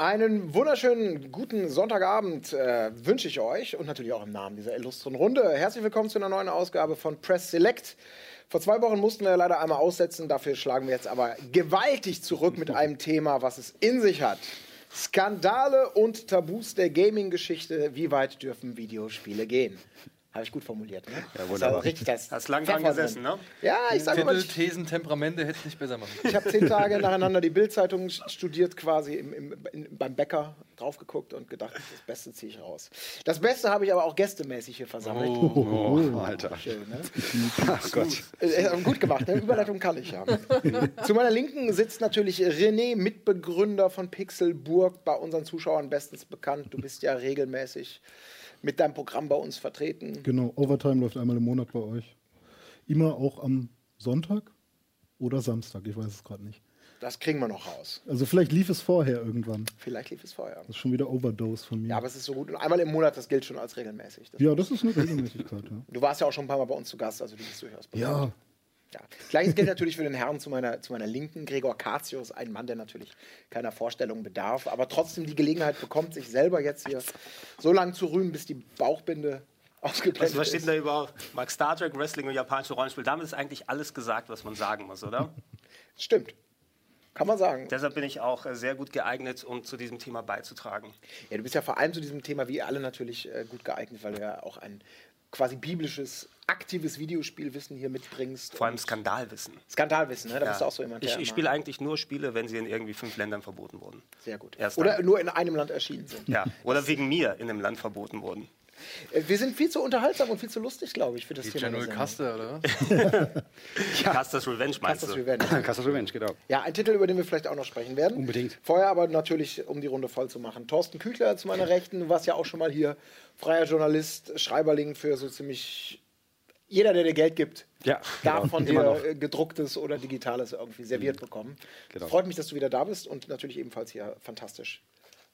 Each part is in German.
Einen wunderschönen guten Sonntagabend äh, wünsche ich euch und natürlich auch im Namen dieser illustren Runde. Herzlich willkommen zu einer neuen Ausgabe von Press Select. Vor zwei Wochen mussten wir leider einmal aussetzen, dafür schlagen wir jetzt aber gewaltig zurück mit einem Thema, was es in sich hat. Skandale und Tabus der Gaming-Geschichte. Wie weit dürfen Videospiele gehen? Habe ich gut formuliert, ne? Ja, wunderbar. Das ist richtig das Hast lang dran gesessen, ne? Ja, ich sage mal, Thesen, Temperamente hätte es nicht besser machen. ich habe zehn Tage nacheinander die Bildzeitung studiert, quasi im, im, in, beim Bäcker drauf geguckt und gedacht, das Beste ziehe ich raus. Das Beste habe ich aber auch gästemäßig hier versammelt. Oh, Alter. Schön, ne? Ach Gott. Äh, äh, gut gemacht, ne? Überleitung kann ich ja. Zu meiner Linken sitzt natürlich René, Mitbegründer von Pixelburg, bei unseren Zuschauern bestens bekannt. Du bist ja regelmäßig mit deinem Programm bei uns vertreten. Genau, Overtime läuft einmal im Monat bei euch. Immer auch am Sonntag oder Samstag, ich weiß es gerade nicht. Das kriegen wir noch raus. Also vielleicht lief es vorher irgendwann. Vielleicht lief es vorher. Das ist schon wieder Overdose von mir. Ja, aber es ist so gut. Und einmal im Monat, das gilt schon als regelmäßig. Das ja, das ist eine Regelmäßigkeit, ja. Du warst ja auch schon ein paar Mal bei uns zu Gast, also du bist durchaus bekannt. Ja, Ja. Gleiches gilt natürlich für den Herrn zu meiner, zu meiner Linken, Gregor Katius, ein Mann, der natürlich keiner Vorstellung bedarf, aber trotzdem die Gelegenheit bekommt, sich selber jetzt hier so lange zu rühmen, bis die Bauchbinde ausgeblendet Also, was steht ist. denn da überhaupt? Mag Star Trek, Wrestling und japanische Rollenspiel. Damit ist eigentlich alles gesagt, was man sagen muss, oder? Stimmt. Kann man sagen. Deshalb bin ich auch äh, sehr gut geeignet, um zu diesem Thema beizutragen. Ja, du bist ja vor allem zu diesem Thema, wie alle natürlich äh, gut geeignet, weil du ja auch ein quasi biblisches, aktives Videospielwissen hier mitbringst. Vor allem Skandalwissen. Skandalwissen, ne? Da bist du Ja. auch so jemand, ich ich spiele eigentlich nur Spiele, wenn sie in irgendwie fünf Ländern verboten wurden. Sehr gut. Erst Oder dann. nur in einem Land erschienen sind. Ja. Oder wegen mir in einem Land verboten wurden. Äh, Wir sind viel zu unterhaltsam und viel zu lustig, glaube ich, für das Die Thema. General Custer, oder? was? Casters Revenge meinst Casters du? Revenge. Castle Revenge, genau. Ja, ein Titel, über den wir vielleicht auch noch sprechen werden. Unbedingt. Vorher aber natürlich, um die Runde voll zu machen. Thorsten Küchler zu meiner Rechten, du warst ja auch schon mal hier, freier Journalist, Schreiberling für so ziemlich jeder, der dir Geld gibt, Ja, darf genau. von dir äh, gedrucktes oder digitales irgendwie serviert bekommen. Genau. Freut mich, dass du wieder da bist und natürlich ebenfalls hier fantastisch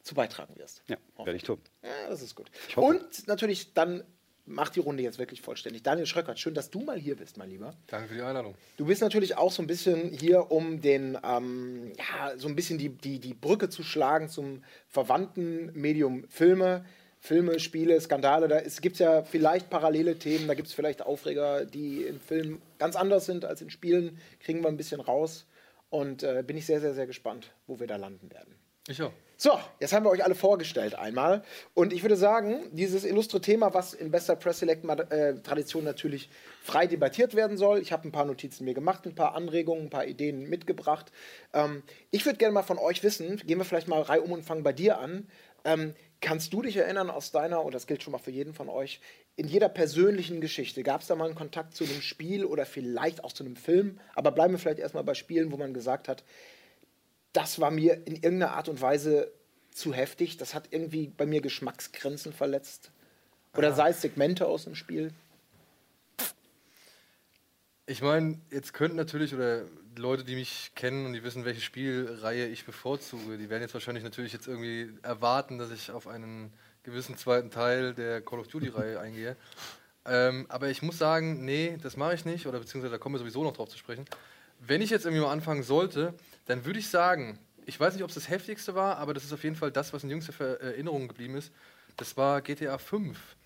zu beitragen wirst. Ja, werde ich tun. Ja, das ist gut. Und natürlich dann macht die Runde jetzt wirklich vollständig. Daniel Schröckert, schön, dass du mal hier bist, mein Lieber. Danke für die Einladung. Du bist natürlich auch so ein bisschen hier, um den, ähm, ja, so ein bisschen die, die, die Brücke zu schlagen zum verwandten Medium Filme. Filme, Spiele, Skandale, da gibt es ja vielleicht parallele Themen, da gibt es vielleicht Aufreger, die in Filmen ganz anders sind als in Spielen, kriegen wir ein bisschen raus. Und äh, bin ich sehr, sehr, sehr gespannt, wo wir da landen werden. Ich auch. So, jetzt haben wir euch alle vorgestellt einmal. Und ich würde sagen, dieses illustre Thema, was in bester Press Select äh, Tradition natürlich frei debattiert werden soll. Ich habe ein paar Notizen mir gemacht, ein paar Anregungen, ein paar Ideen mitgebracht. Ähm, ich würde gerne mal von euch wissen, gehen wir vielleicht mal Reihe um und fangen bei dir an. Ähm, kannst du dich erinnern aus deiner, und das gilt schon mal für jeden von euch, in jeder persönlichen Geschichte, gab es da mal einen Kontakt zu einem Spiel oder vielleicht auch zu einem Film? Aber bleiben wir vielleicht erstmal bei Spielen, wo man gesagt hat, das war mir in irgendeiner Art und Weise zu heftig. Das hat irgendwie bei mir Geschmacksgrenzen verletzt. Oder sei es Segmente aus dem Spiel. Ich meine, jetzt könnten natürlich, oder Leute, die mich kennen und die wissen, welche Spielreihe ich bevorzuge, die werden jetzt wahrscheinlich natürlich jetzt irgendwie erwarten, dass ich auf einen gewissen zweiten Teil der Call of Duty-Reihe eingehe. Ähm, aber ich muss sagen, nee, das mache ich nicht, oder beziehungsweise da kommen wir sowieso noch drauf zu sprechen. Wenn ich jetzt irgendwie mal anfangen sollte, dann würde ich sagen, ich weiß nicht, ob es das heftigste war, aber das ist auf jeden Fall das, was in jüngster Ver- Erinnerung geblieben ist. Das war GTA 5,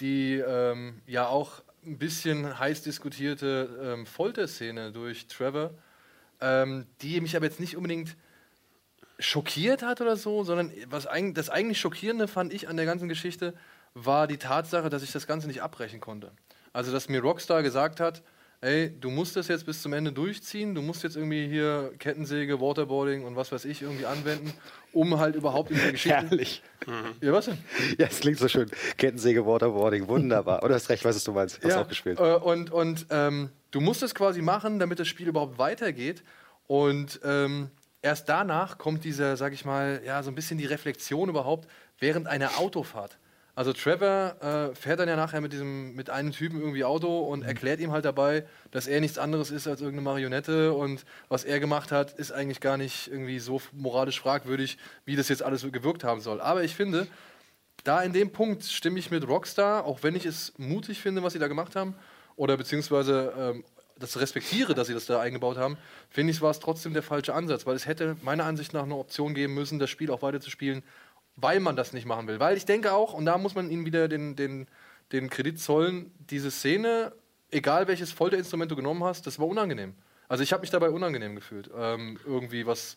die ähm, ja auch ein bisschen heiß diskutierte ähm, Folterszene durch Trevor, ähm, die mich aber jetzt nicht unbedingt schockiert hat oder so, sondern was eig das eigentlich Schockierende fand ich an der ganzen Geschichte war die Tatsache, dass ich das Ganze nicht abbrechen konnte. Also, dass mir Rockstar gesagt hat, ey, du musst das jetzt bis zum Ende durchziehen, du musst jetzt irgendwie hier Kettensäge, Waterboarding und was weiß ich irgendwie anwenden, um halt überhaupt in der Geschichte... Herrlich. Ja, was denn? Ja, es klingt so schön. Kettensäge, Waterboarding, wunderbar. Oder hast recht, weißt du, was du meinst. Hast auch gespielt. Äh, und und ähm, du musst es quasi machen, damit das Spiel überhaupt weitergeht. Und ähm, erst danach kommt dieser, sag ich mal, ja, so ein bisschen die Reflexion überhaupt während einer Autofahrt. Also Trevor äh, fährt dann ja nachher mit diesem, mit einem Typen irgendwie Auto und erklärt ihm halt dabei, dass er nichts anderes ist als irgendeine Marionette und was er gemacht hat, ist eigentlich gar nicht irgendwie so moralisch fragwürdig, wie das jetzt alles gewirkt haben soll. Aber ich finde, da in dem Punkt stimme ich mit Rockstar, auch wenn ich es mutig finde, was sie da gemacht haben, oder beziehungsweise ähm, das respektiere, dass sie das da eingebaut haben, finde ich, war es trotzdem der falsche Ansatz, weil es hätte meiner Ansicht nach eine Option geben müssen, das Spiel auch weiterzuspielen, weil man das nicht machen will. Weil ich denke auch, und da muss man ihnen wieder den, den, den Kredit zollen, diese Szene, egal welches Folterinstrument du genommen hast, das war unangenehm. Also ich habe mich dabei unangenehm gefühlt, ähm, irgendwie was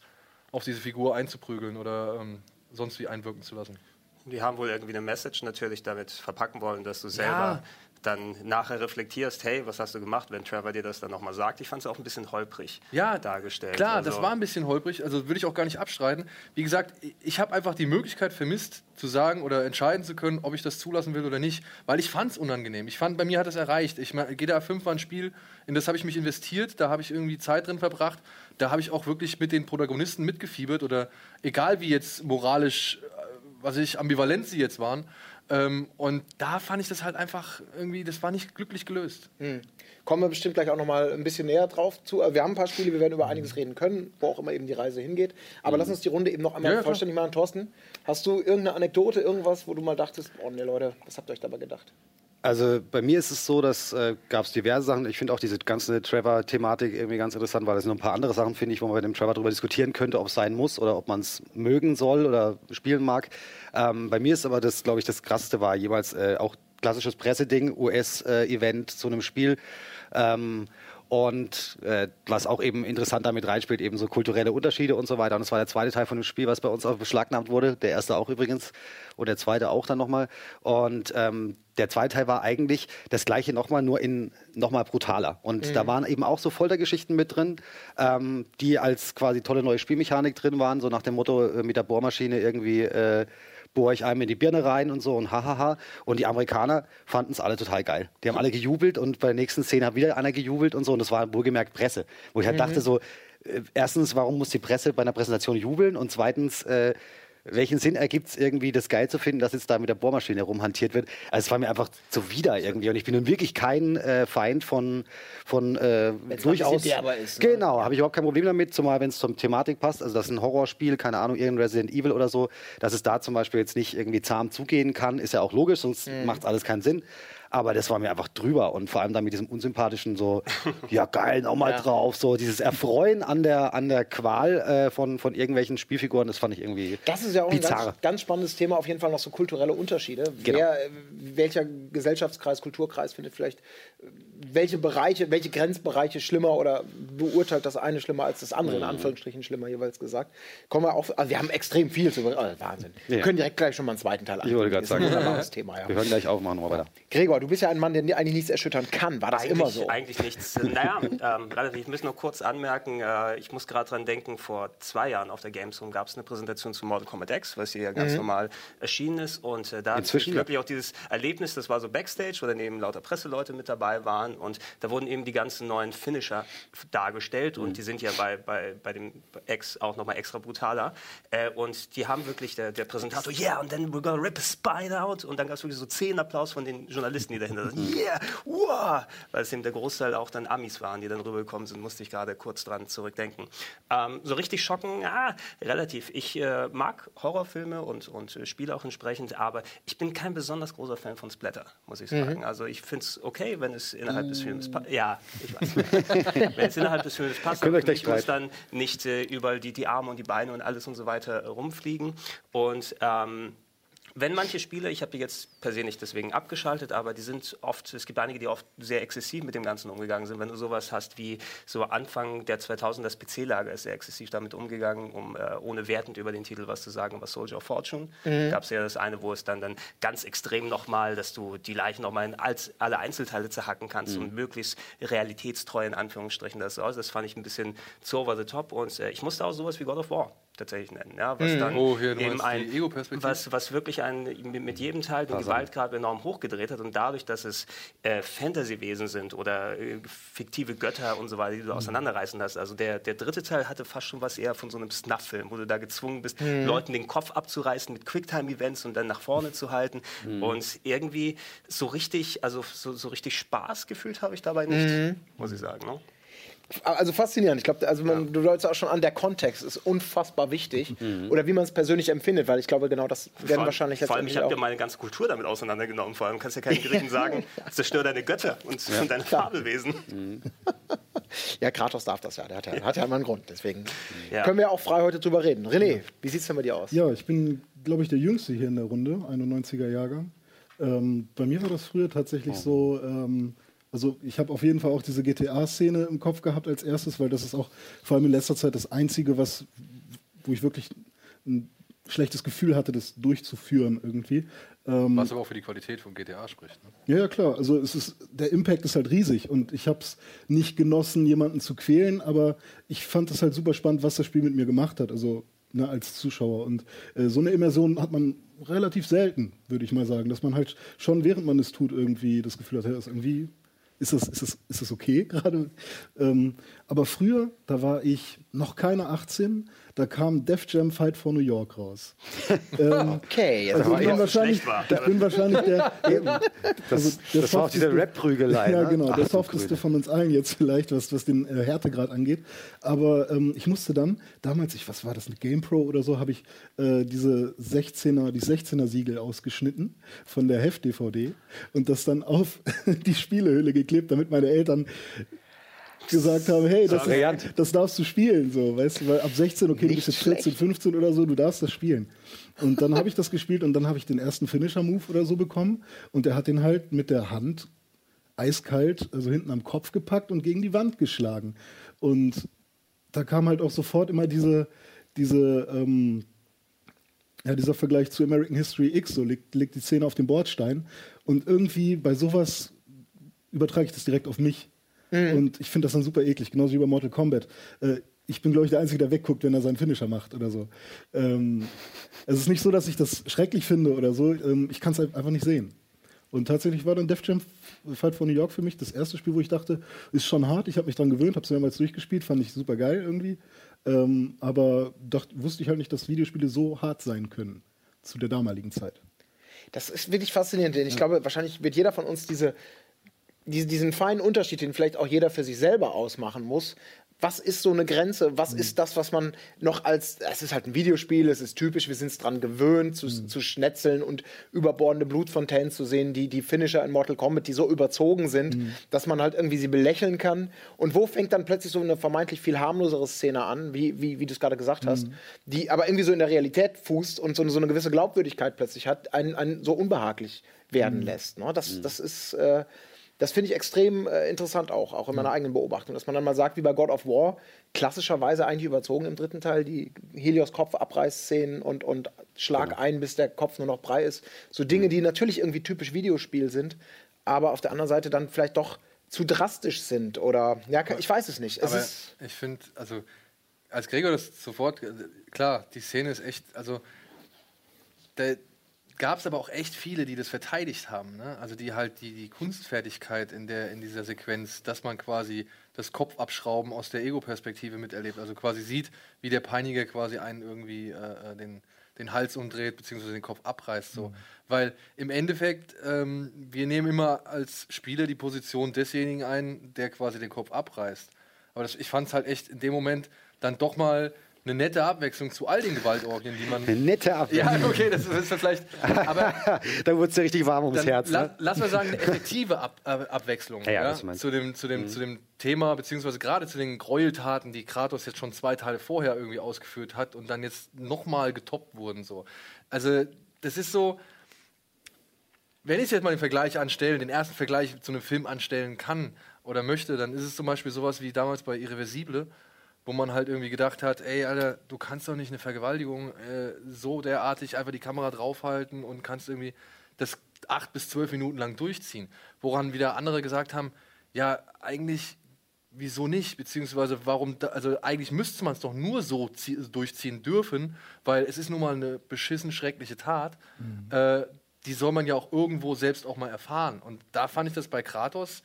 auf diese Figur einzuprügeln oder ähm, sonst wie einwirken zu lassen. Die haben wohl irgendwie eine Message natürlich damit verpacken wollen, dass du selber Ja. Dann nachher reflektierst, hey, was hast du gemacht, wenn Trevor dir das dann nochmal sagt. Ich fand es auch ein bisschen holprig ja, dargestellt. Klar, Also- das war ein bisschen holprig, also würde ich auch gar nicht abstreiten. Wie gesagt, ich habe einfach die Möglichkeit vermisst, zu sagen oder entscheiden zu können, ob ich das zulassen will oder nicht, weil ich fand es unangenehm. Ich fand, bei mir hat es erreicht. Ich meine, GTA 5 war ein Spiel, in das habe ich mich investiert, da habe ich irgendwie Zeit drin verbracht, da habe ich auch wirklich mit den Protagonisten mitgefiebert oder egal wie jetzt moralisch, äh, was ich, ambivalent sie jetzt waren. Ähm, und da fand ich das halt einfach irgendwie, das war nicht glücklich gelöst. Kommen wir bestimmt gleich auch noch mal ein bisschen näher drauf zu. Äh, Wir haben ein paar Spiele, wir werden über Mhm. einiges reden können, wo auch immer eben die Reise hingeht. Aber lass uns die Runde eben noch einmal Ja, vollständig machen. Thorsten, hast du irgendeine Anekdote, irgendwas, wo du mal dachtest, oh ne Leute, was habt ihr euch dabei gedacht? Also bei mir ist es so, dass äh, gab es diverse Sachen. Ich finde auch diese ganze Trevor-Thematik irgendwie ganz interessant, weil es noch ein paar andere Sachen finde ich, wo man mit dem Trevor darüber diskutieren könnte, ob es sein muss oder ob man es mögen soll oder spielen mag. Ähm, bei mir ist aber das, glaube ich, das krasseste war jeweils äh, auch klassisches Presseding, US-Event zu einem Spiel. Ähm, und äh, was auch eben interessant damit reinspielt, eben so kulturelle Unterschiede und so weiter. Und das war der zweite Teil von dem Spiel, was bei uns auch beschlagnahmt wurde. Der erste auch übrigens und der zweite auch dann nochmal. Und ähm, der zweite Teil war eigentlich das gleiche nochmal, nur in nochmal brutaler. Und da waren eben auch so Foltergeschichten mit drin, ähm, die als quasi tolle neue Spielmechanik drin waren, so nach dem Motto äh, mit der Bohrmaschine irgendwie äh, bohre ich einem in die Birne rein und so und hahaha. Und die Amerikaner fanden es alle total geil. Die haben alle gejubelt und bei der nächsten Szene hat wieder einer gejubelt und so. Und das war wohlgemerkt Presse. Wo ich halt dachte so, äh, erstens, warum muss die Presse bei einer Präsentation jubeln? Und zweitens, äh, welchen Sinn ergibt es irgendwie, das geil zu finden, dass jetzt da mit der Bohrmaschine rumhantiert wird? Also es war mir einfach zuwider irgendwie. Und ich bin nun wirklich kein äh, Feind von, von äh, durchaus... derber ist, ne? Genau, habe ich überhaupt kein Problem damit, zumal wenn es zur Thematik passt. Also das ist ein Horrorspiel, keine Ahnung, irgendein Resident Evil oder so, dass es da zum Beispiel jetzt nicht irgendwie zahm zugehen kann, ist ja auch logisch, sonst Mhm. macht alles keinen Sinn. Aber das war mir einfach drüber und vor allem dann mit diesem unsympathischen so, ja geil, nochmal Ja. drauf, so dieses Erfreuen an der, an der Qual äh, von, von irgendwelchen Spielfiguren, das fand ich irgendwie Das ist ja auch ein bizarr. ganz, ganz spannendes Thema, auf jeden Fall noch so kulturelle Unterschiede. Genau. Wer, äh, welcher Gesellschaftskreis, Kulturkreis findet vielleicht äh, welche Bereiche, welche Grenzbereiche schlimmer oder beurteilt das eine schlimmer als das andere, in Mhm. Anführungsstrichen schlimmer jeweils gesagt. Kommen wir auf, also wir haben extrem viel zu oh, Wahnsinn. Wir Ja. können direkt gleich schon mal einen zweiten Teil Ich wollte gerade Das ist ein sagen. wunderbares Thema, ja. Wir hören gleich auf, machen nochmal weiter. Gregor, du bist ja ein Mann, der eigentlich nichts erschüttern kann. War das eigentlich, immer so? Eigentlich nichts. Naja, ähm, relativ. Ich muss nur kurz anmerken, äh, ich muss gerade dran denken, vor zwei Jahren auf der Gamescom gab es eine Präsentation zu Mortal Kombat X, was hier ja ganz normal erschienen ist. Und äh, da hatte Inzwischen, ich ja. wirklich auch dieses Erlebnis, das war so Backstage, wo dann eben lauter Presseleute mit dabei waren. Und da wurden eben die ganzen neuen Finisher dargestellt. Und die sind ja bei, bei, bei dem X auch nochmal extra brutaler. Äh, und die haben wirklich, der, der Präsentator, yeah, and then we're gonna rip a spine out. Und dann gab es wirklich so zehn Applaus von den Journalisten, die dahinter sind. Yeah, wow! Weil es eben der Großteil auch dann Amis waren, die dann rübergekommen sind, musste ich gerade kurz dran zurückdenken. Ähm, so richtig schocken, ja, relativ. Ich äh, mag Horrorfilme und, und äh, spiele auch entsprechend, aber ich bin kein besonders großer Fan von Splatter, muss ich sagen. Also ich finde es okay, wenn es innerhalb des Films passt. Ja, ich weiß. wenn es innerhalb des Films passt, ich muss dann nicht äh, überall die, die Arme und die Beine und alles und so weiter äh, rumfliegen. Und ähm, wenn manche Spiele, ich habe die jetzt per se nicht deswegen abgeschaltet, aber die sind oft, es gibt einige, die oft sehr exzessiv mit dem Ganzen umgegangen sind. Wenn du sowas hast wie so Anfang der 2000 das PC-Lager ist sehr exzessiv damit umgegangen, um äh, ohne wertend über den Titel was zu sagen, was Soldier of Fortune. Gab es ja das eine, wo es dann, dann ganz extrem nochmal, dass du die Leichen nochmal in als, alle Einzelteile zerhacken kannst und möglichst realitätstreu in Anführungsstrichen das aus. Das fand ich ein bisschen zu over the top und äh, ich musste auch sowas wie God of War tatsächlich nennen, ja, was dann Oh, eben ein, die Ego-Perspektive? was, was wirklich ein, mit jedem Teil den Gewaltgrad enorm hochgedreht hat und dadurch, dass es äh, Fantasy-Wesen sind oder äh, fiktive Götter und so weiter, die du auseinanderreißen hast. Also der, der dritte Teil hatte fast schon was eher von so einem Snuff-Film, wo du da gezwungen bist, Leuten den Kopf abzureißen mit Quicktime-Events und dann nach vorne zu halten. Und irgendwie so richtig, also so, so richtig Spaß gefühlt habe ich dabei nicht, muss ich sagen. Ne? Also faszinierend. Ich glaube, also man, du deutest auch schon an, der Kontext ist unfassbar wichtig. Oder wie man es persönlich empfindet, weil ich glaube, genau das werden Mhm. Vor allem- wahrscheinlich Vor allem, ich habe auch. ja meine ganze Kultur damit auseinandergenommen. Vor allem kannst du ja keinen Griechen sagen, zerstör deine Götter und, und deine Fabelwesen. Ja, Kratos darf das ja. Der hat ja, hat ja immer einen Grund. Deswegen Ja. können wir auch frei heute drüber reden. René, wie sieht es denn bei dir aus? Ja, ich bin, glaube ich, der Jüngste hier in der Runde, 91er Jahrgang. Ähm, bei mir war das früher tatsächlich so, ähm, also ich habe auf jeden Fall auch diese GTA-Szene im Kopf gehabt als erstes, weil das ist auch vor allem in letzter Zeit das Einzige, was, wo ich wirklich ein schlechtes Gefühl hatte, das durchzuführen irgendwie. Ähm, Was aber auch für die Qualität von GTA spricht. Ne? ja, ja, klar. Also es ist, der Impact ist halt riesig und ich habe es nicht genossen, jemanden zu quälen, aber ich fand es halt super spannend, was das Spiel mit mir gemacht hat, also ne, als Zuschauer. Und äh, so eine Immersion hat man relativ selten, würde ich mal sagen, dass man halt schon, während man es tut, irgendwie das Gefühl hat, ja, ist irgendwie ist das, ist das, ist das okay gerade? Ähm, aber früher, da war ich noch keine 18, da kam Def Jam Fight for New York raus. ähm, Okay, jetzt also ich bin, wahrscheinlich, war. ich bin wahrscheinlich der. Eben, Das, also der das war auch diese softeste- Rap-Prügelei. Ja, ne? genau, Ach, der du softeste von uns allen jetzt vielleicht, was, was den äh, Härtegrad angeht. Aber ähm, ich musste dann, damals, ich, was war das, eine GamePro oder so, habe ich äh, diese 16er, die 16er Siegel ausgeschnitten von der Heft-DVD und das dann auf die Spielehülle geklebt, damit meine Eltern gesagt haben, hey, das, ist, das darfst du spielen, so, weißt du, weil ab 16, okay, du Nicht bist jetzt 14, schlecht. 15 oder so, du darfst das spielen. Und dann habe ich das gespielt und dann habe ich den ersten Finisher-Move oder so bekommen und er hat den halt mit der Hand eiskalt, also hinten am Kopf gepackt und gegen die Wand geschlagen. Und da kam halt auch sofort immer diese, diese, ähm, ja, dieser Vergleich zu American History X, so liegt, liegt die Szene auf dem Bordstein. Und irgendwie bei sowas übertrage ich das direkt auf mich. Und ich finde das dann super eklig, genauso wie bei Mortal Kombat. Äh, ich bin, glaube ich, der Einzige, der wegguckt, wenn er seinen Finisher macht oder so. Ähm, es ist nicht so, dass ich das schrecklich finde oder so. Ähm, ich kann es einfach nicht sehen. Und tatsächlich war dann Def Jam Fight for New York für mich das erste Spiel, wo ich dachte, ist schon hart. Ich habe mich dran gewöhnt, habe es mehrmals durchgespielt, fand ich super geil irgendwie. Ähm, aber dacht, wusste ich halt nicht, dass Videospiele so hart sein können zu der damaligen Zeit. Das ist wirklich faszinierend, denn ich glaube, wahrscheinlich wird jeder von uns diese, diesen feinen Unterschied, den vielleicht auch jeder für sich selber ausmachen muss. Was ist so eine Grenze? Was ist das, was man noch als, es ist halt ein Videospiel, es ist typisch, wir sind es dran gewöhnt, zu, zu schnetzeln und überbordende Blutfontänen zu sehen, die, die Finisher in Mortal Kombat, die so überzogen sind, dass man halt irgendwie sie belächeln kann. Und wo fängt dann plötzlich so eine vermeintlich viel harmlosere Szene an, wie, wie, wie du es gerade gesagt hast, die aber irgendwie so in der Realität fußt und so, eine- so eine gewisse Glaubwürdigkeit plötzlich hat, einen, einen so unbehaglich werden lässt. Ne? Das, das ist. Äh, das finde ich extrem äh, interessant auch, auch in meiner eigenen Beobachtung, dass man dann mal sagt, wie bei God of War, klassischerweise eigentlich überzogen im dritten Teil, die Helios Kopfabreißszenen und, und Schlag ein, bis der Kopf nur noch brei ist. So Dinge, die natürlich irgendwie typisch Videospiel sind, aber auf der anderen Seite dann vielleicht doch zu drastisch sind oder, ja, ich weiß es nicht. Es Aber ist, ich finde, also als Gregor das sofort, äh, klar, die Szene ist echt, also da gab es aber auch echt viele, die das verteidigt haben. Ne? Also die halt die, die Kunstfertigkeit in, der, in dieser Sequenz, dass man quasi das Kopfabschrauben aus der Ego-Perspektive miterlebt. Also quasi sieht, wie der Peiniger quasi einen irgendwie äh, äh, den, den Hals umdreht, beziehungsweise den Kopf abreißt. So. Weil im Endeffekt, ähm, wir nehmen immer als Spieler die Position desjenigen ein, der quasi den Kopf abreißt. Aber das, ich fand es halt echt in dem Moment dann doch mal eine nette Abwechslung zu all den Gewaltorgien, die man. Eine nette Abwehr. Ja, okay, das ist vielleicht. Aber da wurde es ja richtig warm ums Herz. la Ne? lass mal sagen, eine effektive Ab Ab Abwechslung Ja, ja, zu, dem, zu, dem, zu dem Thema, beziehungsweise gerade zu den Gräueltaten, die Kratos jetzt schon zwei Teile vorher irgendwie ausgeführt hat und dann jetzt nochmal getoppt wurden. So. Also, das ist so. Wenn ich jetzt mal den Vergleich anstelle, den ersten Vergleich zu einem Film anstellen kann oder möchte, dann ist es zum Beispiel sowas wie damals bei Irreversible, wo man halt irgendwie gedacht hat, ey, Alter, du kannst doch nicht eine Vergewaltigung äh, so derartig einfach die Kamera draufhalten und kannst irgendwie das acht bis zwölf Minuten lang durchziehen. Woran wieder andere gesagt haben, ja, eigentlich, wieso nicht? Beziehungsweise warum, da, also eigentlich müsste man es doch nur so zie- durchziehen dürfen, weil es ist nun mal eine beschissen schreckliche Tat. Äh, die soll man ja auch irgendwo selbst auch mal erfahren. Und da fand ich das bei Kratos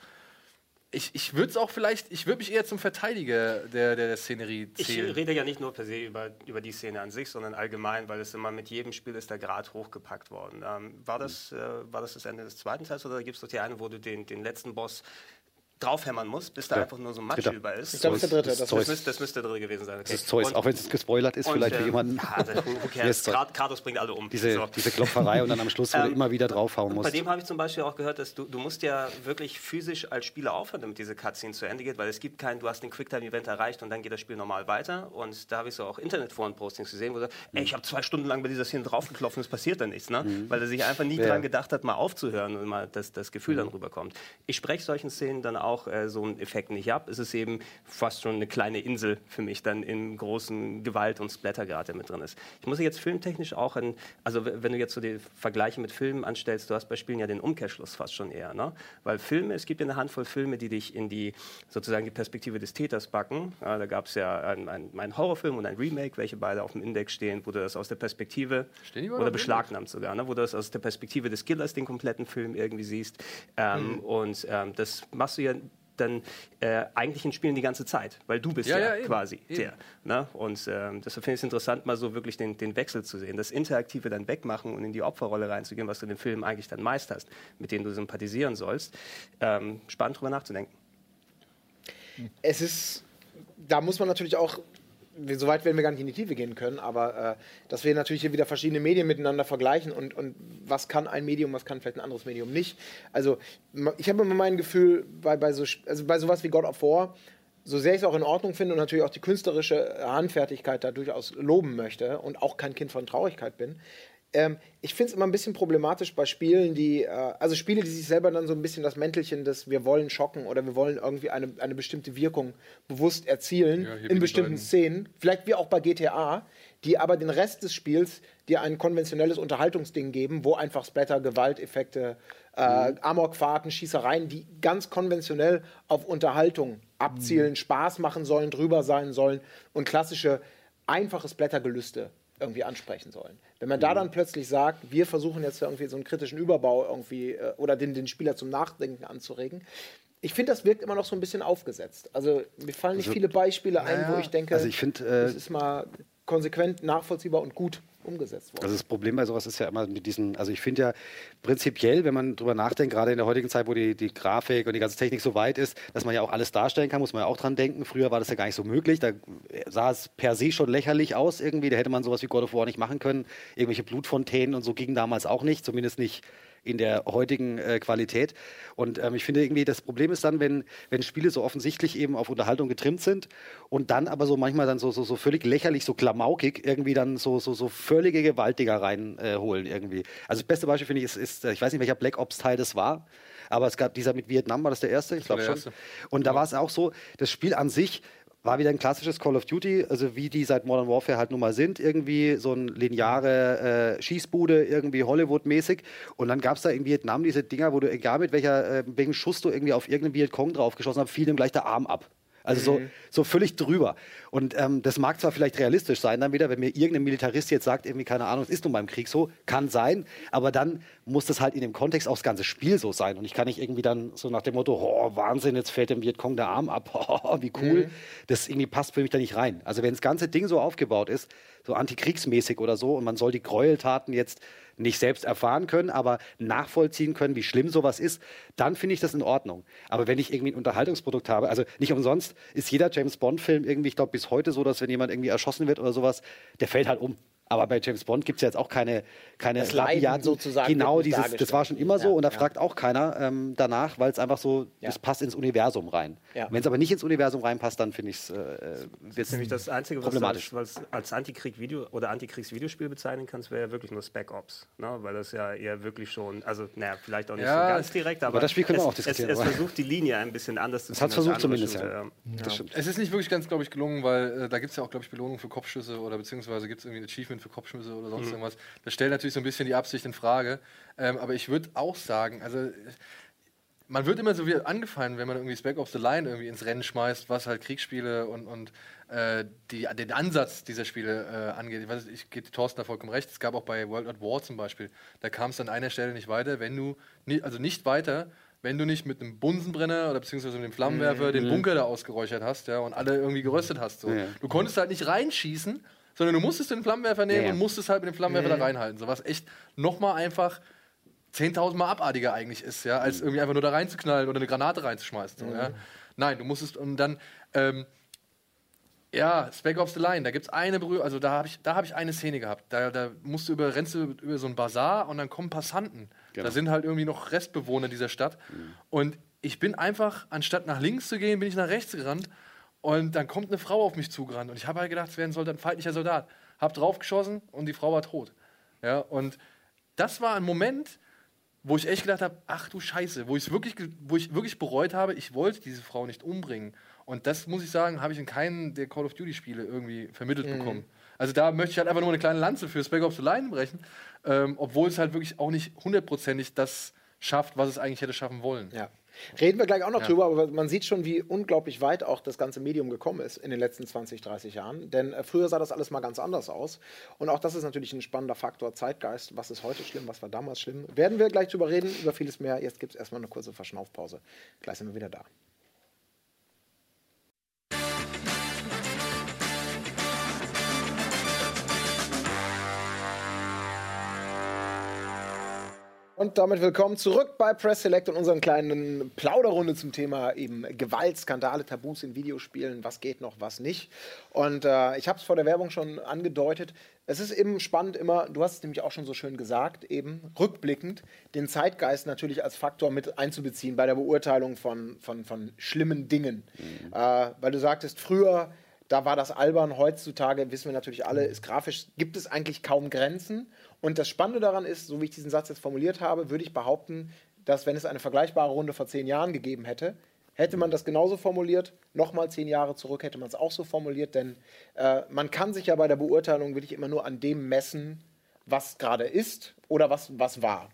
ich, ich würde es auch vielleicht, ich würde mich eher zum Verteidiger der, der, der Szenerie Ich zählen. rede ja nicht nur per se über, über die Szene an sich, sondern allgemein, weil es immer mit jedem Spiel ist der Grad hochgepackt worden. Ähm, war, das, äh, war das das Ende des zweiten Teils oder gibt es doch die eine, wo du den, den letzten Boss draufhämmern musst, bis da einfach nur so Matsch Dritter. über ist. Ich glaube, das ist der dritte. Das Das Das müsste, das müsste der dritte gewesen sein. Okay. Das ist Zeus, Und- auch wenn es gespoilert ist, und, vielleicht für äh, jemanden. Ja, das, Kratos bringt alle um. Diese, So. diese Klopferei und dann am Schluss, wo du Ähm, immer wieder draufhauen Bei musst. dem habe ich zum Beispiel auch gehört, dass du, du musst ja wirklich physisch als Spieler aufhören, damit diese Cutscene zu Ende geht, weil es gibt kein, du hast den Quicktime-Event erreicht und dann geht das Spiel normal weiter. Und da habe ich so auch Internetforen-Postings gesehen, wo er sagt, ey, ich habe zwei Stunden lang bei dieser Szene draufgeklopft und es passiert dann nichts, ne? Weil er sich einfach nie Ja. dran gedacht hat, mal aufzuhören und mal das, das Gefühl Mhm. dann rüberkommt. Ich spreche solchen Szenen dann auch äh, so einen Effekt nicht ab. Es ist eben fast schon eine kleine Insel für mich dann im großen Gewalt- und Splattergrad, der mit drin ist. Ich muss jetzt filmtechnisch auch, in, also wenn du jetzt so die Vergleiche mit Filmen anstellst, du hast bei Spielen ja den Umkehrschluss fast schon eher, ne? Weil Filme, es gibt ja eine Handvoll Filme, die dich in die sozusagen die Perspektive des Täters backen. Ja, da gab es ja einen, einen, Horrorfilm und ein Remake, welche beide auf dem Index stehen, wo du das aus der Perspektive oder beschlagnahmt sogar, ne? wo du das aus der Perspektive des Killers den kompletten Film irgendwie siehst. Ähm, Und ähm, das machst du ja dann äh, eigentlich in Spielen die ganze Zeit, weil du bist Ja, ja, ja, eben, quasi eben. der. Ne? Und ähm, deshalb finde ich es interessant, mal so wirklich den, den Wechsel zu sehen, das Interaktive dann wegmachen und in die Opferrolle reinzugehen, was du in dem Film eigentlich dann meist hast, mit denen du sympathisieren sollst. Ähm, spannend drüber nachzudenken. es ist, da muss man natürlich auch, wir- so weit werden wir gar nicht in die Tiefe gehen können, aber äh, dass wir natürlich hier wieder verschiedene Medien miteinander vergleichen und, und was kann ein Medium, was kann vielleicht ein anderes Medium nicht. Also ich habe immer mein Gefühl, bei, bei, so, also bei sowas wie God of War, so sehr ich es auch in Ordnung finde und natürlich auch die künstlerische Handfertigkeit da durchaus loben möchte und auch kein Kind von Traurigkeit bin, ähm, ich finde es immer ein bisschen problematisch bei Spielen, die, äh, also Spiele, die sich selber dann so ein bisschen das Mäntelchen des wir wollen schocken oder wir wollen irgendwie eine, eine bestimmte Wirkung bewusst erzielen Ja, in bestimmten beiden. Szenen, vielleicht wie auch bei GTA, die aber den Rest des Spiels dir ein konventionelles Unterhaltungsding geben, wo einfach Splatter, Gewalteffekte, äh, Amokfahrten, Schießereien, die ganz konventionell auf Unterhaltung abzielen, Spaß machen sollen, drüber sein sollen und klassische einfache Splattergelüste irgendwie ansprechen sollen. Wenn man da dann plötzlich sagt, wir versuchen jetzt irgendwie so einen kritischen Überbau irgendwie äh, oder den, den Spieler zum Nachdenken anzuregen, ich finde, das wirkt immer noch so ein bisschen aufgesetzt. Also mir fallen nicht viele Beispiele ein, wo ich denke, also ich find, äh, das ist mal konsequent, nachvollziehbar und gut umgesetzt worden. Also das Problem bei sowas ist ja immer mit diesen, also ich finde ja prinzipiell, wenn man drüber nachdenkt, gerade in der heutigen Zeit, wo die, die Grafik und die ganze Technik so weit ist, dass man ja auch alles darstellen kann, muss man ja auch dran denken. Früher war das ja gar nicht so möglich. Da sah es per se schon lächerlich aus irgendwie. Da hätte man sowas wie God of War nicht machen können. Irgendwelche Blutfontänen und so gingen damals auch nicht, zumindest nicht in der heutigen äh, Qualität. Und ähm, ich finde irgendwie, das Problem ist dann, wenn, wenn Spiele so offensichtlich eben auf Unterhaltung getrimmt sind und dann aber so manchmal dann so, so, so völlig lächerlich, so klamaukig irgendwie dann so, so, so völlige Gewaltiger reinholen äh, irgendwie. Also das beste Beispiel finde ich ist, ist, äh, ich weiß nicht, welcher Black Ops-Teil das war, aber es gab dieser mit Vietnam, war das der erste? Ich glaube schon. Und da war es auch so, das Spiel an sich war wieder ein klassisches Call of Duty, also wie die seit Modern Warfare halt nun mal sind, irgendwie so ein lineare äh, Schießbude, irgendwie Hollywood-mäßig. Und dann gab es da in Vietnam diese Dinger, wo du, egal mit welcher, äh, welchen Schuss du irgendwie auf irgendeinen Vietcong draufgeschossen hast, fiel ihm gleich der Arm ab. Also so, so völlig drüber. Und ähm, das mag zwar vielleicht realistisch sein, dann wieder, wenn mir irgendein Militarist jetzt sagt, irgendwie, keine Ahnung, es ist nun beim Krieg so, kann sein, aber dann muss das halt in dem Kontext auch das ganze Spiel so sein. Und ich kann nicht irgendwie dann so nach dem Motto, oh, Wahnsinn, jetzt fällt dem Vietcong der Arm ab, oh, wie cool. Das irgendwie passt für mich da nicht rein. Also wenn das ganze Ding so aufgebaut ist, so antikriegsmäßig oder so, und man soll die Gräueltaten jetzt nicht selbst erfahren können, aber nachvollziehen können, wie schlimm sowas ist, dann finde ich das in Ordnung. Aber wenn ich irgendwie ein Unterhaltungsprodukt habe, also nicht umsonst ist jeder James Bond-Film irgendwie, ich glaube, bis heute so, dass wenn jemand irgendwie erschossen wird oder sowas, der fällt halt um. Aber bei James Bond gibt es ja jetzt auch keine, keine Das Leiden sozusagen Genau, dieses, das war schon immer so dargestellt. und da Ja, fragt auch keiner ähm, danach, weil es einfach so, Ja. das passt ins Universum rein. Ja. Wenn es aber nicht ins Universum reinpasst, dann finde ich es äh, Das ist äh, nämlich das Einzige, was du als, als, als Antikrieg-Video oder Antikriegs-Videospiel bezeichnen kannst, wäre ja wirklich nur Spec Ops. Ne? Weil das ja eher wirklich schon, also naja, vielleicht auch nicht Ja, so ganz direkt, aber das Spiel können wir es, auch diskutieren, Es, es aber- versucht die Linie ein bisschen anders zu hat's ziehen als versucht zumindest, ja. Das stimmt. Es ist nicht wirklich ganz, glaube ich, gelungen, weil äh, da gibt es ja auch, glaube ich, Belohnungen für Kopfschüsse oder beziehungsweise gibt es irgendwie ein Achievement für Kopfschüsse oder sonst irgendwas. Das stellt natürlich so ein bisschen die Absicht in Frage. Ähm, aber ich würde auch sagen, also man wird immer so wie angefallen, wenn man irgendwie Spec Ops the Line irgendwie ins Rennen schmeißt, was halt Kriegsspiele und, und äh, die, den Ansatz dieser Spiele äh, angeht. Ich weiß, ich gebe Thorsten da vollkommen recht. Es gab auch bei World at War zum Beispiel, da kam es an einer Stelle nicht weiter, wenn du, ni also nicht weiter, wenn du nicht mit einem Bunsenbrenner oder beziehungsweise mit dem Flammenwerfer den Bunker da ausgeräuchert hast ja, und alle irgendwie geröstet hast. So. Ja. Du konntest halt nicht reinschießen, sondern du musstest den Flammenwerfer nehmen Ja, ja. und musstest halt mit dem Flammenwerfer da reinhalten. So was echt nochmal einfach 10.000 Mal abartiger eigentlich ist, ja, als irgendwie einfach nur da reinzuknallen oder eine Granate reinzuschmeißen. So, ja. Nein, du musstest und dann ähm, ja, Spec Ops The Line, da gibt es eine Berührung, also da habe ich, da hab ich eine Szene gehabt. Da, da musst du über, rennst du über so einen Bazar und dann kommen Passanten. Da sind halt irgendwie noch Restbewohner dieser Stadt. Und ich bin einfach, anstatt nach links zu gehen, bin ich nach rechts gerannt. Und dann kommt eine Frau auf mich zugerannt. Und ich habe halt gedacht, es wäre ein, Soldat, ein feindlicher Soldat. Hab draufgeschossen und die Frau war tot. Ja, und das war ein Moment, wo ich echt gedacht habe, ach du Scheiße, wo, ich's wirklich, wo ich wirklich bereut habe, ich wollte diese Frau nicht umbringen. Und das muss ich sagen, habe ich in keinem der Call of Duty Spiele irgendwie vermittelt bekommen. Also da möchte ich halt einfach nur eine kleine Lanze für Spec Ops The Line brechen, ähm, obwohl es halt wirklich auch nicht hundertprozentig das schafft, was es eigentlich hätte schaffen wollen. Ja. Reden wir gleich auch noch Ja. drüber, aber man sieht schon, wie unglaublich weit auch das ganze Medium gekommen ist in den letzten 20, 30 Jahren. Denn äh, früher sah das alles mal ganz anders aus. Und auch das ist natürlich ein spannender Faktor Zeitgeist. Was ist heute schlimm, was war damals schlimm? Werden wir gleich drüber reden, über vieles mehr. Jetzt gibt es erstmal eine kurze Verschnaufpause. Gleich sind wir wieder da. Und damit willkommen zurück bei Press Select und unseren kleinen Plauderrunde zum Thema eben Gewalt, Skandale, Tabus in Videospielen, was geht noch, was nicht. Und äh, ich habe es vor der Werbung schon angedeutet. Es ist eben spannend immer, du hast es nämlich auch schon so schön gesagt, eben rückblickend den Zeitgeist natürlich als Faktor mit einzubeziehen bei der Beurteilung von, von, von schlimmen Dingen. Äh, weil du sagtest, früher da war das albern. Heutzutage wissen wir natürlich alle, ist grafisch, gibt es eigentlich kaum Grenzen. Und das Spannende daran ist, so wie ich diesen Satz jetzt formuliert habe, würde ich behaupten, dass wenn es eine vergleichbare Runde vor zehn Jahren gegeben hätte, hätte man das genauso formuliert. Nochmal zehn Jahre zurück hätte man es auch so formuliert, denn äh, man kann sich ja bei der Beurteilung wirklich immer nur an dem messen, was gerade ist oder was, was war.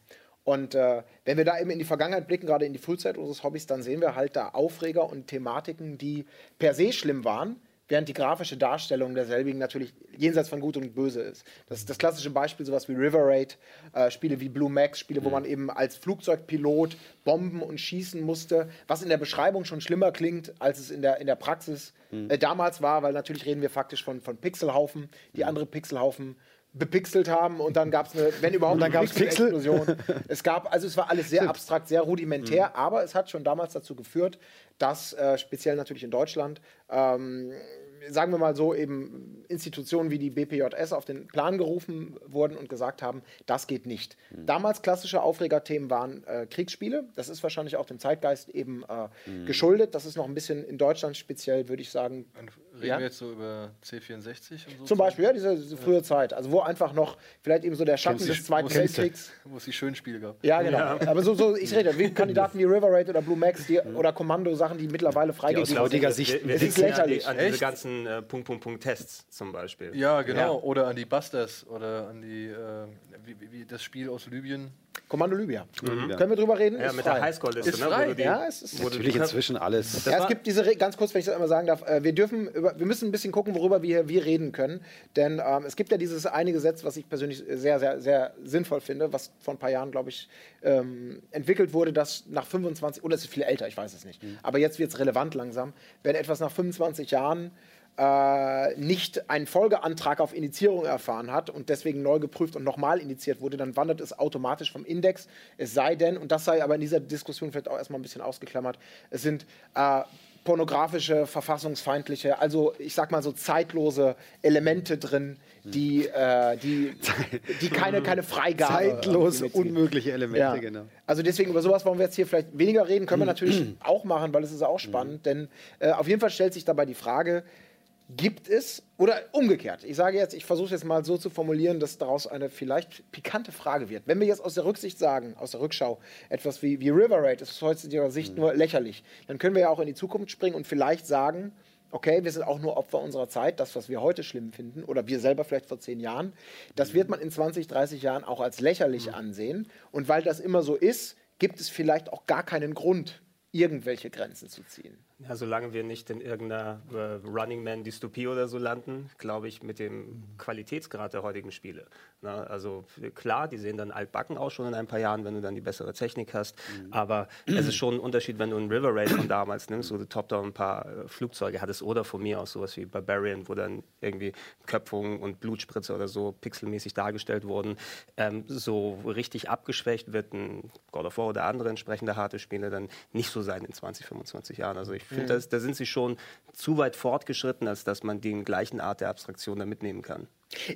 Und äh, wenn wir da eben in die Vergangenheit blicken, gerade in die Frühzeit unseres Hobbys, dann sehen wir halt da Aufreger und Thematiken, die per se schlimm waren, während die grafische Darstellung derselbigen natürlich jenseits von Gut und Böse ist. Das ist das klassische Beispiel, sowas wie River Raid, äh, Spiele wie Blue Max, Spiele, wo man eben als Flugzeugpilot bomben und schießen musste, was in der Beschreibung schon schlimmer klingt, als es in der, in der Praxis äh, damals war, weil natürlich reden wir faktisch von, von Pixelhaufen, die andere Pixelhaufen bepixelt haben und dann gab es eine, wenn überhaupt, dann gab's Pixel? Pixel-Explosion. es gab, also es war alles sehr abstrakt, sehr rudimentär, aber es hat schon damals dazu geführt, dass äh, speziell natürlich in Deutschland ähm, sagen wir mal so, eben Institutionen wie die BPJS auf den Plan gerufen wurden und gesagt haben, das geht nicht. Damals klassische Aufregerthemen waren äh, Kriegsspiele. Das ist wahrscheinlich auch dem Zeitgeist eben äh, geschuldet. Das ist noch ein bisschen in Deutschland speziell, würde ich sagen. Reden Ja? wir jetzt so über C64 und so? Zum Beispiel, ja, diese, diese frühe Zeit. Also wo einfach noch vielleicht eben so der Schatten des Zweiten Wo es- Weltkriegs. Wo es die schönen Spiele gab. Ja, genau. Aber so, so, ich rede, wie Kandidaten wie River Raid oder Blue Max die, oder Kommando, Sachen, die mittlerweile freigegeben aus heutiger sind. Sicht- Wir, wir Es ist ja an, die, lächerlich. an diese ganzen äh, Punkt, Punkt, Punkt Tests zum Beispiel. Ja, genau. Ja. Oder an die Busters oder an die, äh, wie, wie, wie das Spiel aus Libyen. Kommando Libya. Libya. Können wir drüber reden? Ja, Ist mit frei. der Highscore-Liste. Ist ne, frei. die- Ja, es ist- Natürlich inzwischen alles. Ja, es gibt diese, Re ganz kurz, wenn ich das einmal sagen darf, äh, wir dürfen, über, wir müssen ein bisschen gucken, worüber wir, wir reden können. Denn ähm, es gibt ja dieses eine Gesetz, was ich persönlich sehr, sehr, sehr sinnvoll finde, was vor ein paar Jahren, glaube ich, ähm, entwickelt wurde, dass nach 25, oder es ist viel älter, ich weiß es nicht, aber jetzt wird es relevant langsam, wenn etwas nach 25 Jahren äh, nicht einen Folgeantrag auf Indizierung erfahren hat und deswegen neu geprüft und nochmal indiziert wurde, dann wandert es automatisch vom Index. Es sei denn, und das sei aber in dieser Diskussion vielleicht auch erstmal ein bisschen ausgeklammert, es sind äh, pornografische, verfassungsfeindliche, also ich sag mal so zeitlose Elemente drin, die, äh, die, die keine, keine Freigabe Zeitlos unmögliche Elemente, ja. genau. Also deswegen über sowas wollen wir jetzt hier vielleicht weniger reden, können wir natürlich auch machen, weil es ist auch spannend, denn äh, auf jeden Fall stellt sich dabei die Frage, gibt es, oder umgekehrt, ich sage jetzt, ich versuche es jetzt mal so zu formulieren, dass daraus eine vielleicht pikante Frage wird. Wenn wir jetzt aus der Rücksicht sagen, aus der Rückschau, etwas wie, wie River Raid, das ist aus heutiger Sicht nur lächerlich, dann können wir ja auch in die Zukunft springen und vielleicht sagen, okay, wir sind auch nur Opfer unserer Zeit, das, was wir heute schlimm finden, oder wir selber vielleicht vor zehn Jahren, das wird man in 20, 30 Jahren auch als lächerlich ansehen. Und weil das immer so ist, gibt es vielleicht auch gar keinen Grund, irgendwelche Grenzen zu ziehen. Ja, solange wir nicht in irgendeiner äh, Running Man Dystopie oder so landen, glaube ich, mit dem Qualitätsgrad der heutigen Spiele. Na, also klar, die sehen dann altbacken aus schon in ein paar Jahren, wenn du dann die bessere Technik hast. Mhm. Aber es ist schon ein Unterschied, wenn du einen River Raid von damals nimmst, wo du top-down ein paar äh, Flugzeuge hattest oder von mir aus sowas wie Barbarian, wo dann irgendwie Köpfungen und Blutspritze oder so pixelmäßig dargestellt wurden. Ähm, so richtig abgeschwächt wird ein God of War oder andere entsprechende harte Spiele dann nicht so sein in 20, 25 Jahren. Also ich finde, mhm. da sind sie schon zu weit fortgeschritten, als dass man den gleichen Art der Abstraktion da mitnehmen kann.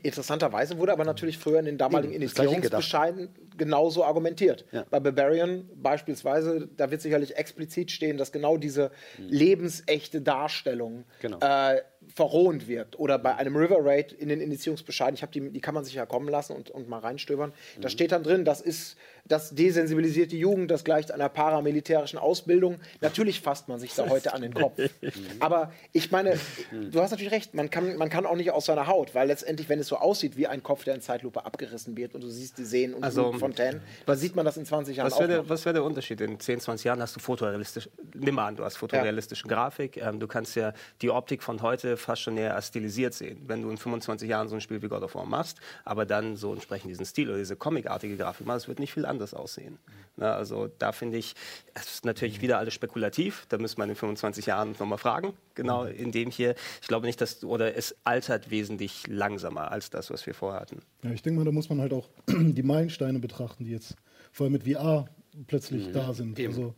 Interessanterweise wurde aber natürlich früher in den damaligen Initiierungsbescheiden genauso argumentiert. Ja. Bei Barbarian beispielsweise, da wird sicherlich explizit stehen, dass genau diese mhm. lebensechte Darstellung genau. äh, verrohend wirkt. Oder bei einem River Raid in den Initiierungsbescheiden, ich habe die, die kann man sich ja kommen lassen und, und mal reinstöbern. Mhm. Da steht dann drin, das ist, das desensibilisiert die Jugend, das gleicht einer paramilitärischen Ausbildung. Natürlich fasst man sich da heute an den Kopf. Aber ich meine, du hast natürlich recht, man kann, man kann auch nicht aus seiner Haut, weil letztendlich, wenn es so aussieht wie ein Kopf, der in Zeitlupe abgerissen wird und du siehst die Seen und also, Fontaine, dann sieht man das in 20 Jahren was auch der, Was wäre der Unterschied? In 10, 20 Jahren hast du fotorealistisch, nimm an, du hast fotorealistische ja. Grafik, ähm, du kannst ja die Optik von heute fast schon näher stilisiert sehen. Wenn du in 25 Jahren so ein Spiel wie God of War machst, aber dann so entsprechend diesen Stil oder diese comicartige Grafik machst, wird nicht viel anders aussehen. Na, also da finde ich, es ist natürlich wieder alles spekulativ, da müssen wir in 25 Jahren nochmal fragen. Genau, in dem hier, ich glaube nicht, dass, oder es altert wesentlich langsamer als das, was wir vorher hatten. Ja, ich denke mal, da muss man halt auch die Meilensteine betrachten, die jetzt vor allem mit VR plötzlich mhm. da sind. Eben. Also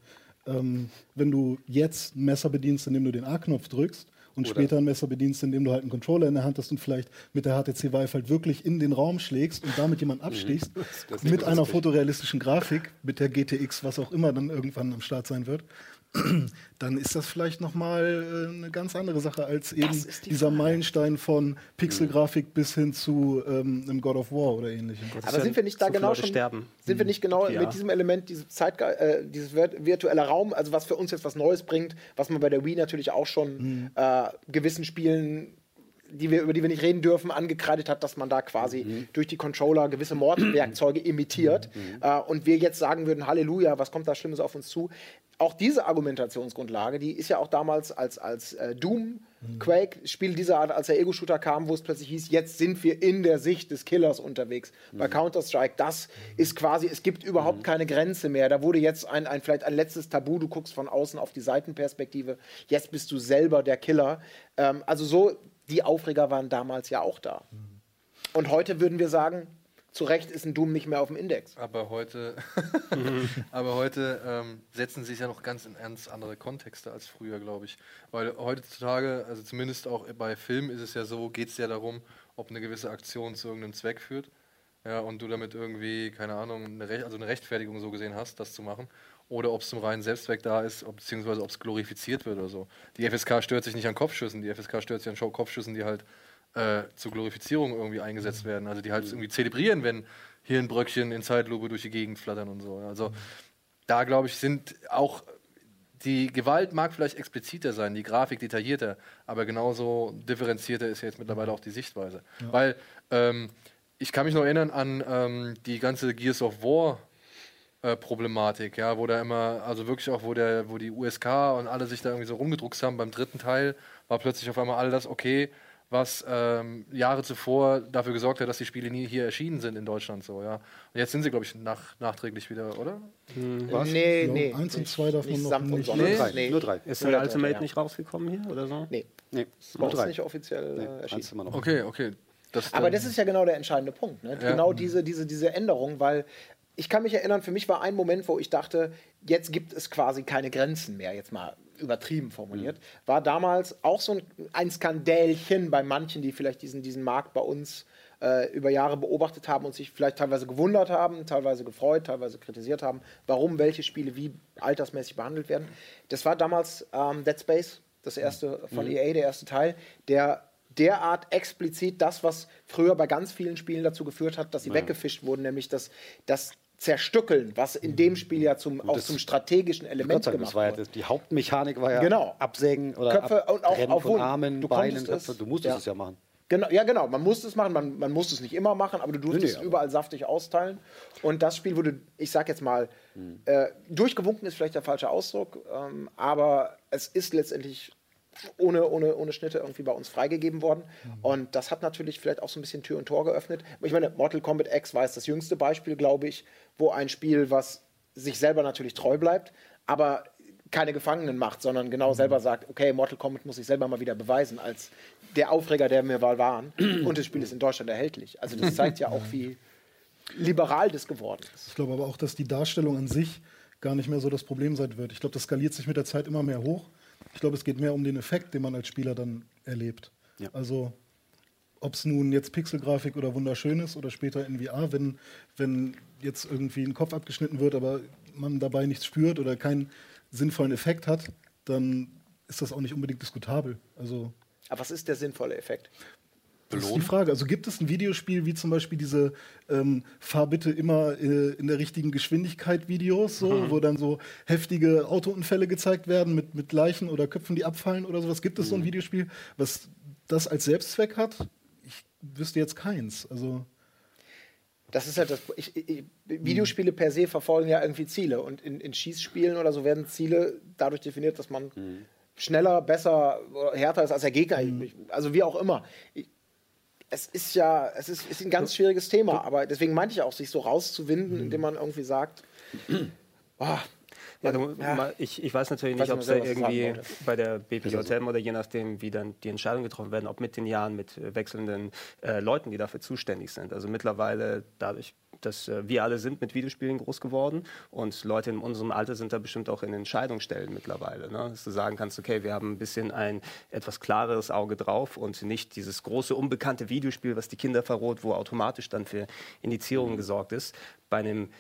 ähm, wenn du jetzt ein Messer bedienst, indem du den A-Knopf drückst, und Oder später ein Messer bedienst, indem du halt einen Controller in der Hand hast und vielleicht mit der HTC Vive halt wirklich in den Raum schlägst und damit jemanden mhm. abstichst, mit einer fotorealistischen Grafik, mit der GTX, was auch immer dann irgendwann am Start sein wird, dann ist das vielleicht nochmal äh, eine ganz andere Sache als eben die dieser Frage. Meilenstein von Pixelgrafik bis hin zu ähm, einem God of War oder ähnlichem. Aber sind wir nicht da genau schon, sterben. sind wir nicht genau ja. mit diesem Element, dieses, Zeitge äh, dieses virtuelle Raum, also was für uns jetzt was Neues bringt, was man bei der Wii natürlich auch schon mhm. äh, gewissen Spielen die wir, über die wir nicht reden dürfen, angekreidet hat, dass man da quasi mhm. durch die Controller gewisse Mordwerkzeuge imitiert. Mhm. Äh, und wir jetzt sagen würden, Halleluja, was kommt da Schlimmes auf uns zu? Auch diese Argumentationsgrundlage, die ist ja auch damals als, als äh, Doom, mhm. Quake, Spiel dieser Art, als der Ego-Shooter kam, wo es plötzlich hieß, jetzt sind wir in der Sicht des Killers unterwegs. Bei mhm. Counter-Strike, das ist quasi, es gibt überhaupt mhm. keine Grenze mehr. Da wurde jetzt ein, ein, vielleicht ein letztes Tabu, du guckst von außen auf die Seitenperspektive, jetzt bist du selber der Killer. Ähm, also so die Aufreger waren damals ja auch da. Und heute würden wir sagen, zu Recht ist ein Doom nicht mehr auf dem Index. Aber heute, aber heute ähm, setzen sich ja noch ganz in ernst andere Kontexte als früher, glaube ich. Weil heutzutage, also zumindest auch bei Filmen ist es ja so, geht es ja darum, ob eine gewisse Aktion zu irgendeinem Zweck führt. Ja, und du damit irgendwie, keine Ahnung, eine, Rech also eine Rechtfertigung so gesehen hast, das zu machen oder ob es zum reinen Selbstzweck da ist, ob, beziehungsweise ob es glorifiziert wird oder so. Die FSK stört sich nicht an Kopfschüssen, die FSK stört sich an Kopfschüssen, die halt äh, zur Glorifizierung irgendwie eingesetzt mhm. werden. Also die halt mhm. irgendwie zelebrieren, wenn Hirnbröckchen in Zeitlupe durch die Gegend flattern und so. Also mhm. da glaube ich, sind auch die Gewalt mag vielleicht expliziter sein, die Grafik detaillierter, aber genauso differenzierter ist jetzt mittlerweile auch die Sichtweise. Ja. Weil ähm, ich kann mich noch erinnern an ähm, die ganze Gears of War äh, Problematik, ja, wo da immer, also wirklich auch, wo der, wo die USK und alle sich da irgendwie so rumgedruckt haben, beim dritten Teil war plötzlich auf einmal all das okay, was ähm, Jahre zuvor dafür gesorgt hat, dass die Spiele nie hier erschienen sind in Deutschland so, ja. Und jetzt sind sie, glaube ich, nach, nachträglich wieder, oder? Hm. Was? Nee, nee. Eins und zwei darf man noch nicht. Nee, nur drei. Nee. Nur drei. Ist der Ultimate ja. nicht rausgekommen hier oder so? Nee. Nee, nur drei. nicht offiziell nee, äh, erschienen. Okay, okay. Das Aber das ist ja genau der entscheidende Punkt. Ne? Ja. Genau diese, diese, diese Änderung, weil ich kann mich erinnern, für mich war ein Moment, wo ich dachte, jetzt gibt es quasi keine Grenzen mehr, jetzt mal übertrieben formuliert, mhm. war damals auch so ein, ein Skandälchen bei manchen, die vielleicht diesen, diesen Markt bei uns äh, über Jahre beobachtet haben und sich vielleicht teilweise gewundert haben, teilweise gefreut, teilweise kritisiert haben, warum welche Spiele wie altersmäßig behandelt werden. Das war damals ähm, Dead Space, das erste von mhm. EA, der erste Teil, der derart explizit das, was früher bei ganz vielen Spielen dazu geführt hat, dass sie ja. weggefischt wurden, nämlich dass, dass zerstückeln, was in dem Spiel ja zum, auch zum strategischen Element sagen, gemacht war. Ja, die Hauptmechanik war ja genau. Absägen oder Köpfe und auch auf von Armen, Beinen, Köpfe. Du musstest ja. es ja machen. Genau, ja, genau. Man muss es machen, man, man muss es nicht immer machen, aber du durftest Nee, nee, überall saftig austeilen. Und das Spiel wurde, ich sag jetzt mal, äh, durchgewunken ist vielleicht der falsche Ausdruck, ähm, aber es ist letztendlich ohne, ohne, ohne Schnitte irgendwie bei uns freigegeben worden. Und das hat natürlich vielleicht auch so ein bisschen Tür und Tor geöffnet. Ich meine, Mortal Kombat X war jetzt das jüngste Beispiel, glaube ich, wo ein Spiel, was sich selber natürlich treu bleibt, aber keine Gefangenen macht, sondern genau selber sagt, okay, Mortal Kombat muss sich selber mal wieder beweisen als der Aufreger, der wir mal waren. Und das Spiel ist in Deutschland erhältlich. Also das zeigt ja auch, wie liberal das geworden ist. Ich glaube aber auch, dass die Darstellung an sich gar nicht mehr so das Problem sein wird. Ich glaube, das skaliert sich mit der Zeit immer mehr hoch. Ich glaube, es geht mehr um den Effekt, den man als Spieler dann erlebt. Ja. Also ob es nun jetzt Pixelgrafik oder wunderschön ist oder später in VR, wenn, wenn jetzt irgendwie ein Kopf abgeschnitten wird, aber man dabei nichts spürt oder keinen sinnvollen Effekt hat, dann ist das auch nicht unbedingt diskutabel. Also Aber was ist der sinnvolle Effekt? Das ist die Frage. Also gibt es ein Videospiel wie zum Beispiel diese ähm, Fahr bitte immer äh, in der richtigen Geschwindigkeit Videos, so, wo dann so heftige Autounfälle gezeigt werden mit, mit Leichen oder Köpfen, die abfallen oder sowas? Gibt es so ein Videospiel, was das als Selbstzweck hat? Ich wüsste jetzt keins. Also Das ist halt das. Ich, ich, Videospiele per se verfolgen ja irgendwie Ziele. Und in, in Schießspielen oder so werden Ziele dadurch definiert, dass man schneller, besser, oder härter ist als der Gegner. Ich- Also wie auch immer. Ich, es ist ja, es ist, ist ein ganz schwieriges Thema, aber deswegen meinte ich auch, sich so rauszuwinden, indem man irgendwie sagt, oh, Ja, du, Ja. Ich, ich weiß natürlich nicht, ob es da irgendwie bei der BPJM oder je nachdem, wie dann die Entscheidungen getroffen werden, ob mit den Jahren mit äh, wechselnden äh, Leuten, die dafür zuständig sind. Also mittlerweile dadurch, dass äh, wir alle sind mit Videospielen groß geworden und Leute in unserem Alter sind da bestimmt auch in Entscheidungsstellen mittlerweile. Ne? Dass du sagen kannst, okay, wir haben ein bisschen ein etwas klareres Auge drauf und nicht dieses große unbekannte Videospiel, was die Kinder verroht, wo automatisch dann für Indizierungen gesorgt ist. Bei einem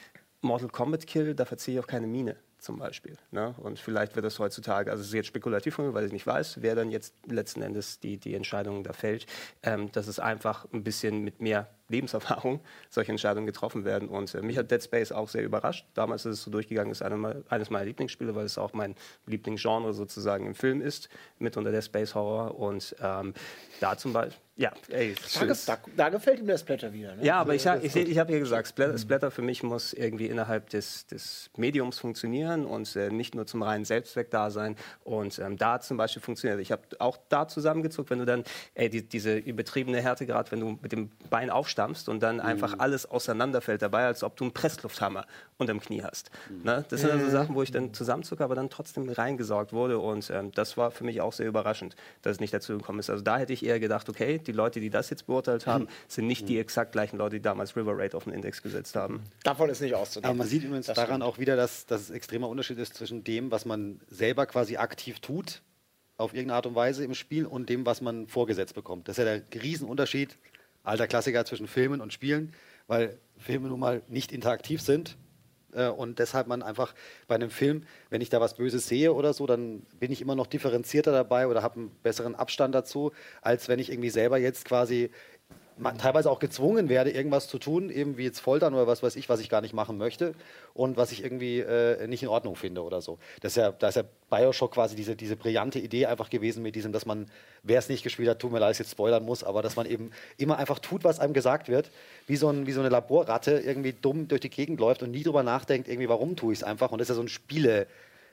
Mortal Kombat Kill, da verziehe ich auf keine Mine zum Beispiel. Ne? Und vielleicht wird das heutzutage, also es ist jetzt spekulativ von mir, weil ich nicht weiß, wer dann jetzt letzten Endes die, die Entscheidung da fällt, ähm, dass es einfach ein bisschen mit mehr Lebenserfahrung solche Entscheidungen getroffen werden. Und äh, mich hat Dead Space auch sehr überrascht. Damals ist es so durchgegangen, ist eine, eines meiner Lieblingsspiele, weil es auch mein Lieblingsgenre sozusagen im Film ist, mit unter der Space Horror. Und ähm, da zum Beispiel, ja, ey, da, da, da gefällt ihm der Splatter wieder. Ne? ja, aber ich, ich, ich habe ja gesagt, Splatter, Splatter für mich muss irgendwie innerhalb des, des Mediums funktionieren und äh, nicht nur zum reinen Selbstzweck da sein. Und ähm, da zum Beispiel funktioniert. Ich habe auch da zusammengezuckt, wenn du dann ey, die, diese übertriebene Härtegrad, wenn du mit dem Bein aufstammst und dann einfach alles auseinanderfällt dabei, als ob du einen Presslufthammer unterm Knie hast. Ne? Das sind also Sachen, wo ich dann zusammenzucke, aber dann trotzdem reingesaugt wurde. Und ähm, das war für mich auch sehr überraschend, dass es nicht dazu gekommen ist. Also da hätte ich eher gedacht, okay, die Leute, die das jetzt beurteilt haben, sind nicht die exakt gleichen Leute, die damals River Raid auf den Index gesetzt haben. Davon ist nicht auszugehen. Aber man sieht übrigens Das daran auch wieder, dass, dass es extremer Unterschied ist zwischen dem, was man selber quasi aktiv tut, auf irgendeine Art und Weise im Spiel, und dem, was man vorgesetzt bekommt. Das ist ja der Riesenunterschied, alter Klassiker zwischen Filmen und Spielen, weil Filme nun mal nicht interaktiv sind. äh, Und deshalb man einfach bei einem Film, wenn ich da was Böses sehe oder so, dann bin ich immer noch differenzierter dabei oder habe einen besseren Abstand dazu, als wenn ich irgendwie selber jetzt quasi teilweise auch gezwungen werde, irgendwas zu tun, eben wie jetzt Foltern oder was weiß ich, was ich gar nicht machen möchte und was ich irgendwie äh, nicht in Ordnung finde oder so. Das ist ja, da ist ja Bioshock quasi diese, diese brillante Idee einfach gewesen mit diesem, dass man, wer es nicht gespielt hat, tut mir leid, dass ich jetzt spoilern muss, aber dass man eben immer einfach tut, was einem gesagt wird, wie so, ein, wie so eine Laborratte irgendwie dumm durch die Gegend läuft und nie drüber nachdenkt, irgendwie, warum tue ich es einfach. Und das ist ja so ein Spiele.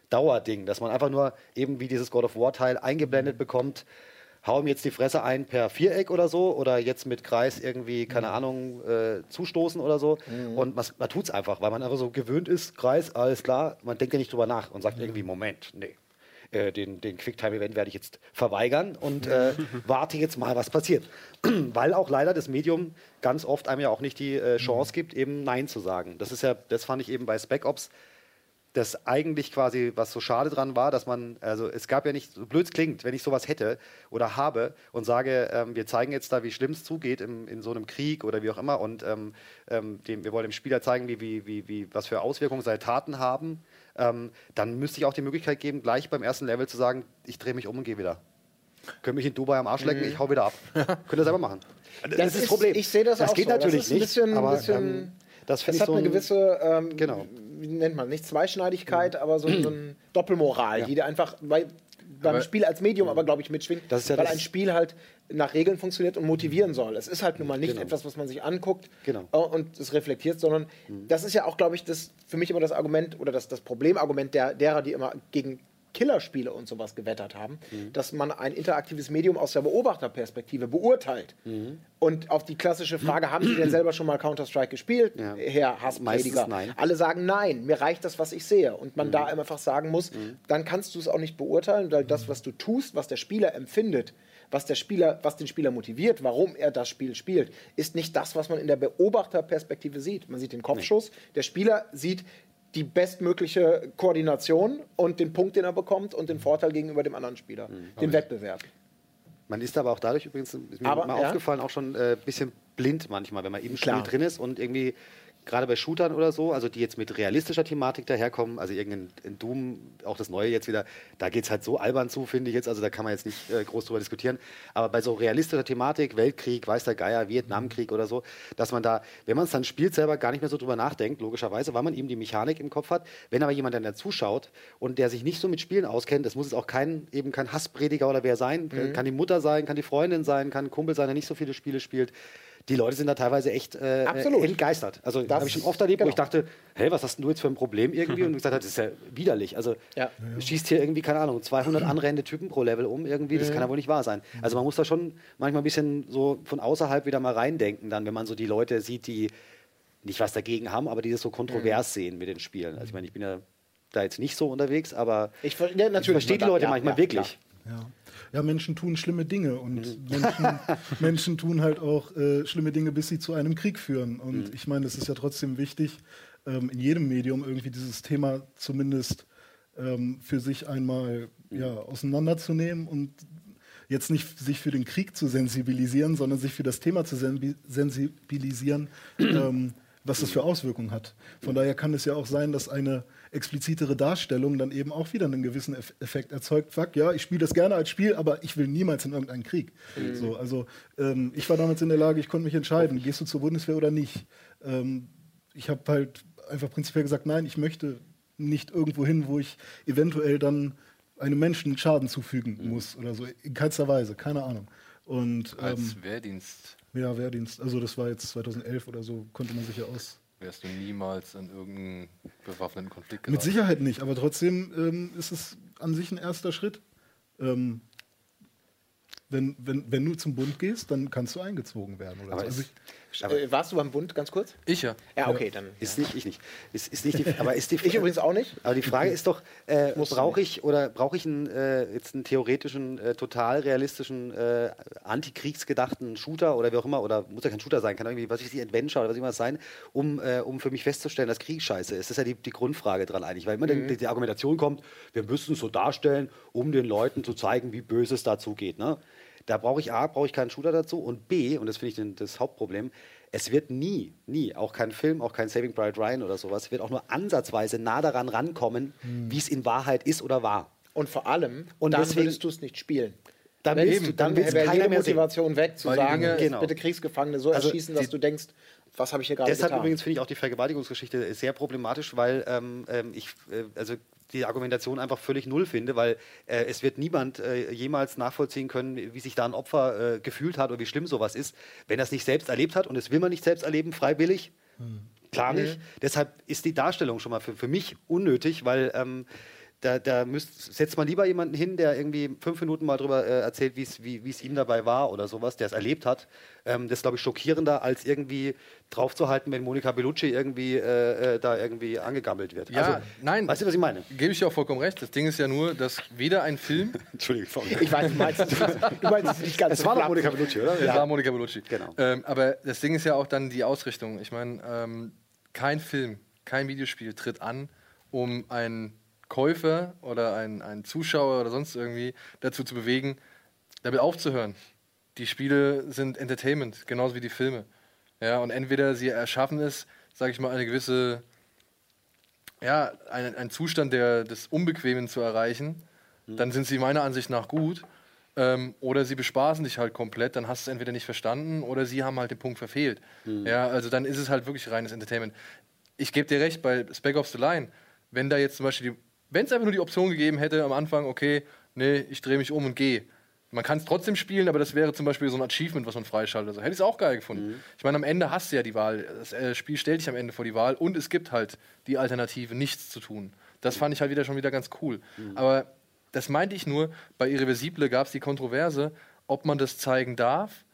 Dauerding, dass man einfach nur eben wie dieses God of War Teil eingeblendet bekommt, hau ihm jetzt die Fresse ein per Viereck oder so oder jetzt mit Kreis irgendwie, keine Ahnung, äh, zustoßen oder so. Und man, man tut es einfach, weil man einfach so gewöhnt ist, Kreis, alles klar, man denkt ja nicht drüber nach und sagt irgendwie, Moment, nee. Äh, den, den Quicktime-Event werde ich jetzt verweigern und äh, warte jetzt mal, was passiert. Weil auch leider das Medium ganz oft einem ja auch nicht die äh, Chance gibt, eben Nein zu sagen. Das ist ja, das fand ich eben bei Spec Ops das eigentlich quasi, was so schade dran war, dass man, also es gab ja nicht, so blöd es klingt, wenn ich sowas hätte oder habe und sage, ähm, wir zeigen jetzt da, wie schlimm es zugeht im, in so einem Krieg oder wie auch immer und ähm, ähm, dem, wir wollen dem Spieler zeigen, wie, wie, wie, wie, was für Auswirkungen seine Taten haben, ähm, dann müsste ich auch die Möglichkeit geben, gleich beim ersten Level zu sagen, ich drehe mich um und gehe wieder. Können mich in Dubai am Arsch lecken, ich hau wieder ab. Könnt ihr selber machen. Das, Das ist das Problem. ich sehe das auch geht so. Das natürlich ist ein nicht, bisschen- aber bisschen- das ich hat so eine ein- gewisse, ähm, Genau. wie nennt man, nicht Zweischneidigkeit, aber so, so eine Doppelmoral, Ja. die dir einfach, weil beim Aber- Spiel als Medium aber, glaube ich, mitschwingt, Das ist ja weil das- ein Spiel halt nach Regeln funktioniert und motivieren soll. Es ist halt nun mal nicht etwas, was man sich anguckt Genau. äh, und es reflektiert, sondern das ist ja auch, glaube ich, das für mich immer das Argument oder das, das Problemargument der, derer, die immer gegen Killerspiele und sowas gewettert haben, dass man ein interaktives Medium aus der Beobachterperspektive beurteilt. Und auf die klassische Frage, haben Sie denn selber schon mal Counter-Strike gespielt, Ja. Herr Hassprediger? Nein. Alle sagen nein, mir reicht das, was ich sehe. Und man da einfach sagen muss, dann kannst du es auch nicht beurteilen, weil das, was du tust, was der Spieler empfindet, was, der Spieler, was den Spieler motiviert, warum er das Spiel spielt, ist nicht das, was man in der Beobachterperspektive sieht. Man sieht den Kopfschuss, der Spieler sieht die bestmögliche Koordination und den Punkt, den er bekommt und den Vorteil gegenüber dem anderen Spieler, den Wettbewerb. Man ist aber auch dadurch übrigens, ist mir Aber, mal ja. aufgefallen, auch schon ein äh, bisschen blind manchmal, wenn man im Klar. Spiel drin ist und irgendwie, gerade bei Shootern oder so, also die jetzt mit realistischer Thematik daherkommen, also irgendein in Doom, auch das Neue jetzt wieder, da geht es halt so albern zu, finde ich jetzt, also da kann man jetzt nicht äh, groß drüber diskutieren, aber bei so realistischer Thematik, Weltkrieg, weiß der Geier, Vietnamkrieg oder so, dass man da, wenn man es dann spielt, selber gar nicht mehr so drüber nachdenkt, logischerweise, weil man eben die Mechanik im Kopf hat. Wenn aber jemand dann da zuschaut und der sich nicht so mit Spielen auskennt, das muss es auch kein, eben kein Hassprediger oder wer sein, kann die Mutter sein, kann die Freundin sein, kann ein Kumpel sein, der nicht so viele Spiele spielt. Die Leute sind da teilweise echt äh, Absolut. äh, entgeistert. Also Das- habe ich schon oft erlebt, wo genau. ich dachte, hey, was hast denn du jetzt für ein Problem irgendwie? Und gesagt hat, das ist ja widerlich. Also Ja. schießt hier irgendwie, keine Ahnung, 200 anrennende Typen pro Level um irgendwie, das kann ja wohl nicht wahr sein. Also man muss da schon manchmal ein bisschen so von außerhalb wieder mal reindenken dann, wenn man so die Leute sieht, die nicht was dagegen haben, aber die das so kontrovers sehen mit den Spielen. Also ich meine, ich bin ja da jetzt nicht so unterwegs, aber Ich, ja, natürlich, ich verstehe die Leute ja, manchmal ja, wirklich. Ja. Ja, Menschen tun schlimme Dinge und Mhm. Menschen, Menschen tun halt auch äh, schlimme Dinge, bis sie zu einem Krieg führen. Und Mhm. ich meine, es ist ja trotzdem wichtig, ähm, in jedem Medium irgendwie dieses Thema zumindest ähm, für sich einmal Mhm. ja, auseinanderzunehmen und jetzt nicht sich für den Krieg zu sensibilisieren, sondern sich für das Thema zu sensibilisieren, ähm, was das für Auswirkungen hat. Von daher kann es ja auch sein, dass eine explizitere Darstellung dann eben auch wieder einen gewissen Eff Effekt erzeugt. Fuck, ja, ich spiele das gerne als Spiel, aber ich will niemals in irgendeinen Krieg. So, also ähm, ich war damals in der Lage, ich konnte mich entscheiden, gehst du zur Bundeswehr oder nicht. Ähm, ich habe halt einfach prinzipiell gesagt, nein, ich möchte nicht irgendwo hin, wo ich eventuell dann einem Menschen Schaden zufügen muss oder so. In keinster Weise, keine Ahnung. Und Als ähm, Wehrdienst ja, Wehrdienst, also das war jetzt 2011 oder so, konnte man sich ja aus. wärst du niemals in irgendeinen bewaffneten Konflikt Mit geraten. Sicherheit nicht, aber trotzdem ähm, ist es an sich ein erster Schritt. Ähm, wenn, wenn, wenn du zum Bund gehst, dann kannst du eingezogen werden. Oder Aber so. Also ich, aber Äh, warst du beim Bund ganz kurz? Ich ja. Ja, okay, dann. ist nicht, ich nicht. Ist, ist nicht die, aber ist die, Ich übrigens auch nicht. Aber die Frage ist doch, äh, brauche ich oder brauche ich einen, äh, jetzt einen theoretischen, äh, total realistischen, äh, antikriegsgedachten Shooter oder wie auch immer, oder muss ja kein Shooter sein, kann irgendwie, was ich die Adventure oder was immer sein, um, äh, um für mich festzustellen, dass Krieg scheiße ist. Das ist ja die, die Grundfrage dran eigentlich, weil immer die, die Argumentation kommt, wir müssen es so darstellen, um den Leuten zu zeigen, wie böse es dazu geht. Ne? Da brauche ich A, brauche ich keinen Shooter dazu und B, und das finde ich den, das Hauptproblem, es wird nie, nie, auch kein Film, auch kein Saving Private Ryan oder sowas, wird auch nur ansatzweise nah daran rankommen, wie es in Wahrheit ist oder war. Und vor allem, Und dann deswegen- würdest du es nicht spielen. Dann Wenn- willst du- dann will's wäre keiner jede mehr sehen. Motivation weg, zu Weil sagen, Dinge- Genau. bitte Kriegsgefangene so Also erschießen, dass die- du denkst, was habe ich hier gerade Deshalb getan? übrigens finde ich auch die Vergewaltigungsgeschichte sehr problematisch, weil ähm, ähm, ich äh, also die Argumentation einfach völlig null finde, weil äh, es wird niemand äh, jemals nachvollziehen können, wie sich da ein Opfer äh, gefühlt hat oder wie schlimm sowas ist, wenn er es nicht selbst erlebt hat und das will man nicht selbst erleben, freiwillig. Klar nicht. Deshalb ist die Darstellung schon mal für, für mich unnötig, weil ähm, da, da müsst, setzt man lieber jemanden hin, der irgendwie fünf Minuten mal drüber äh, erzählt, wie's, wie es ihm dabei war oder sowas, der es erlebt hat. Ähm, das ist, glaube ich, schockierender, als irgendwie draufzuhalten, wenn Monika Bellucci irgendwie äh, äh, da irgendwie angegammelt wird. Ja, also, nein. Weißt du, was ich meine? Gebe ich dir auch vollkommen recht. Das Ding ist ja nur, dass weder ein Film, Entschuldigung. ich weiß, du meinst, du meinst es nicht ganz Es war doch. Monika Bellucci, oder? es war Monika Bellucci. Genau. Ähm, aber das Ding ist ja auch dann die Ausrichtung. Ich meine, ähm, kein Film, kein Videospiel tritt an, um einen Käufer oder einen, einen Zuschauer oder sonst irgendwie dazu zu bewegen, damit aufzuhören. Die Spiele sind Entertainment, genauso wie die Filme. Ja, und entweder sie erschaffen es, sage ich mal, eine gewisse, ja, einen, einen Zustand der, des Unbequemen zu erreichen, dann sind sie meiner Ansicht nach gut. Ähm, oder sie bespaßen dich halt komplett, dann hast du es entweder nicht verstanden oder sie haben halt den Punkt verfehlt. Ja, also dann ist es halt wirklich reines Entertainment. Ich gebe dir recht, bei Spec Ops The Line, wenn da jetzt zum Beispiel, wenn es einfach nur die Option gegeben hätte am Anfang, okay, nee, ich drehe mich um und gehe. Man kann es trotzdem spielen, aber das wäre zum Beispiel so ein Achievement, was man freischaltet. Also, hätte ich es auch geil gefunden. Ich meine, am Ende hast du ja die Wahl. Das äh, Spiel stellt dich am Ende vor die Wahl und es gibt halt die Alternative, nichts zu tun. Das fand ich halt wieder schon wieder ganz cool. Aber das meinte ich nur, bei Irreversible gab es die Kontroverse, ob man das zeigen darf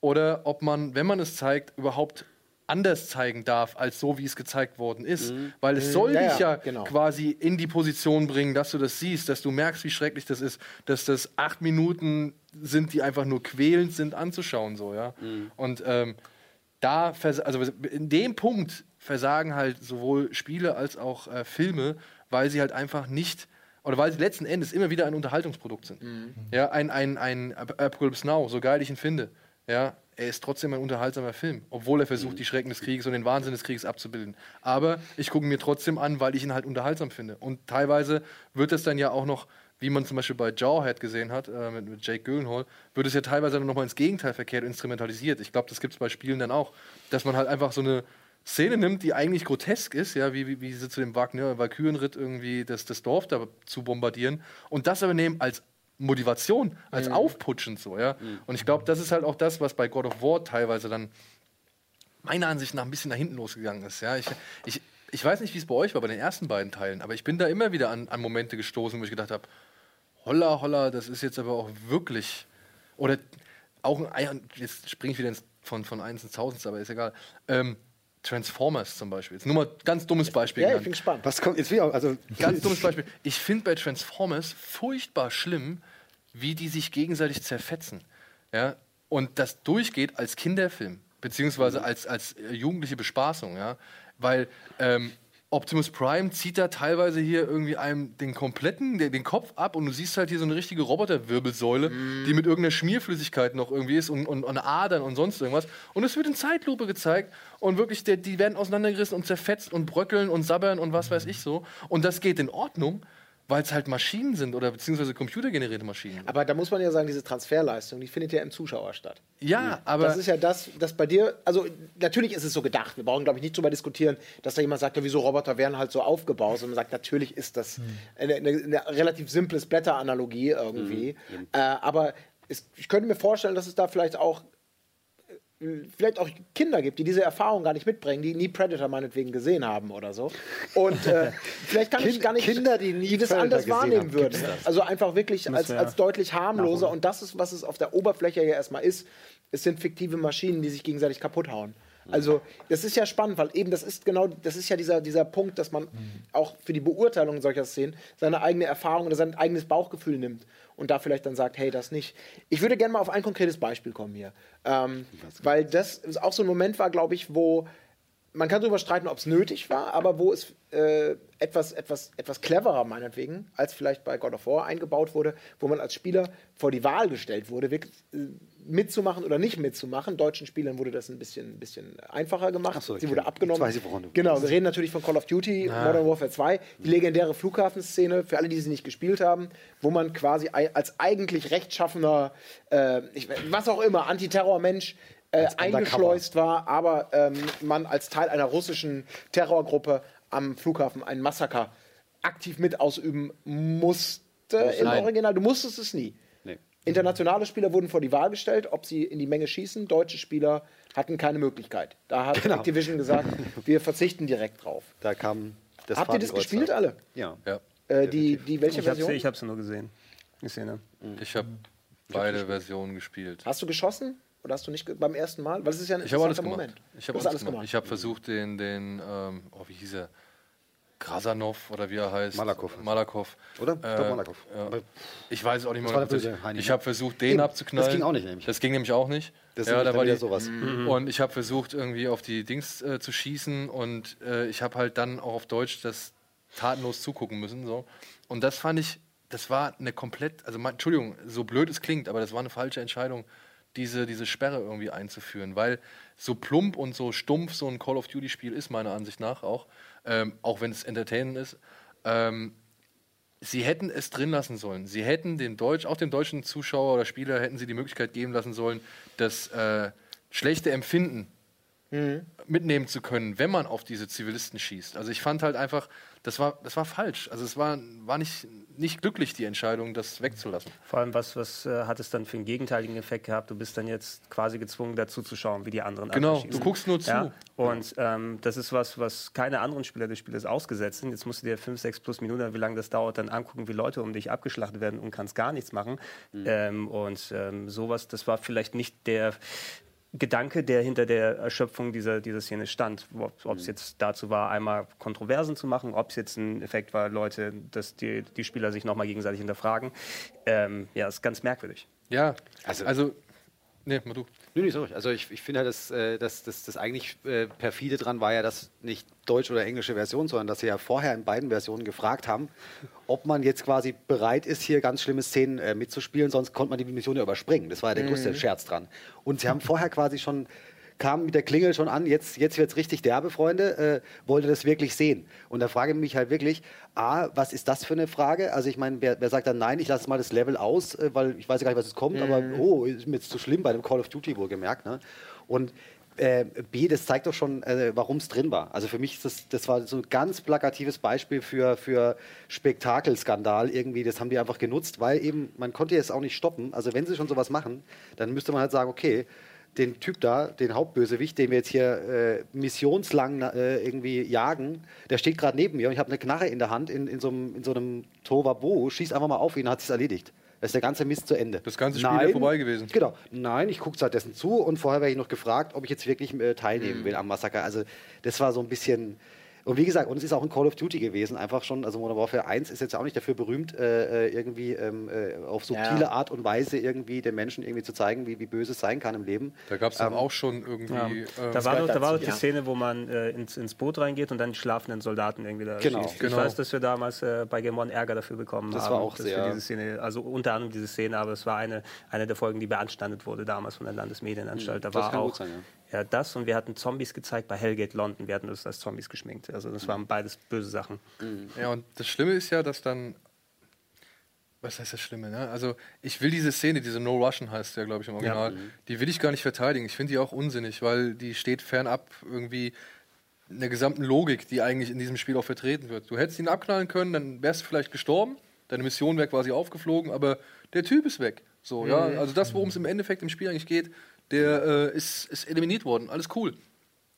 oder ob man, wenn man es zeigt, überhaupt anders zeigen darf, als so, wie es gezeigt worden ist. Weil es soll Ja, dich ja, genau. quasi in die Position bringen, dass du das siehst, dass du merkst, wie schrecklich das ist, dass das acht Minuten sind, die einfach nur quälend sind anzuschauen, so, ja. Und ähm, da, also in dem Punkt versagen halt sowohl Spiele als auch äh, Filme, weil sie halt einfach nicht oder weil sie letzten Endes immer wieder ein Unterhaltungsprodukt sind. Ja, ein, ein, ein Ap- Apocalypse Now, so geil ich ihn finde, ja, er ist trotzdem ein unterhaltsamer Film, obwohl er versucht, die Schrecken des Krieges und den Wahnsinn des Krieges abzubilden. Aber ich gucke ihn mir trotzdem an, weil ich ihn halt unterhaltsam finde. Und teilweise wird es dann ja auch noch, wie man zum Beispiel bei Jawhead gesehen hat, äh, mit, mit Jake Gyllenhaal, wird es ja teilweise dann nochmal ins Gegenteil verkehrt instrumentalisiert. Ich glaube, das gibt es bei Spielen dann auch, dass man halt einfach so eine Szene nimmt, die eigentlich grotesk ist, ja, wie, wie, wie sie zu dem Wagner Valkyrenritt irgendwie das, das Dorf da zu bombardieren und das aber nehmen als Motivation, als aufputschend so, ja. Und ich glaube, das ist halt auch das, was bei God of War teilweise dann meiner Ansicht nach ein bisschen nach hinten losgegangen ist, ja. Ich, ich, ich weiß nicht, wie es bei euch war, bei den ersten beiden Teilen, aber ich bin da immer wieder an, an Momente gestoßen, wo ich gedacht habe, holla, holla, das ist jetzt aber auch wirklich, oder auch, ein, jetzt springe ich wieder ins, von, von eins ins Tausends, aber ist egal, ähm, Transformers zum Beispiel. Jetzt nur mal ganz dummes Beispiel. Ja, ich bin gespannt. Was kommt jetzt wieder? Also, Ganz dummes Beispiel. Ich finde bei Transformers furchtbar schlimm, wie die sich gegenseitig zerfetzen. Ja? Und das durchgeht als Kinderfilm, beziehungsweise als, als äh, jugendliche Bespaßung. Ja? Weil ähm, Optimus Prime zieht da teilweise hier irgendwie einem den kompletten, den, den Kopf ab und du siehst halt hier so eine richtige Roboterwirbelsäule, die mit irgendeiner Schmierflüssigkeit noch irgendwie ist und, und, und Adern und sonst irgendwas. Und es wird in Zeitlupe gezeigt und wirklich, der, die werden auseinandergerissen und zerfetzt und bröckeln und sabbern und was weiß ich so. Und das geht in Ordnung, weil es halt Maschinen sind oder beziehungsweise computergenerierte Maschinen. Aber da muss man ja sagen, diese Transferleistung, die findet ja im Zuschauer statt. Ja, aber das ist ja das, das bei dir, also natürlich ist es so gedacht, wir brauchen glaube ich nicht drüber diskutieren, dass da jemand sagt, ja, wieso Roboter werden halt so aufgebaut, sondern man sagt, natürlich ist das eine, eine, eine relativ simples Blätteranalogie irgendwie. Äh, aber es, ich könnte mir vorstellen, dass es da vielleicht auch vielleicht auch Kinder gibt, die diese Erfahrung gar nicht mitbringen, die nie Predator meinetwegen gesehen haben oder so. Und äh, vielleicht kann ich Kind- gar nicht, Kinder, die nie das Predator anders wahrnehmen würden. Also einfach wirklich als, als deutlich harmloser. Und das ist, was es auf der Oberfläche ja erstmal ist. Es sind fiktive Maschinen, die sich gegenseitig kaputt hauen. Also, das ist ja spannend, weil eben das ist genau, das ist ja dieser, dieser Punkt, dass man auch für die Beurteilung solcher Szenen seine eigene Erfahrung oder sein eigenes Bauchgefühl nimmt und da vielleicht dann sagt, hey, das nicht. Ich würde gerne mal auf ein konkretes Beispiel kommen hier. Ähm, weil das auch so ein Moment war, glaube ich, wo man kann darüber streiten, ob es nötig war, aber wo es äh, etwas, etwas, etwas cleverer, meinetwegen, als vielleicht bei God of War eingebaut wurde, wo man als Spieler vor die Wahl gestellt wurde, wirklich äh, mitzumachen oder nicht mitzumachen. Deutschen Spielern wurde das ein bisschen, ein bisschen einfacher gemacht. Ach so, Sie wurde abgenommen. weiß ich, woran du genau, wir reden natürlich von Call of Duty, Modern Warfare 2, die legendäre Flughafenszene, für alle, die sie nicht gespielt haben, wo man quasi als eigentlich rechtschaffener, äh, ich, was auch immer, Antiterrormensch äh, eingeschleust war, aber ähm, man als Teil einer russischen Terrorgruppe am Flughafen ein Massaker aktiv mit ausüben musste im Nein. Original. Du musstest es nie. Internationale Spieler wurden vor die Wahl gestellt, ob sie in die Menge schießen. Deutsche Spieler hatten keine Möglichkeit. Da hat Genau. Activision gesagt, wir verzichten direkt drauf. Da kam das Habt ihr das gespielt alle? Ja. ja, Äh, die, die, welche Ich habe Version? ich hab's nur gesehen. Die Szene. ich habe beide Versionen gespielt. Hast du geschossen? Oder hast du nicht beim ersten Mal? Weil es ist ja ein Ich habe alles interessanter gemacht. Moment. Ich habe alles gemacht. Ich habe versucht, den, den ähm, oh, wie hieß er? Krasanov oder wie er heißt. Malakow. Malakow. Oder? Äh, Doch, Malakow. Ja. Ich weiß auch nicht mehr. Das böse Heini, ich ne? habe versucht, den Eben. abzuknallen. Das ging auch nicht, nämlich. Das ging nämlich auch nicht. Das ja, da war wieder die, sowas. Und ich habe versucht, irgendwie auf die Dings äh, zu schießen und äh, ich habe halt dann auch auf Deutsch das tatenlos zugucken müssen. So. Und das fand ich, das war eine komplett, also man, Entschuldigung, so blöd es klingt, aber das war eine falsche Entscheidung, diese, diese Sperre irgendwie einzuführen, weil so plump und so stumpf so ein Call of Duty-Spiel ist, meiner Ansicht nach auch, ähm, auch wenn es entertainend ist, ähm, sie hätten es drin lassen sollen. Sie hätten den Deutsch, auch dem deutschen Zuschauer oder Spieler hätten sie die Möglichkeit geben lassen sollen, das äh, schlechte Empfinden mitnehmen zu können, wenn man auf diese Zivilisten schießt. Also ich fand halt einfach, das war, das war falsch. Also es war, war nicht, nicht glücklich, die Entscheidung, das wegzulassen. Vor allem, was, was äh, hat es dann für einen gegenteiligen Effekt gehabt? Du bist dann jetzt quasi gezwungen, dazu zu schauen, wie die anderen Genau, du guckst nur zu. Ja? Und ähm, das ist was, was keine anderen Spieler des Spieles ausgesetzt sind. Jetzt musst du dir fünf, sechs plus Minuten, wie lange das dauert, dann angucken, wie Leute um dich abgeschlachtet werden und kannst gar nichts machen. Ähm, und ähm, sowas, das war vielleicht nicht der Gedanke, der hinter der Erschöpfung dieser, dieser Szene stand. Ob es jetzt dazu war, einmal Kontroversen zu machen, ob es jetzt ein Effekt war, Leute, dass die, die Spieler sich nochmal gegenseitig hinterfragen. Ähm, ja, ist ganz merkwürdig. Ja, Also- also, also nee, mal du. Nö, nicht so. Also ich, ich finde halt, dass, dass, dass das eigentlich äh, perfide dran war ja, dass nicht deutsche oder englische Version, sondern dass sie ja vorher in beiden Versionen gefragt haben, ob man jetzt quasi bereit ist, hier ganz schlimme Szenen äh, mitzuspielen, sonst konnte man die Mission ja überspringen. Das war ja der größte Scherz dran. Und sie haben vorher quasi schon kam mit der Klingel schon an, jetzt, jetzt wird es richtig derbe, Freunde, äh, wollt ihr das wirklich sehen? Und da frage ich mich halt wirklich, A, was ist das für eine Frage? Also ich meine, wer, wer sagt dann, nein, ich lasse mal das Level aus, äh, weil ich weiß ja gar nicht, was es kommt, aber oh, ist mir jetzt zu schlimm bei dem Call of Duty wohlgemerkt. Ne? Und äh, B, das zeigt doch schon, äh, warum es drin war. Also für mich ist das, das war so ein ganz plakatives Beispiel für, für Spektakelskandal irgendwie. Das haben die einfach genutzt, weil eben, man konnte jetzt auch nicht stoppen. Also wenn sie schon sowas machen, dann müsste man halt sagen, okay, den Typ da, den Hauptbösewicht, den wir jetzt hier äh, missionslang äh, irgendwie jagen, der steht gerade neben mir und ich habe eine Knarre in der Hand in, in so einem, in so einem Tovabo, schießt einfach mal auf ihn, hat es erledigt. Da ist der ganze Mist zu Ende. Das ganze Spiel wäre vorbei gewesen. Genau. Nein, ich gucke stattdessen zu und vorher wäre ich noch gefragt, ob ich jetzt wirklich äh, teilnehmen will am Massaker. Also das war so ein bisschen. Und wie gesagt, und es ist auch ein Call of Duty gewesen, einfach schon, also Modern Warfare 1 ist jetzt auch nicht dafür berühmt, äh, äh, irgendwie ähm, äh, auf subtile Ja. Art und Weise irgendwie den Menschen irgendwie zu zeigen, wie, wie böse es sein kann im Leben. Da gab es Ähm, auch schon irgendwie. Ja. ähm, da war doch, da war doch die ja. Szene, wo man äh, ins, ins Boot reingeht und dann die schlafenden Soldaten irgendwie da Genau. schießt. Ich Genau. weiß, dass wir damals äh, bei Game One Ärger dafür bekommen Das haben. war auch dass sehr- Wir diese Szene, also unter anderem diese Szene, aber es war eine, eine der Folgen, die beanstandet wurde damals von der Landesmedienanstalt. Da Hm, das war kann auch gut sein, ja, das und wir hatten Zombies gezeigt bei Hellgate London. Wir hatten das als Zombies geschminkt. Also das waren beides böse Sachen. Ja, und das Schlimme ist ja, dass dann. Was heißt das Schlimme, ne? Also, ich will diese Szene, diese No Russian heißt ja, glaube ich, im Original, die will ich gar nicht verteidigen. Ich finde die auch unsinnig, weil die steht fernab irgendwie der gesamten Logik, die eigentlich in diesem Spiel auch vertreten wird. Du hättest ihn abknallen können, dann wärst du vielleicht gestorben, deine Mission wäre quasi aufgeflogen, aber der Typ ist weg. So, ja, also das, worum es im Endeffekt im Spiel eigentlich geht, der äh, ist, ist eliminiert worden. Alles cool.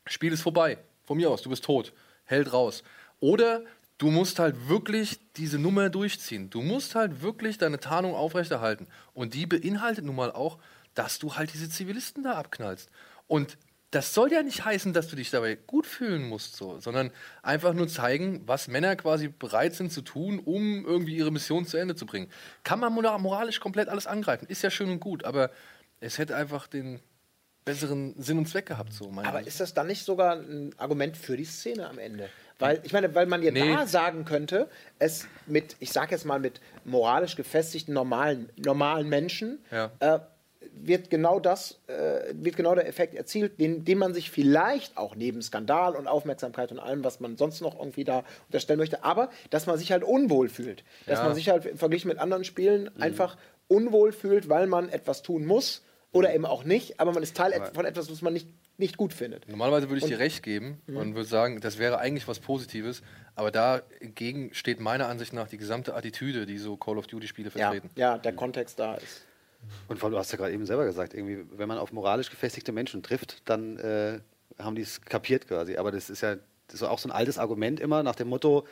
Spiel ist vorbei. Von mir aus, du bist tot. Hält raus. Oder du musst halt wirklich diese Nummer durchziehen. Du musst halt wirklich deine Tarnung aufrechterhalten. Und die beinhaltet nun mal auch, dass du halt diese Zivilisten da abknallst. Und das soll ja nicht heißen, dass du dich dabei gut fühlen musst, so, sondern einfach nur zeigen, was Männer quasi bereit sind zu tun, um irgendwie ihre Mission zu Ende zu bringen. Kann man mora- moralisch komplett alles angreifen, ist ja schön und gut, aber es hätte einfach den besseren Sinn und Zweck gehabt, so meiner Aber ist das dann nicht sogar ein Argument für die Szene am Ende? Weil, ich meine, weil man ja Nee. da sagen könnte, es mit, ich sag jetzt mal, mit moralisch gefestigten normalen, normalen Menschen Ja. äh, wird genau das, äh, wird genau der Effekt erzielt, den, den man sich vielleicht auch neben Skandal und Aufmerksamkeit und allem, was man sonst noch irgendwie da unterstellen möchte, aber dass man sich halt unwohl fühlt. Dass Ja. man sich halt verglichen mit anderen Spielen einfach unwohl fühlt, weil man etwas tun muss oder eben auch nicht, aber man ist Teil et- von etwas, was man nicht, nicht gut findet. Normalerweise würde ich Und- dir recht geben Mhm. und würde sagen, das wäre eigentlich was Positives, aber dagegen steht meiner Ansicht nach die gesamte Attitüde, die so Call of Duty-Spiele Ja, vertreten. ja, der Kontext da ist. Und vor allem, du hast ja gerade eben selber gesagt, irgendwie, wenn man auf moralisch gefestigte Menschen trifft, dann äh, haben die es kapiert quasi. Aber das ist ja das ist auch so ein altes Argument immer nach dem Motto,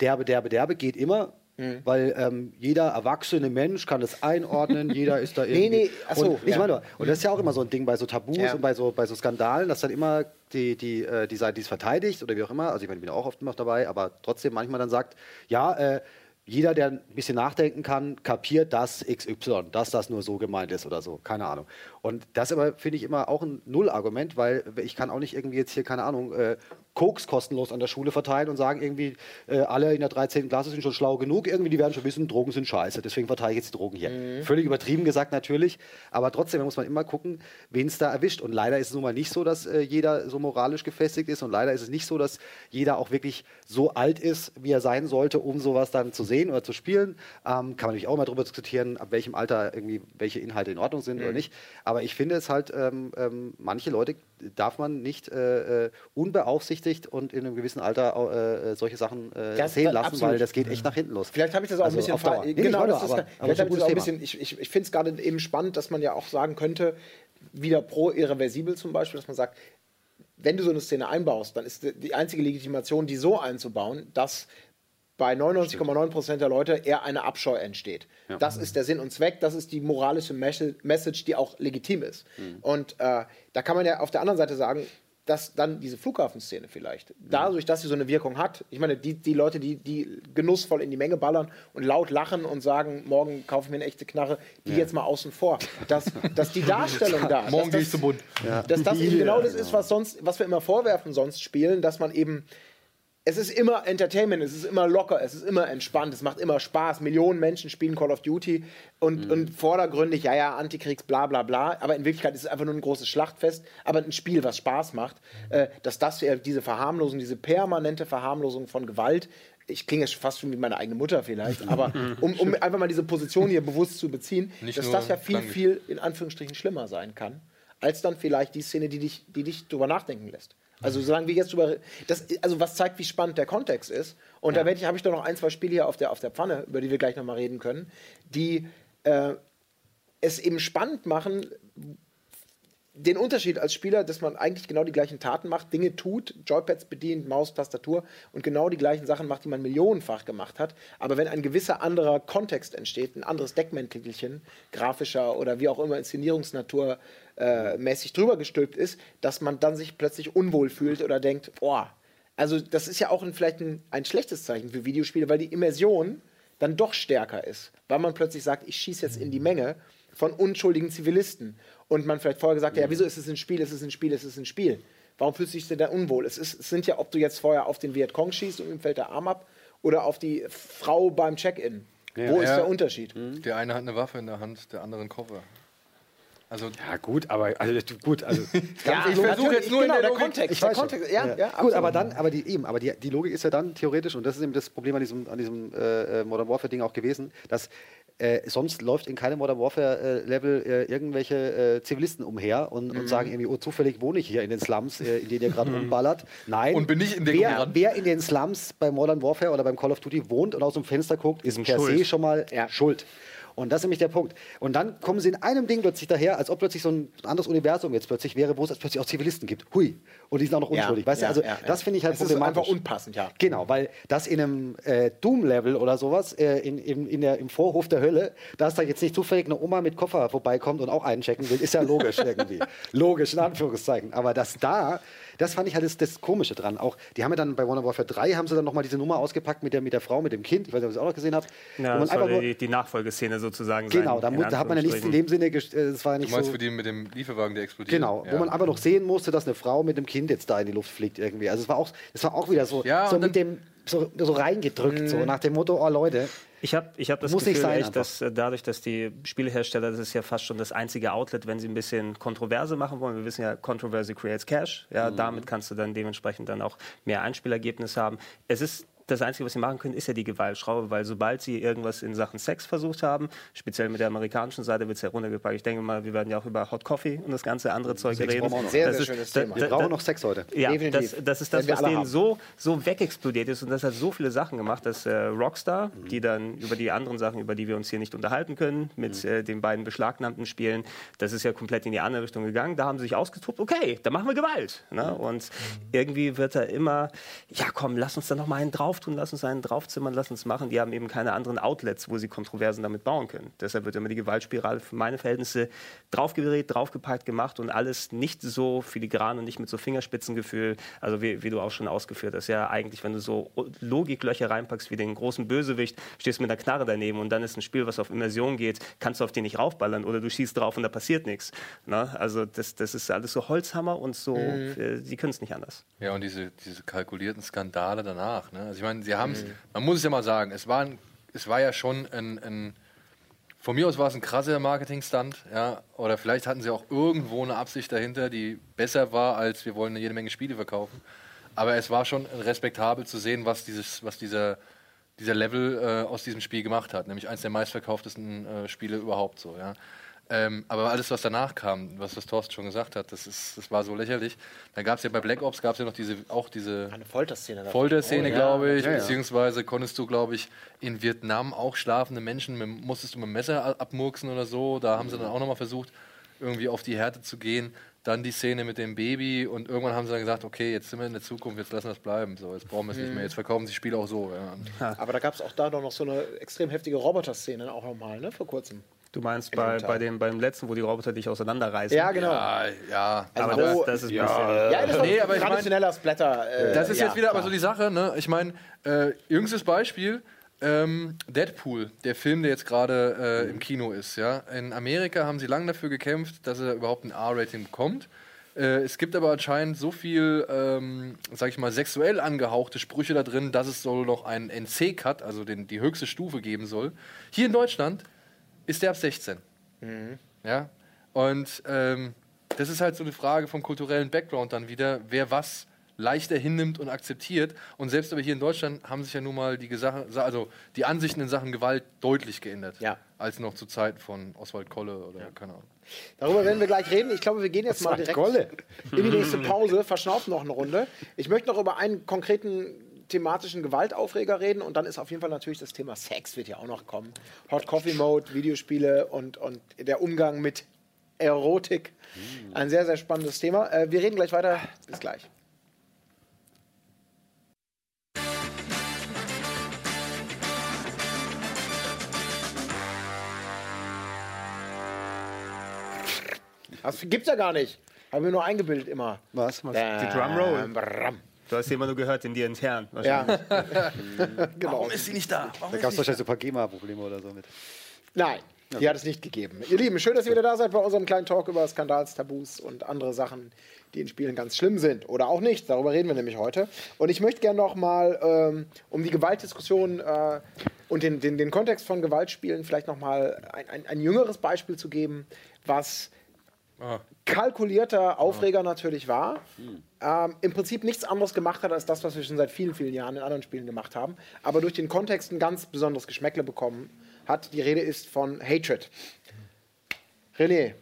derbe, derbe, derbe geht immer. Mhm. Weil ähm, jeder erwachsene Mensch kann das einordnen, jeder ist da irgendwie. nee, ach so, und, ich meine, und das ist ja auch immer so ein Ding bei so Tabus Ja. und bei so, bei so Skandalen, dass dann immer die, die, äh, die Seite, die es verteidigt oder wie auch immer, also ich meine, ich bin auch oft noch dabei, aber trotzdem manchmal dann sagt, ja, äh, jeder, der ein bisschen nachdenken kann, kapiert, dass XY, dass das nur so gemeint ist oder so. Keine Ahnung. Und das aber finde ich immer auch ein Null-Argument, weil ich kann auch nicht irgendwie jetzt hier, keine Ahnung, äh, Koks kostenlos an der Schule verteilen und sagen irgendwie, äh, alle in der 13. Klasse sind schon schlau genug, irgendwie, die werden schon wissen, Drogen sind scheiße, deswegen verteile ich jetzt die Drogen hier. Mhm. Völlig übertrieben gesagt natürlich, aber trotzdem muss man immer gucken, wen es da erwischt. Und leider ist es nun mal nicht so, dass äh, jeder so moralisch gefestigt ist und leider ist es nicht so, dass jeder auch wirklich so alt ist, wie er sein sollte, um sowas dann zu sehen oder zu spielen. Ähm, kann man natürlich auch mal darüber diskutieren, ab welchem Alter irgendwie welche Inhalte in Ordnung sind oder Mhm. nicht. Aber ich finde es halt, ähm, ähm, manche Leute darf man nicht äh, äh, unbeaufsichtigt und in einem gewissen Alter äh, äh, solche Sachen äh, Das- sehen lassen, absolut. weil das geht echt nach hinten los. Vielleicht habe ich das auch Also ein bisschen ver- Nee, genau, das ist, aber- vielleicht aber ist ein bisschen. Ich, ich, ich finde es gerade eben spannend, dass man ja auch sagen könnte, wieder pro irreversibel zum Beispiel, dass man sagt, wenn du so eine Szene einbaust, dann ist die einzige Legitimation, die so einzubauen, dass bei 99,9% der Leute eher eine Abscheu entsteht. Das ist der Sinn und Zweck, das ist die moralische Mes- Message, die auch legitim ist. Mhm. Und äh, da kann man ja auf der anderen Seite sagen, dass dann diese Flughafenszene vielleicht, dadurch, dass sie so eine Wirkung hat, ich meine, die, die Leute, die, die genussvoll in die Menge ballern und laut lachen und sagen, morgen kaufe ich mir eine echte Knarre, die jetzt mal außen vor. Dass, dass die Darstellung da Morgen dass gehe ich das- zum Bund. dass das eben genau das ist, was sonst, was wir immer vorwerfen sonst spielen, dass man eben es ist immer Entertainment, es ist immer locker, es ist immer entspannt, es macht immer Spaß. Millionen Menschen spielen Call of Duty und, und vordergründig, ja, ja, Antikriegs, bla, bla, bla. Aber in Wirklichkeit ist es einfach nur ein großes Schlachtfest, aber ein Spiel, was Spaß macht. Äh, dass das ja diese Verharmlosung, diese permanente Verharmlosung von Gewalt, ich klinge fast schon wie meine eigene Mutter vielleicht, aber um, um einfach mal diese Position hier bewusst zu beziehen, Nicht dass das ja viel, viel in Anführungsstrichen schlimmer sein kann, als dann vielleicht die Szene, die dich, die dich drüber nachdenken lässt. Also solange wir jetzt drüber, das, also was zeigt, wie spannend der Kontext ist. Und da werde ich, habe ich doch noch ein, zwei Spiele hier auf der, auf der Pfanne, über die wir gleich nochmal reden können, die äh, es eben spannend machen, den Unterschied als Spieler, dass man eigentlich genau die gleichen Taten macht, Dinge tut, Joypads bedient, Maus, Tastatur und genau die gleichen Sachen macht, die man millionenfach gemacht hat. Aber wenn ein gewisser anderer Kontext entsteht, ein anderes Deckmäntelchen, grafischer oder wie auch immer Inszenierungsnatur äh, mäßig drüber gestülpt ist, dass man dann sich plötzlich unwohl fühlt oder denkt, boah, also das ist ja auch ein, vielleicht ein, ein schlechtes Zeichen für Videospiele, weil die Immersion dann doch stärker ist, weil man plötzlich sagt, ich schieße jetzt in die Menge von unschuldigen Zivilisten und man vielleicht vorher gesagt hat, ja, wieso ist es ein Spiel, es ist ein Spiel, es ist ein Spiel. Warum fühlst du dich denn da unwohl? Es, ist, es sind ja, ob du jetzt vorher auf den Vietcong schießt und ihm fällt der Arm ab oder auf die Frau beim Check-in. Wo ist Ja. der Unterschied? Der eine hat eine Waffe in der Hand, der andere einen Koffer. Also Ja, gut, aber also, gut, also Ja, ich versuche jetzt nur in genau, der der Logik- Kontext. Ich der weiß schon. Kontext, ja, ja, Gut, absolut. aber dann, aber die eben, aber die, die Logik ist ja dann theoretisch, und das ist eben das Problem an diesem, an diesem äh, äh, Modern Warfare-Ding auch gewesen, dass äh, sonst läuft in keinem Modern Warfare-Level äh, irgendwelche äh, Zivilisten umher und, Mhm. und sagen irgendwie, oh, zufällig wohne ich hier in den Slums, äh, in denen ihr gerade rumballert. Nein. Und bin ich in Deckung wer, wer in den Slums bei Modern Warfare oder beim Call of Duty wohnt und aus dem Fenster guckt, ist per schuld. se schon mal Ja. schuld. Und das ist nämlich der Punkt. Und dann kommen sie in einem Ding plötzlich daher, als ob plötzlich so ein anderes Universum jetzt plötzlich wäre, wo es plötzlich auch Zivilisten gibt. Hui. Und die sind auch noch Ja, unschuldig. Weißt ja, du, also ja, das finde ich halt Es ist problematisch. einfach unpassend, ja. Genau, weil das in einem äh, Doom-Level oder sowas, äh, in, in, in der, im Vorhof der Hölle, dass da jetzt nicht zufällig eine Oma mit Koffer vorbeikommt und auch einchecken will, ist ja logisch irgendwie. logisch, in Anführungszeichen. Aber dass da, das fand ich halt das, das Komische dran. Auch, die haben ja dann bei Modern Warfare 3 haben sie dann nochmal diese Nummer ausgepackt mit der, mit der Frau, mit dem Kind. Ich weiß nicht, ob ihr das auch noch gesehen habt. Ja, wo man das nur, die, die Nachfolgeszene sozusagen genau, da, sein. da hat man ja nichts in dem Sinne, gest- äh, das war ja du nicht meinst so... für die mit dem Lieferwagen, der explodiert? Genau, ja. wo man einfach noch sehen musste, dass eine Frau mit einem Kind jetzt da in die Luft fliegt irgendwie. Also es war auch, es war auch wieder so, Ja, so mit dem so, so reingedrückt, so nach dem Motto, oh Leute. Ich habe ich hab das Muss Gefühl, sein echt, dass äh, dadurch, dass die Spielehersteller, das ist ja fast schon das einzige Outlet, wenn sie ein bisschen Kontroverse machen wollen. Wir wissen ja, Controversy creates Cash. Ja, Mhm. Damit kannst du dann dementsprechend dann auch mehr Einspielergebnis haben. Es ist das Einzige, was sie machen können, ist ja die Gewaltschraube, weil sobald sie irgendwas in Sachen Sex versucht haben, speziell mit der amerikanischen Seite wird es ja runtergepackt. Ich denke mal, wir werden ja auch über Hot Coffee und das ganze andere Zeug Sex reden. brauchen. Sehr, Das sehr ist- schönes da- Thema. da- Wir brauchen da- noch Sex heute. ja, das, das ist das, was denen haben. so, so wegexplodiert ist. Und das hat so viele Sachen gemacht, dass äh, Rockstar, die dann über die anderen Sachen, über die wir uns hier nicht unterhalten können, mit äh, den beiden beschlagnahmten Spielen, das ist ja komplett in die andere Richtung gegangen. Da haben sie sich ausgetobt, okay, dann machen wir Gewalt. Ne? Und irgendwie wird da immer, ja komm, lass uns da noch mal einen auftun, lass uns einen draufzimmern, lass uns machen. Die haben eben keine anderen Outlets, wo sie Kontroversen damit bauen können. Deshalb wird immer die Gewaltspirale für meine Verhältnisse draufgedreht, draufgepackt gemacht und alles nicht so filigran und nicht mit so Fingerspitzengefühl, also wie, wie du auch schon ausgeführt hast. Ja, eigentlich, wenn du so Logiklöcher reinpackst wie den großen Bösewicht, stehst mit einer Knarre daneben und dann ist ein Spiel, was auf Immersion geht, kannst du auf den nicht raufballern oder du schießt drauf und da passiert nichts. Ne? Also das, das ist alles so Holzhammer und so, mhm. äh, die können es nicht anders. Ja, und diese, diese kalkulierten Skandale danach. Ne? Also ich meine, sie haben es, mhm. man muss es ja mal sagen, es war, ein, es war ja schon ein, ein von mir aus war es ein krasser Marketing-Stunt, ja, oder vielleicht hatten sie auch irgendwo eine Absicht dahinter, die besser war, als wir wollen jede Menge Spiele verkaufen. Aber es war schon respektabel zu sehen, was, dieses, was dieser, dieser Level äh, aus diesem Spiel gemacht hat. Nämlich eines der meistverkauftesten äh, Spiele überhaupt so, ja. Ähm, aber alles, was danach kam, was das Thorsten schon gesagt hat, das, ist, das war so lächerlich. Dann gab es ja bei Black Ops gab's ja noch diese, auch diese Eine Folterszene. Folterszene, oh, glaube ich. Ja, ja. Beziehungsweise konntest du, glaube ich, in Vietnam auch schlafende Menschen, mit, musstest du mit dem Messer abmurksen oder so. Da haben sie dann auch nochmal versucht, irgendwie auf die Härte zu gehen. Dann die Szene mit dem Baby und irgendwann haben sie dann gesagt, okay, jetzt sind wir in der Zukunft, jetzt lassen wir es bleiben. So, jetzt brauchen wir es mhm. nicht mehr, jetzt verkaufen sie Spiele auch so. Ja. Aber da gab es auch da noch so eine extrem heftige Roboter-Szene auch nochmal, ne, vor kurzem. Du meinst bei, bei dem, beim letzten, wo die Roboter dich auseinanderreißen? Ja, genau. Ja, ja. Also aber das, das, ist ja. bisschen. Ja, das ist nee, aber traditioneller ich mein, Splatter. Äh, das ist ja, jetzt wieder klar. aber so die Sache, ne? Ich meine, äh, jüngstes Beispiel. Ähm, Deadpool, der Film, der jetzt gerade äh, im Kino ist, ja. In Amerika haben sie lange dafür gekämpft, dass er überhaupt ein R-Rating bekommt. Äh, es gibt aber anscheinend so viel, ähm, sag ich mal, sexuell angehauchte Sprüche da drin, dass es soll noch einen NC-Cut, also den, die höchste Stufe geben soll. Hier in Deutschland ist der ab 16. Mhm. Ja? Und ähm, das ist halt so eine Frage vom kulturellen Background dann wieder, wer was leichter hinnimmt und akzeptiert. Und selbst aber hier in Deutschland haben sich ja nun mal die, Gesache, also die Ansichten in Sachen Gewalt deutlich geändert. Ja. Als noch zu Zeiten von Oswald Kolle oder ja. keine Ahnung. Darüber werden wir gleich reden. Ich glaube, wir gehen jetzt mal direkt Kolle. in die nächste Pause, verschnaufen noch eine Runde. Ich möchte noch über einen konkreten thematischen Gewaltaufreger reden und dann ist auf jeden Fall natürlich das Thema Sex wird ja auch noch kommen. Hot Coffee Mode, Videospiele und, und der Umgang mit Erotik. Hm. Ein sehr, sehr spannendes Thema. Äh, wir reden gleich weiter. Bis gleich. Das gibt's ja gar nicht. Haben wir nur eingebildet immer. Was? Was? Die Drumroll. Du hast immer nur gehört in dir intern. Ja. genau. Warum ist sie nicht da? Warum da gab es wahrscheinlich so ein paar GEMA-Probleme oder so mit. Nein, die okay. hat es nicht gegeben. Ihr Lieben, schön, dass ihr wieder da seid bei unserem kleinen Talk über Skandals, Tabus und andere Sachen, die in Spielen ganz schlimm sind oder auch nicht. Darüber reden wir nämlich heute. Und ich möchte gerne noch mal, ähm, um die Gewaltdiskussion äh, und den, den, den Kontext von Gewaltspielen vielleicht noch mal ein, ein, ein jüngeres Beispiel zu geben, was ah. kalkulierter Aufreger ah. natürlich war. Hm ähm, im Prinzip nichts anderes gemacht hat als das, was wir schon seit vielen, vielen Jahren in anderen Spielen gemacht haben, aber durch den Kontext ein ganz besonderes Geschmäckle bekommen hat. Die Rede ist von Hatred. René.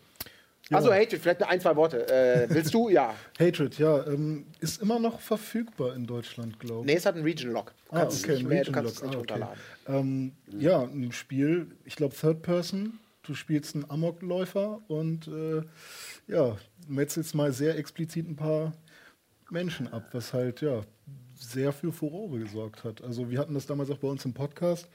Ja. Also Hatred, vielleicht nur ein, zwei Worte. Äh, willst du? Ja. Hatred, ja. Ähm, ist immer noch verfügbar in Deutschland, glaube ich. Nee, es hat einen Region-Lock. Du ah, kannst okay, es nicht, mehr, du kannst es nicht ah, okay. runterladen. Ähm, ja, ein Spiel, ich glaube Third Person. Du spielst einen Amokläufer und äh, ja, metzelst mal sehr explizit ein paar Menschen ab, was halt ja sehr für Furore gesorgt hat. Also wir hatten das damals auch bei uns im Podcast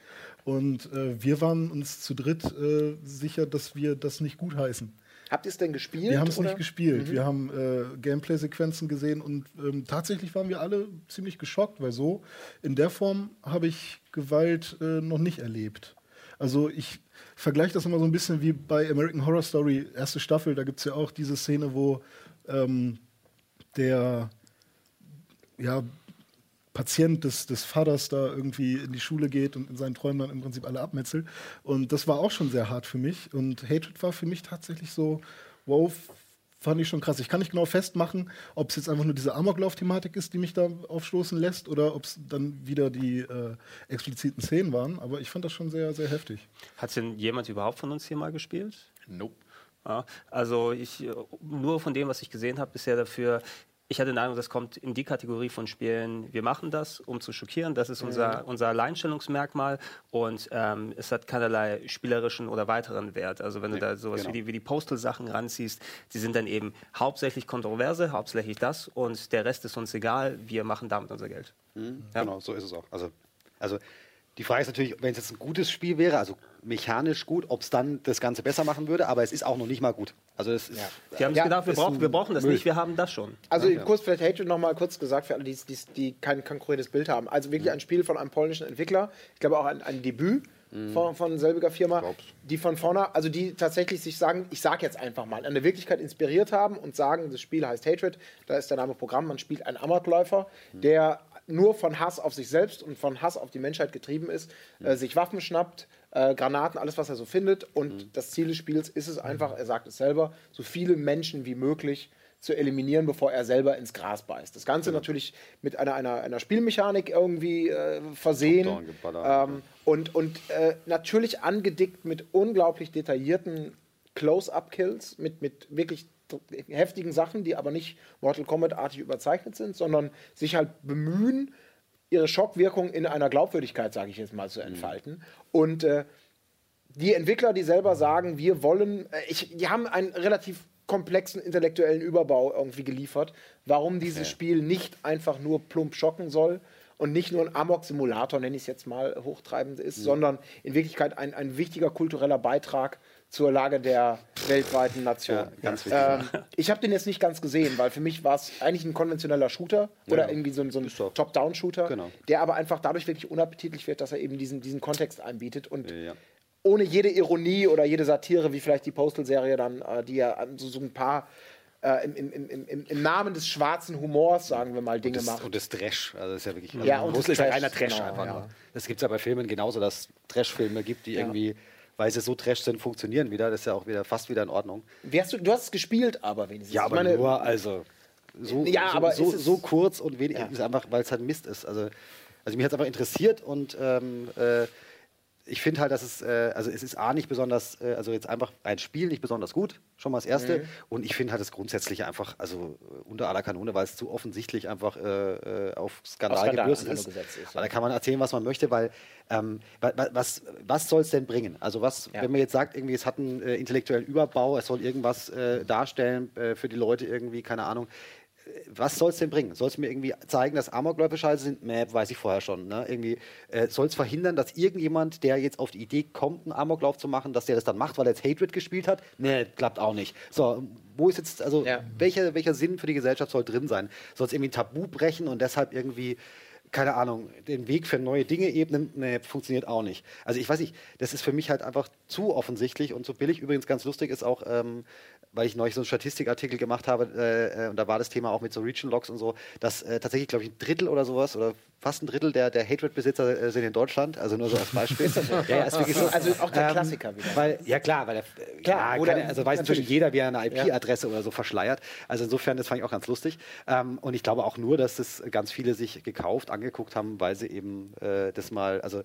und äh, wir waren uns zu dritt äh, sicher, dass wir das nicht gut heißen. Habt ihr es denn gespielt? Wir haben es nicht gespielt. Mhm. Wir haben äh, Gameplay-Sequenzen gesehen und ähm, tatsächlich waren wir alle ziemlich geschockt, weil so in der Form habe ich Gewalt äh, noch nicht erlebt. Also ich vergleiche das immer so ein bisschen wie bei American Horror Story, erste Staffel, da gibt es ja auch diese Szene, wo ähm, der ja, Patient des, des Vaters da irgendwie in die Schule geht und in seinen Träumen dann im Prinzip alle abmetzelt. Und das war auch schon sehr hart für mich. Und Hatred war für mich tatsächlich so, wow, fand ich schon krass. Ich kann nicht genau festmachen, ob es jetzt einfach nur diese Amoklauf-Thematik ist, die mich da aufstoßen lässt, oder ob es dann wieder die äh, expliziten Szenen waren. Aber ich fand das schon sehr, sehr heftig. Hat denn jemand überhaupt von uns hier mal gespielt? Nope. Ja, also ich nur von dem, was ich gesehen habe bisher dafür, ich hatte den Eindruck, das kommt in die Kategorie von Spielen, wir machen das, um zu schockieren. Das ist unser, unser Alleinstellungsmerkmal und ähm, es hat keinerlei spielerischen oder weiteren Wert. Also wenn du da sowas genau. wie die, wie die Postal-Sachen ranziehst, die sind dann eben hauptsächlich kontroverse, hauptsächlich das und der Rest ist uns egal, wir machen damit unser Geld. Ja. Genau, so ist es auch. Also, also die Frage ist natürlich, wenn es jetzt ein gutes Spiel wäre, also mechanisch gut, ob es dann das Ganze besser machen würde, aber es ist auch noch nicht mal gut. Also das ist, Die haben Ja, sich gedacht, wir brauchen, wir brauchen das Müll. nicht, wir haben das schon. Also kurz vielleicht Hatred noch mal kurz gesagt für alle, die, die, die kein konkretes Bild haben. Also wirklich ein Spiel von einem polnischen Entwickler. Ich glaube auch ein, ein Debüt von, von selbiger Firma, die von vorne, also die tatsächlich sich sagen, ich sage jetzt einfach mal, an der Wirklichkeit inspiriert haben und sagen, das Spiel heißt Hatred, da ist der Name Programm, man spielt einen Amokläufer, der nur von Hass auf sich selbst und von Hass auf die Menschheit getrieben ist, äh, sich Waffen schnappt, äh, Granaten, alles, was er so findet. Und das Ziel des Spiels ist es einfach, er sagt es selber, so viele Menschen wie möglich zu eliminieren, bevor er selber ins Gras beißt. Das Ganze natürlich mit einer, einer, einer Spielmechanik irgendwie äh, versehen. Ähm, und und äh, natürlich angedickt mit unglaublich detaillierten Close-Up-Kills, mit, mit wirklich heftigen Sachen, die aber nicht Mortal Kombat-artig überzeichnet sind, sondern sich halt bemühen, ihre Schockwirkung in einer Glaubwürdigkeit, sage ich jetzt mal, zu entfalten. Und äh, die Entwickler, die selber sagen, wir wollen, äh, ich, die haben einen relativ komplexen intellektuellen Überbau irgendwie geliefert, warum dieses Spiel nicht einfach nur plump schocken soll und nicht nur ein Amok-Simulator, nenne ich es jetzt mal, hochtreibend ist, sondern in Wirklichkeit ein, ein wichtiger kultureller Beitrag zur Lage der weltweiten Nation. Ja, ganz wichtig. Ähm, ich habe den jetzt nicht ganz gesehen, weil für mich war es eigentlich ein konventioneller Shooter oder Ja. irgendwie so ein, so ein. Top-Down-Shooter, Genau. der aber einfach dadurch wirklich unappetitlich wird, dass er eben diesen, diesen Kontext einbietet und Ja. ohne jede Ironie oder jede Satire, wie vielleicht die Postal-Serie dann, äh, die ja so, so ein paar äh, im, im, im, im, Namen des schwarzen Humors, sagen wir mal, Dinge das, macht. und das Trash, also das ist ja wirklich. Ja, also und Russell das ist ja reiner Trash genau, einfach ja. nur. Das gibt es ja bei Filmen genauso, dass es Trash-Filme gibt, die irgendwie, weil sie so Trash sind, funktionieren wieder. Das ist ja auch wieder fast wieder in Ordnung. Hast du, du hast es gespielt, aber wenigstens. Ja, aber meine, nur, also. So, Ja, so, aber so, so kurz und wenig, Ja. einfach, weil es halt Mist ist. Also, also mich hat es einfach interessiert und ähm, äh, ich finde halt, dass es, äh, also es ist A nicht besonders, äh, also jetzt einfach ein Spiel nicht besonders gut, schon mal das Erste. Mhm. Und ich finde halt das Grundsätzliche einfach, also äh, unter aller Kanone, weil es zu offensichtlich einfach äh, äh, auf Skandal, Skandal gebürstet ist. nur gesetzt ist, Aber da kann man erzählen, was man möchte, weil ähm, wa- wa- was, was soll es denn bringen? Also was, Ja. wenn man jetzt sagt, irgendwie es hat einen äh, intellektuellen Überbau, es soll irgendwas darstellen für die Leute irgendwie, keine Ahnung was soll es denn bringen? Soll es mir irgendwie zeigen, dass Amokläufe scheiße sind? Mäh, weiß ich vorher schon. Ne? Irgendwie äh, soll es verhindern, dass irgendjemand, der jetzt auf die Idee kommt, einen Amoklauf zu machen, dass der das dann macht, weil er jetzt Hatred gespielt hat? Nee, klappt auch nicht. So, wo ist jetzt, also Ja. welcher, welcher Sinn für die Gesellschaft soll drin sein? Soll es irgendwie ein Tabu brechen und deshalb irgendwie keine Ahnung, den Weg für neue Dinge ebnen, nee, funktioniert auch nicht. Also ich weiß nicht, das ist für mich halt einfach zu offensichtlich und zu billig. Übrigens ganz lustig ist auch, ähm, weil ich neulich so einen Statistikartikel gemacht habe, äh, äh, und da war das Thema auch mit so Region Logs und so, dass äh, tatsächlich, glaube ich, ein Drittel oder sowas oder fast ein Drittel der, der Hatred-Besitzer äh, sind in Deutschland, also nur so als Beispiel. Ja, ja, ist wirklich so. Also auch der Klassiker wieder. Weil, ja klar, weil der, Klar, ja, oder- keine, also weiß natürlich. jeder, wie er eine IP-Adresse oder so verschleiert. Also insofern, das fand ich auch ganz lustig. Ähm, und ich glaube auch nur, dass das ganz viele sich gekauft, angeguckt haben, weil sie eben äh, das mal, also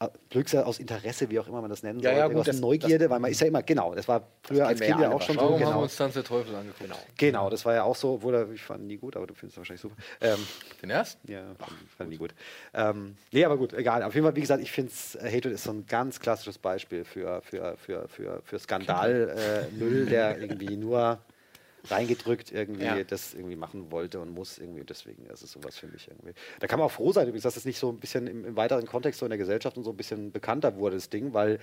äh, Glückssache aus Interesse, wie auch immer man das nennen Ja, soll, ja, gut, aus das- Neugierde, weil man ist ja immer, genau, das war früher als wir ja Kind ja auch schon so. Warum haben wir Genau. uns Tanz der Teufel angeguckt? Genau. genau, das war ja auch so, obwohl ich fand ihn nie gut, aber du findest es wahrscheinlich super. Ähm, Den ersten? ja, fand, fand ich nie gut. Ähm, nee, aber gut, egal. Auf jeden Fall, wie gesagt, ich finde, äh, Hatred ist so ein ganz klassisches Beispiel für, für, für, für, für Skandalmüll, der irgendwie nur reingedrückt irgendwie Ja. das irgendwie machen wollte und muss irgendwie. Deswegen ist es sowas für mich irgendwie. Da kann man auch froh sein, übrigens, dass es nicht so ein bisschen im, im weiteren Kontext so in der Gesellschaft und so ein bisschen bekannter wurde, das Ding, weil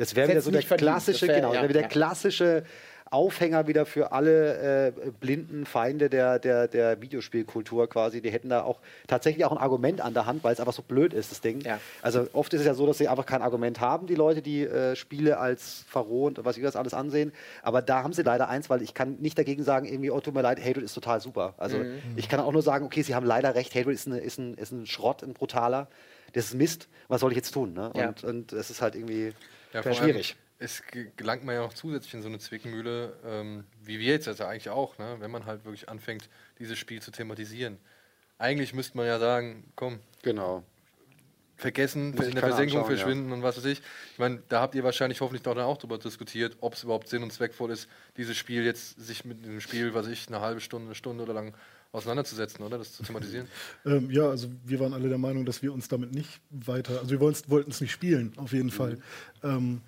das wäre wieder so der klassische, wär- genau, ja, wieder der klassische Aufhänger wieder für alle äh, blinden Feinde der, der, der Videospielkultur quasi. Die hätten da auch tatsächlich auch ein Argument an der Hand, weil es einfach so blöd ist, das Ding. Ja. Also oft ist es ja so, dass sie einfach kein Argument haben, die Leute, die äh, Spiele als verrohnt und was ich das alles ansehen. Aber da haben sie leider eins, weil ich kann nicht dagegen sagen, irgendwie, oh, tut mir leid, Hatred ist total super. Also Mhm. ich kann auch nur sagen, okay, sie haben leider recht, Hatred ist, eine, ist, ein, ist ein Schrott, ein brutaler. Das ist Mist. Was soll ich jetzt tun? Ne? Ja. Und, und es ist halt irgendwie Ja, vor allem, schwierig. Es ge- gelangt man ja noch zusätzlich in so eine Zwickmühle, ähm, wie wir jetzt also eigentlich auch, ne? wenn man halt wirklich anfängt, dieses Spiel zu thematisieren. Eigentlich müsste man ja sagen, komm, Genau. vergessen, Muss in der Versenkung anschauen, ja. verschwinden und was weiß ich. Ich meine, da habt ihr wahrscheinlich hoffentlich doch dann auch darüber diskutiert, ob es überhaupt sinn und zweckvoll ist, dieses Spiel jetzt sich mit einem Spiel, was ich, eine halbe Stunde, eine Stunde oder lang auseinanderzusetzen, oder? Das zu thematisieren. Ähm, ja, also wir waren alle der Meinung, dass wir uns damit nicht weiter, also wir wollten es nicht spielen, auf jeden Fall. Ähm,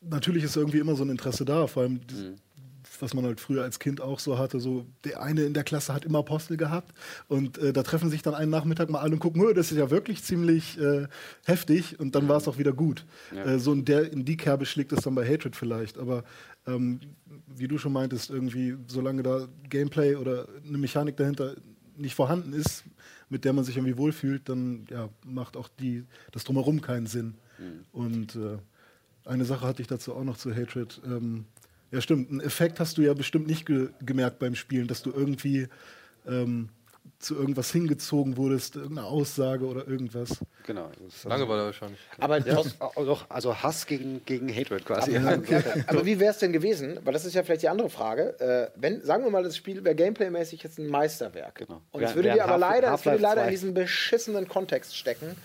natürlich ist irgendwie immer so ein Interesse da, vor allem Mhm. was man halt früher als Kind auch so hatte, so der eine in der Klasse hat immer Apostel gehabt und äh, da treffen sich dann einen Nachmittag mal alle und gucken, "Hö, das ist ja wirklich ziemlich äh, heftig und dann war es auch wieder gut. Äh, so in, der, in die Kerbe schlägt es dann bei Hatred vielleicht, aber ähm, wie du schon meintest, irgendwie, solange da Gameplay oder eine Mechanik dahinter nicht vorhanden ist, mit der man sich irgendwie wohlfühlt, dann ja, macht auch die, das Drumherum keinen Sinn. Und äh, eine Sache hatte ich dazu auch noch zu Hatred. Ähm, ja, stimmt. Einen Effekt hast du ja bestimmt nicht ge gemerkt beim Spielen, dass du irgendwie ähm, zu irgendwas hingezogen wurdest, irgendeine Aussage oder irgendwas. Genau. Das ist Langeweile wahrscheinlich. Aber, Ja, oh, doch, also Hass gegen, gegen Hatred quasi. aber wie wäre es denn gewesen? Weil das ist ja vielleicht die andere Frage. Äh, wenn, sagen wir mal, das Spiel wäre gameplaymäßig jetzt ein Meisterwerk. Genau. Und es würde dir aber leider, es würde leider in 2. diesen beschissenen Kontext stecken.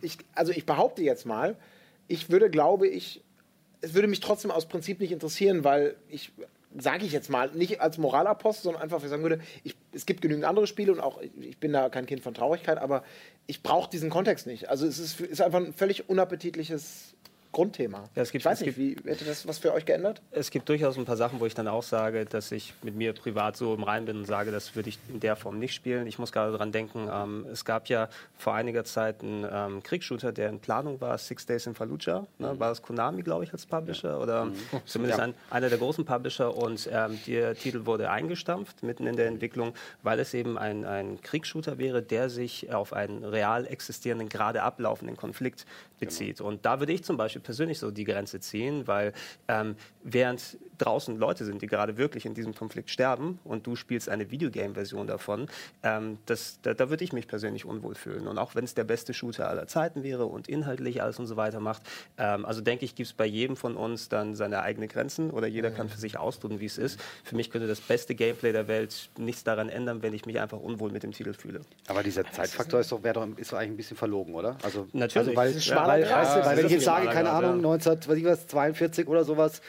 Ich, also ich behaupte jetzt mal, ich würde, glaube ich, es würde mich trotzdem aus Prinzip nicht interessieren, weil ich, sage ich jetzt mal, nicht als Moralapostel, sondern einfach, weil ich sagen würde, ich, es gibt genügend andere Spiele und auch, ich bin da kein Kind von Traurigkeit, aber ich brauche diesen Kontext nicht. Also es ist, ist einfach ein völlig unappetitliches Grundthema. Ja, es gibt- ich weiß nicht, wie hätte das was für euch geändert? Es gibt durchaus ein paar Sachen, wo ich dann auch sage, dass ich mit mir privat so im Rein bin und sage, das würde ich in der Form nicht spielen. Ich muss gerade daran denken, ähm, es gab ja vor einiger Zeit einen ähm, Kriegsshooter, der in Planung war, Six Days in Fallujah. Ne? War das Konami, glaube ich, als Publisher oder zumindest Ja. ein, einer der großen Publisher und ähm, der Titel wurde eingestampft mitten in der Entwicklung, weil es eben ein, ein Kriegsshooter wäre, der sich auf einen real existierenden, gerade ablaufenden Konflikt bezieht. Und da würde ich zum Beispiel persönlich so die Grenze ziehen, weil ähm, während draußen Leute sind, die gerade wirklich in diesem Konflikt sterben und du spielst eine Videogame-Version davon, ähm, das, da, da würde ich mich persönlich unwohl fühlen. Und auch wenn es der beste Shooter aller Zeiten wäre und inhaltlich alles und so weiter macht, ähm, also denke ich, gibt es bei jedem von uns dann seine eigenen Grenzen oder jeder kann für sich ausdrücken, wie es ist. Für mich könnte das beste Gameplay der Welt nichts daran ändern, wenn ich mich einfach unwohl mit dem Titel fühle. Aber dieser Zeitfaktor ist doch, doch, ist doch eigentlich ein bisschen verlogen, oder? Also, Natürlich. Also, weil, schmaler weil, Kreis, weil, das weil wenn ich jetzt sage, keine Ahnung, ja. 19, was ich was, 42 oder sowas,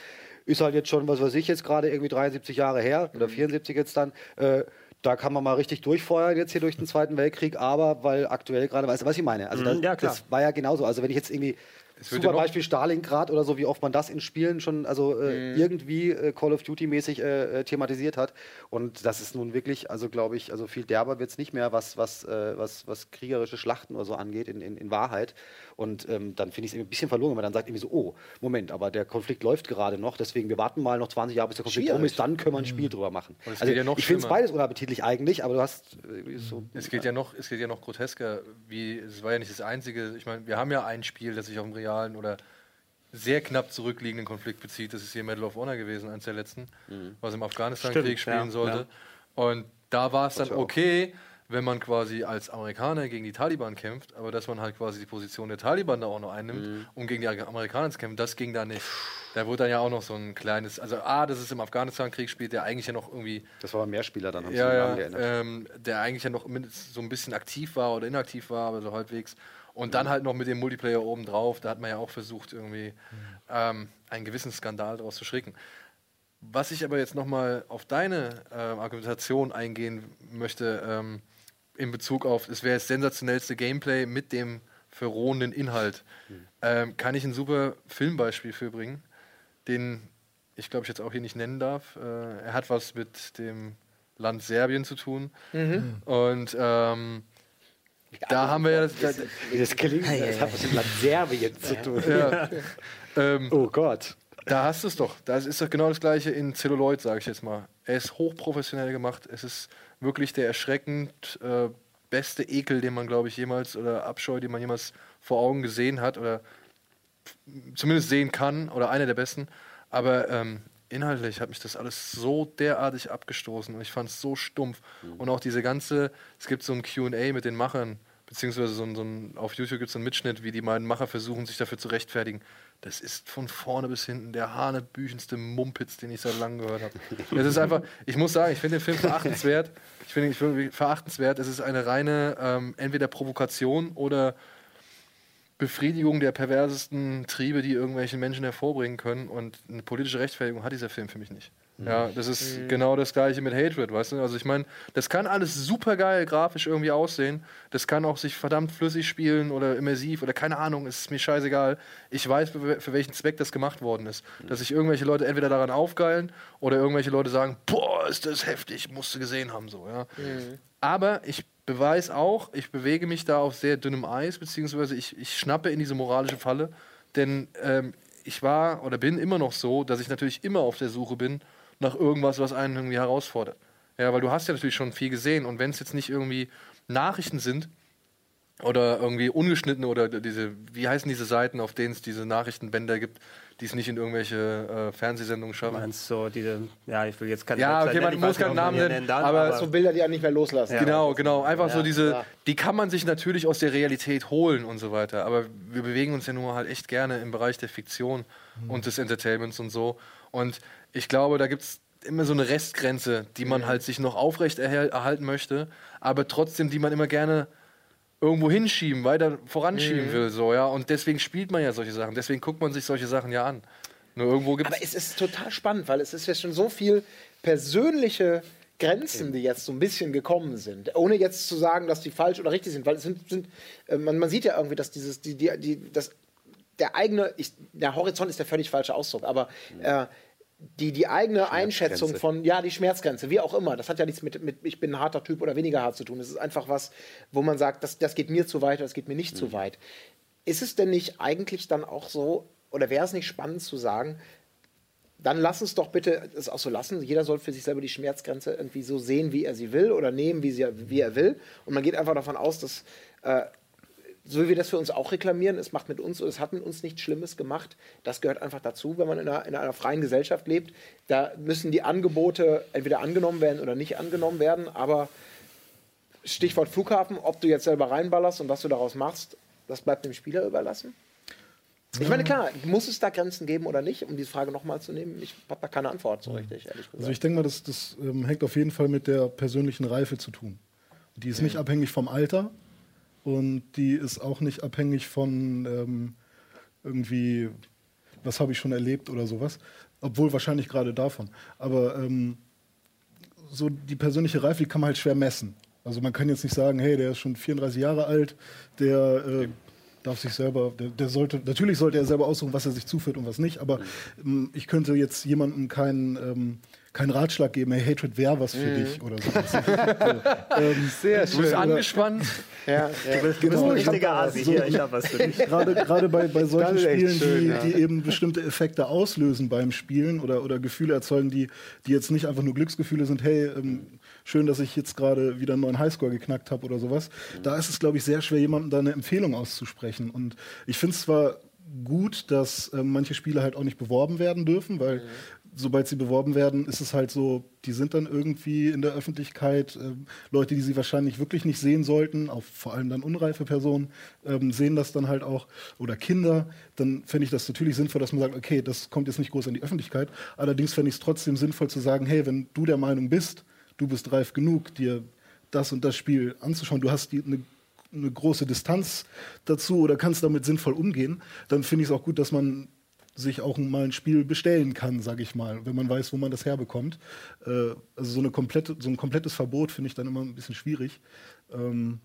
ist halt jetzt schon, was weiß ich jetzt gerade, irgendwie 73 Jahre her oder 74 jetzt dann. Äh, da kann man mal richtig durchfeuern jetzt hier durch den Zweiten Weltkrieg, aber weil aktuell gerade, weißt du, was ich meine? Also das, Mhm, ja, das war ja genauso. Also wenn ich jetzt irgendwie super Beispiel Stalingrad oder so, wie oft man das in Spielen schon also äh, irgendwie äh, Call of Duty mäßig äh, äh, thematisiert hat und das ist nun wirklich, also glaube ich, also viel derber wird es nicht mehr, was was äh, was was kriegerische Schlachten oder so angeht in, in, in Wahrheit und ähm, dann finde ich es ein bisschen verloren, wenn man dann sagt irgendwie so, oh Moment, aber der Konflikt läuft gerade noch, deswegen wir warten mal noch 20 Jahre bis der Konflikt rum Schwierig. ist, dann können wir ein Spiel drüber machen. Also geht ja noch ich finde es beides unappetitlich eigentlich, aber du hast äh, so Es geht ja noch, es geht ja noch grotesker, wie es war ja nicht das einzige. Ich meine, wir haben ja ein Spiel, das sich auf einen realen oder sehr knapp zurückliegenden Konflikt bezieht. Das ist hier Medal of Honor gewesen, eins der letzten, was im Afghanistan-Krieg spielen ja, sollte. Und da war es dann war auch. Wenn man quasi als Amerikaner gegen die Taliban kämpft, aber dass man halt quasi die Position der Taliban da auch noch einnimmt, um gegen die Amerikaner zu kämpfen, das ging da nicht. Da wurde dann ja auch noch so ein kleines, also A, dass es im Afghanistan-Krieg spielt, der eigentlich ja noch irgendwie das war aber mehr Spieler dann haben sie ja, den ja, ähm, der eigentlich ja noch so ein bisschen aktiv war oder inaktiv war, aber so halbwegs. Und dann halt noch mit dem Multiplayer oben drauf, da hat man ja auch versucht, irgendwie ähm, einen gewissen Skandal daraus zu schrecken. Was ich aber jetzt nochmal auf deine ähm, Argumentation eingehen möchte, ähm, in Bezug auf, es wäre das sensationellste Gameplay mit dem verrohenden Inhalt, ähm, kann ich ein super Filmbeispiel für bringen, den ich glaube ich jetzt auch hier nicht nennen darf. Äh, er hat was mit dem Land Serbien zu tun. Und ähm, da haben wir ja das, Wie das klingt, das hat was mit Land Serbien zu tun. ja, ähm, Oh Gott. Da hast du es doch. Das ist doch genau das gleiche in Celluloid, sage ich jetzt mal. Er ist hochprofessionell gemacht. Es ist wirklich der erschreckend äh, beste Ekel, den man, glaube ich, jemals oder Abscheu, den man jemals vor Augen gesehen hat oder zumindest sehen kann oder einer der besten. Aber ähm, inhaltlich hat mich das alles so derartig abgestoßen und ich fand es so stumpf. Und auch diese ganze, es gibt so ein QA mit den Machern, beziehungsweise so ein, so ein, auf YouTube gibt es so einen Mitschnitt, wie die beiden Macher versuchen, sich dafür zu rechtfertigen. Das ist von vorne bis hinten der hanebüchenste Mumpitz, den ich seit langem gehört habe. Es ist einfach, ich muss sagen, ich finde den Film verachtenswert. Ich finde ihn verachtenswert. Es ist eine reine ähm, entweder Provokation oder Befriedigung der perversesten Triebe, die irgendwelche Menschen hervorbringen können. Und eine politische Rechtfertigung hat dieser Film für mich nicht. Ja, das ist Mhm. genau das gleiche mit Hatred, weißt du? Also ich meine, das kann alles super geil grafisch irgendwie aussehen. Das kann auch sich verdammt flüssig spielen oder immersiv oder keine Ahnung, ist mir scheißegal. Ich weiß, für, welchen Zweck das gemacht worden ist. Dass sich irgendwelche Leute entweder daran aufgeilen oder irgendwelche Leute sagen, boah, ist das heftig, musst du gesehen haben, so, ja. Aber ich beweise auch, ich bewege mich da auf sehr dünnem Eis, beziehungsweise ich, ich schnappe in diese moralische Falle, denn ähm, ich war oder bin immer noch so, dass ich natürlich immer auf der Suche bin nach irgendwas, was einen irgendwie herausfordert. Ja, weil du hast ja natürlich schon viel gesehen und wenn es jetzt nicht irgendwie Nachrichten sind oder irgendwie ungeschnittene oder diese, wie heißen diese Seiten, auf denen es diese Nachrichtenbänder gibt, die es nicht in irgendwelche äh, Fernsehsendungen schaffen. Meinst so diese, ja, ich will jetzt keine Ja, okay, man muss keinen Namen nennen, darf, aber So Bilder, die einen nicht mehr loslassen. Genau, genau. Einfach so Ja, diese, ja. die kann man sich natürlich aus der Realität holen und so weiter. Aber wir bewegen uns ja nur halt echt gerne im Bereich der Fiktion und des Entertainments und so. Und ich glaube, da gibt es immer so eine Restgrenze, die man halt sich noch aufrecht erhal- erhalten möchte, aber trotzdem, die man immer gerne irgendwo hinschieben, weiter voranschieben will, so, ja. Und deswegen spielt man ja solche Sachen. Deswegen guckt man sich solche Sachen ja an. Nur irgendwo gibt Aber es ist total spannend, weil es ist ja schon so viel persönliche Grenzen, die jetzt so ein bisschen gekommen sind, ohne jetzt zu sagen, dass die falsch oder richtig sind, weil es sind, sind äh, man, man sieht ja irgendwie, dass dieses, die, die, die, das, der eigene, ich, der Horizont ist der völlig falsche Ausdruck, aber äh, die, die eigene Einschätzung von, ja, die Schmerzgrenze, wie auch immer, das hat ja nichts mit, mit ich bin ein harter Typ oder weniger hart zu tun. Es ist einfach was, wo man sagt, das, das geht mir zu weit, das geht mir nicht zu weit. Ist es denn nicht eigentlich dann auch so, oder wäre es nicht spannend zu sagen, dann lass uns doch bitte es auch so lassen. Jeder soll für sich selber die Schmerzgrenze irgendwie so sehen, wie er sie will oder nehmen, wie, sie, wie er will. Und man geht einfach davon aus, dass, äh, so wie wir das für uns auch reklamieren, es macht mit uns oder es hat mit uns nichts Schlimmes gemacht. Das gehört einfach dazu, wenn man in einer, in einer freien Gesellschaft lebt. Da müssen die Angebote entweder angenommen werden oder nicht angenommen werden. Aber Stichwort Flughafen, ob du jetzt selber reinballerst und was du daraus machst, das bleibt dem Spieler überlassen. Ich meine, klar, muss es da Grenzen geben oder nicht, um diese Frage nochmal zu nehmen? Ich habe da keine Antwort so richtig, ehrlich gesagt. Also ich denke mal, das, das ähm, hängt auf jeden Fall mit der persönlichen Reife zu tun. Die ist nicht abhängig vom Alter und die ist auch nicht abhängig von ähm, irgendwie, was habe ich schon erlebt oder sowas. Obwohl wahrscheinlich gerade davon. Aber ähm, so die persönliche Reife, die kann man halt schwer messen. Also man kann jetzt nicht sagen, hey, der ist schon 34 Jahre alt, der äh, darf sich selber, der, der sollte, natürlich sollte er selber aussuchen, was er sich zuführt und was nicht, aber ähm, ich könnte jetzt jemandem keinen ähm, keinen Ratschlag geben, hey, Hatred wäre was für dich oder sowas. so, ähm, Sehr Du bist angespannt. ja, ja. Du bist Genau, ein ich hab richtiger Asi so- hier, ich hab was für dich. gerade bei, bei solchen Spielen, schön, die, ja. die eben bestimmte Effekte auslösen beim Spielen oder, oder Gefühle erzeugen, die, die jetzt nicht einfach nur Glücksgefühle sind, hey, ähm, schön, dass ich jetzt gerade wieder einen neuen Highscore geknackt habe oder sowas. Da ist es, glaube ich, sehr schwer, jemandem da eine Empfehlung auszusprechen. Und ich finde es zwar gut, dass ähm, manche Spiele halt auch nicht beworben werden dürfen, weil sobald sie beworben werden, ist es halt so, die sind dann irgendwie in der Öffentlichkeit, ähm, Leute, die sie wahrscheinlich wirklich nicht sehen sollten, auch vor allem dann unreife Personen, ähm, sehen das dann halt auch, oder Kinder, dann fände ich das natürlich sinnvoll, dass man sagt, okay, das kommt jetzt nicht groß an die Öffentlichkeit, allerdings fände ich es trotzdem sinnvoll zu sagen, hey, wenn du der Meinung bist, du bist reif genug, dir das und das Spiel anzuschauen, du hast die, eine eine große Distanz dazu oder kannst damit sinnvoll umgehen, dann finde ich es auch gut, dass man sich auch mal ein Spiel bestellen kann, sage ich mal, wenn man weiß, wo man das herbekommt. Äh, also so, eine komplette, so ein komplettes Verbot finde ich dann immer ein bisschen schwierig. Ähm,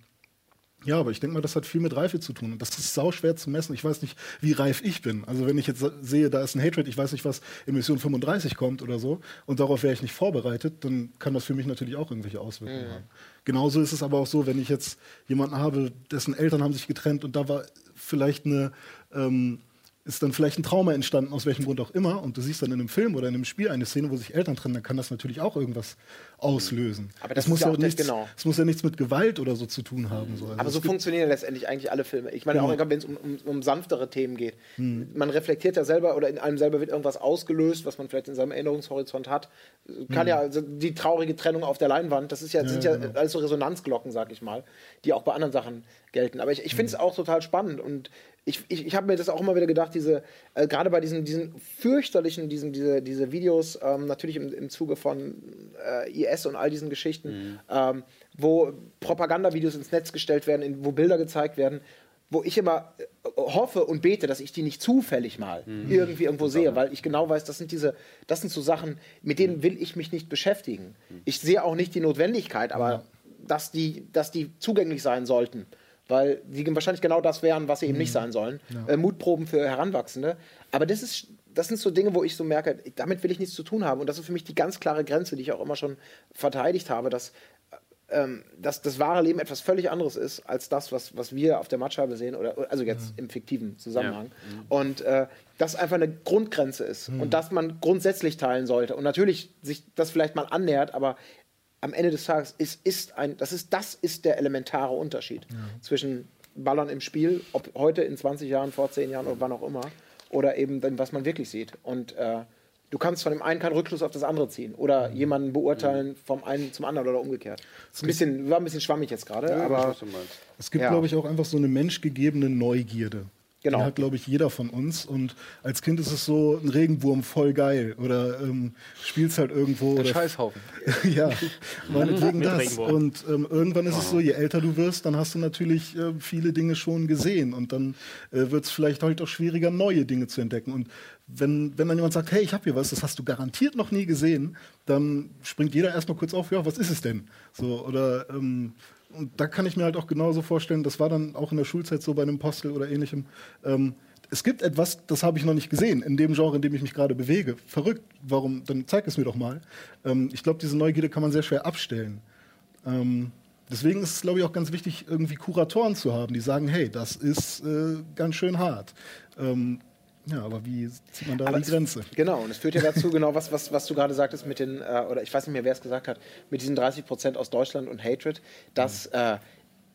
ja, aber ich denke mal, das hat viel mit Reife zu tun. Und das ist sauschwer zu messen. Ich weiß nicht, wie reif ich bin. Also wenn ich jetzt sehe, da ist ein Hatred, ich weiß nicht, was in Mission 35 kommt oder so, und darauf wäre ich nicht vorbereitet, dann kann das für mich natürlich auch irgendwelche Auswirkungen haben. Genauso ist es aber auch so, wenn ich jetzt jemanden habe, dessen Eltern haben sich getrennt und da war vielleicht eine, ähm, ist dann vielleicht ein Trauma entstanden, aus welchem Grund auch immer, und du siehst dann in einem Film oder in einem Spiel eine Szene, wo sich Eltern trennen, dann kann das natürlich auch irgendwas auslösen. Aber das Es muss ja ja auch das- nichts, genau. es muss ja nichts mit Gewalt oder so zu tun haben. So. Also Aber so funktionieren ja letztendlich eigentlich alle Filme. Ich meine, auch Genau. wenn es um, um, um sanftere Themen geht. Man reflektiert ja selber oder in einem selber wird irgendwas ausgelöst, was man vielleicht in seinem Erinnerungshorizont hat. Kann ja also die traurige Trennung auf der Leinwand, das ist ja, sind ja alles so Resonanzglocken, sag ich mal, die auch bei anderen Sachen gelten. Aber ich, ich finde es auch total spannend und ich, ich, ich habe mir das auch immer wieder gedacht, diese, äh, gerade bei diesen, diesen fürchterlichen, diesen, diese, diese Videos, ähm, natürlich im, im Zuge von äh, IS und all diesen Geschichten, ähm, wo Propagandavideos ins Netz gestellt werden, in, wo Bilder gezeigt werden, wo ich immer äh, hoffe und bete, dass ich die nicht zufällig mal irgendwie irgendwo sehe, weil ich genau weiß, das sind diese, das sind so Sachen, mit denen will ich mich nicht beschäftigen. Ich sehe auch nicht die Notwendigkeit, aber dass die, dass die zugänglich sein sollten, weil die wahrscheinlich genau das wären, was sie eben nicht sein sollen. Äh, Mutproben für Heranwachsende. Aber das ist, das sind so Dinge, wo ich so merke, damit will ich nichts zu tun haben. Und das ist für mich die ganz klare Grenze, die ich auch immer schon verteidigt habe, dass ähm, dass das wahre Leben etwas völlig anderes ist als das, was, was wir auf der Matscheibe sehen, oder also jetzt im fiktiven Zusammenhang. Und äh, das einfach eine Grundgrenze ist und dass man grundsätzlich teilen sollte. Und natürlich sich das vielleicht mal annähert, aber am Ende des Tages ist, ist ein, das ist, das ist der elementare Unterschied zwischen Ballern im Spiel, ob heute in 20 Jahren, vor 10 Jahren oder wann auch immer, oder eben dann, was man wirklich sieht. Und äh, du kannst von dem einen keinen Rückschluss auf das andere ziehen oder jemanden beurteilen vom einen zum anderen oder umgekehrt. Ist ein bisschen, war ein bisschen schwammig jetzt gerade, aber Es gibt, Ja. glaube ich, auch einfach so eine menschgegebene Neugierde. Genau. Die hat, glaube ich, jeder von uns. Und als Kind ist es so ein Regenwurm voll geil. Oder ähm, spielst halt irgendwo. Der oder Scheißhaufen. ja, meinetwegen das. Regenwurm. Und ähm, irgendwann ist es so, je älter du wirst, dann hast du natürlich äh, viele Dinge schon gesehen. Und dann äh, wird es vielleicht halt auch schwieriger, neue Dinge zu entdecken. Und wenn, wenn dann jemand sagt, hey, ich habe hier was, das hast du garantiert noch nie gesehen, dann springt jeder erstmal kurz auf, ja, was ist es denn? So, oder ähm, und da kann ich mir halt auch genauso vorstellen, das war dann auch in der Schulzeit so bei einem Postel oder ähnlichem. Ähm, es gibt etwas, das habe ich noch nicht gesehen, in dem Genre, in dem ich mich gerade bewege. Verrückt, warum? Dann zeig es mir doch mal. Ähm, ich glaube, diese Neugierde kann man sehr schwer abstellen. Ähm, deswegen ist es, glaube ich, auch ganz wichtig, irgendwie Kuratoren zu haben, die sagen, hey, das ist äh, ganz schön hart. Ähm, ja, aber wie zieht man da Aber die es- Grenze? Genau, und es führt ja dazu, genau was, was, was du gerade sagtest mit den, äh, oder ich weiß nicht mehr, wer es gesagt hat, mit diesen 30 Prozent aus Deutschland und Hatred, dass äh,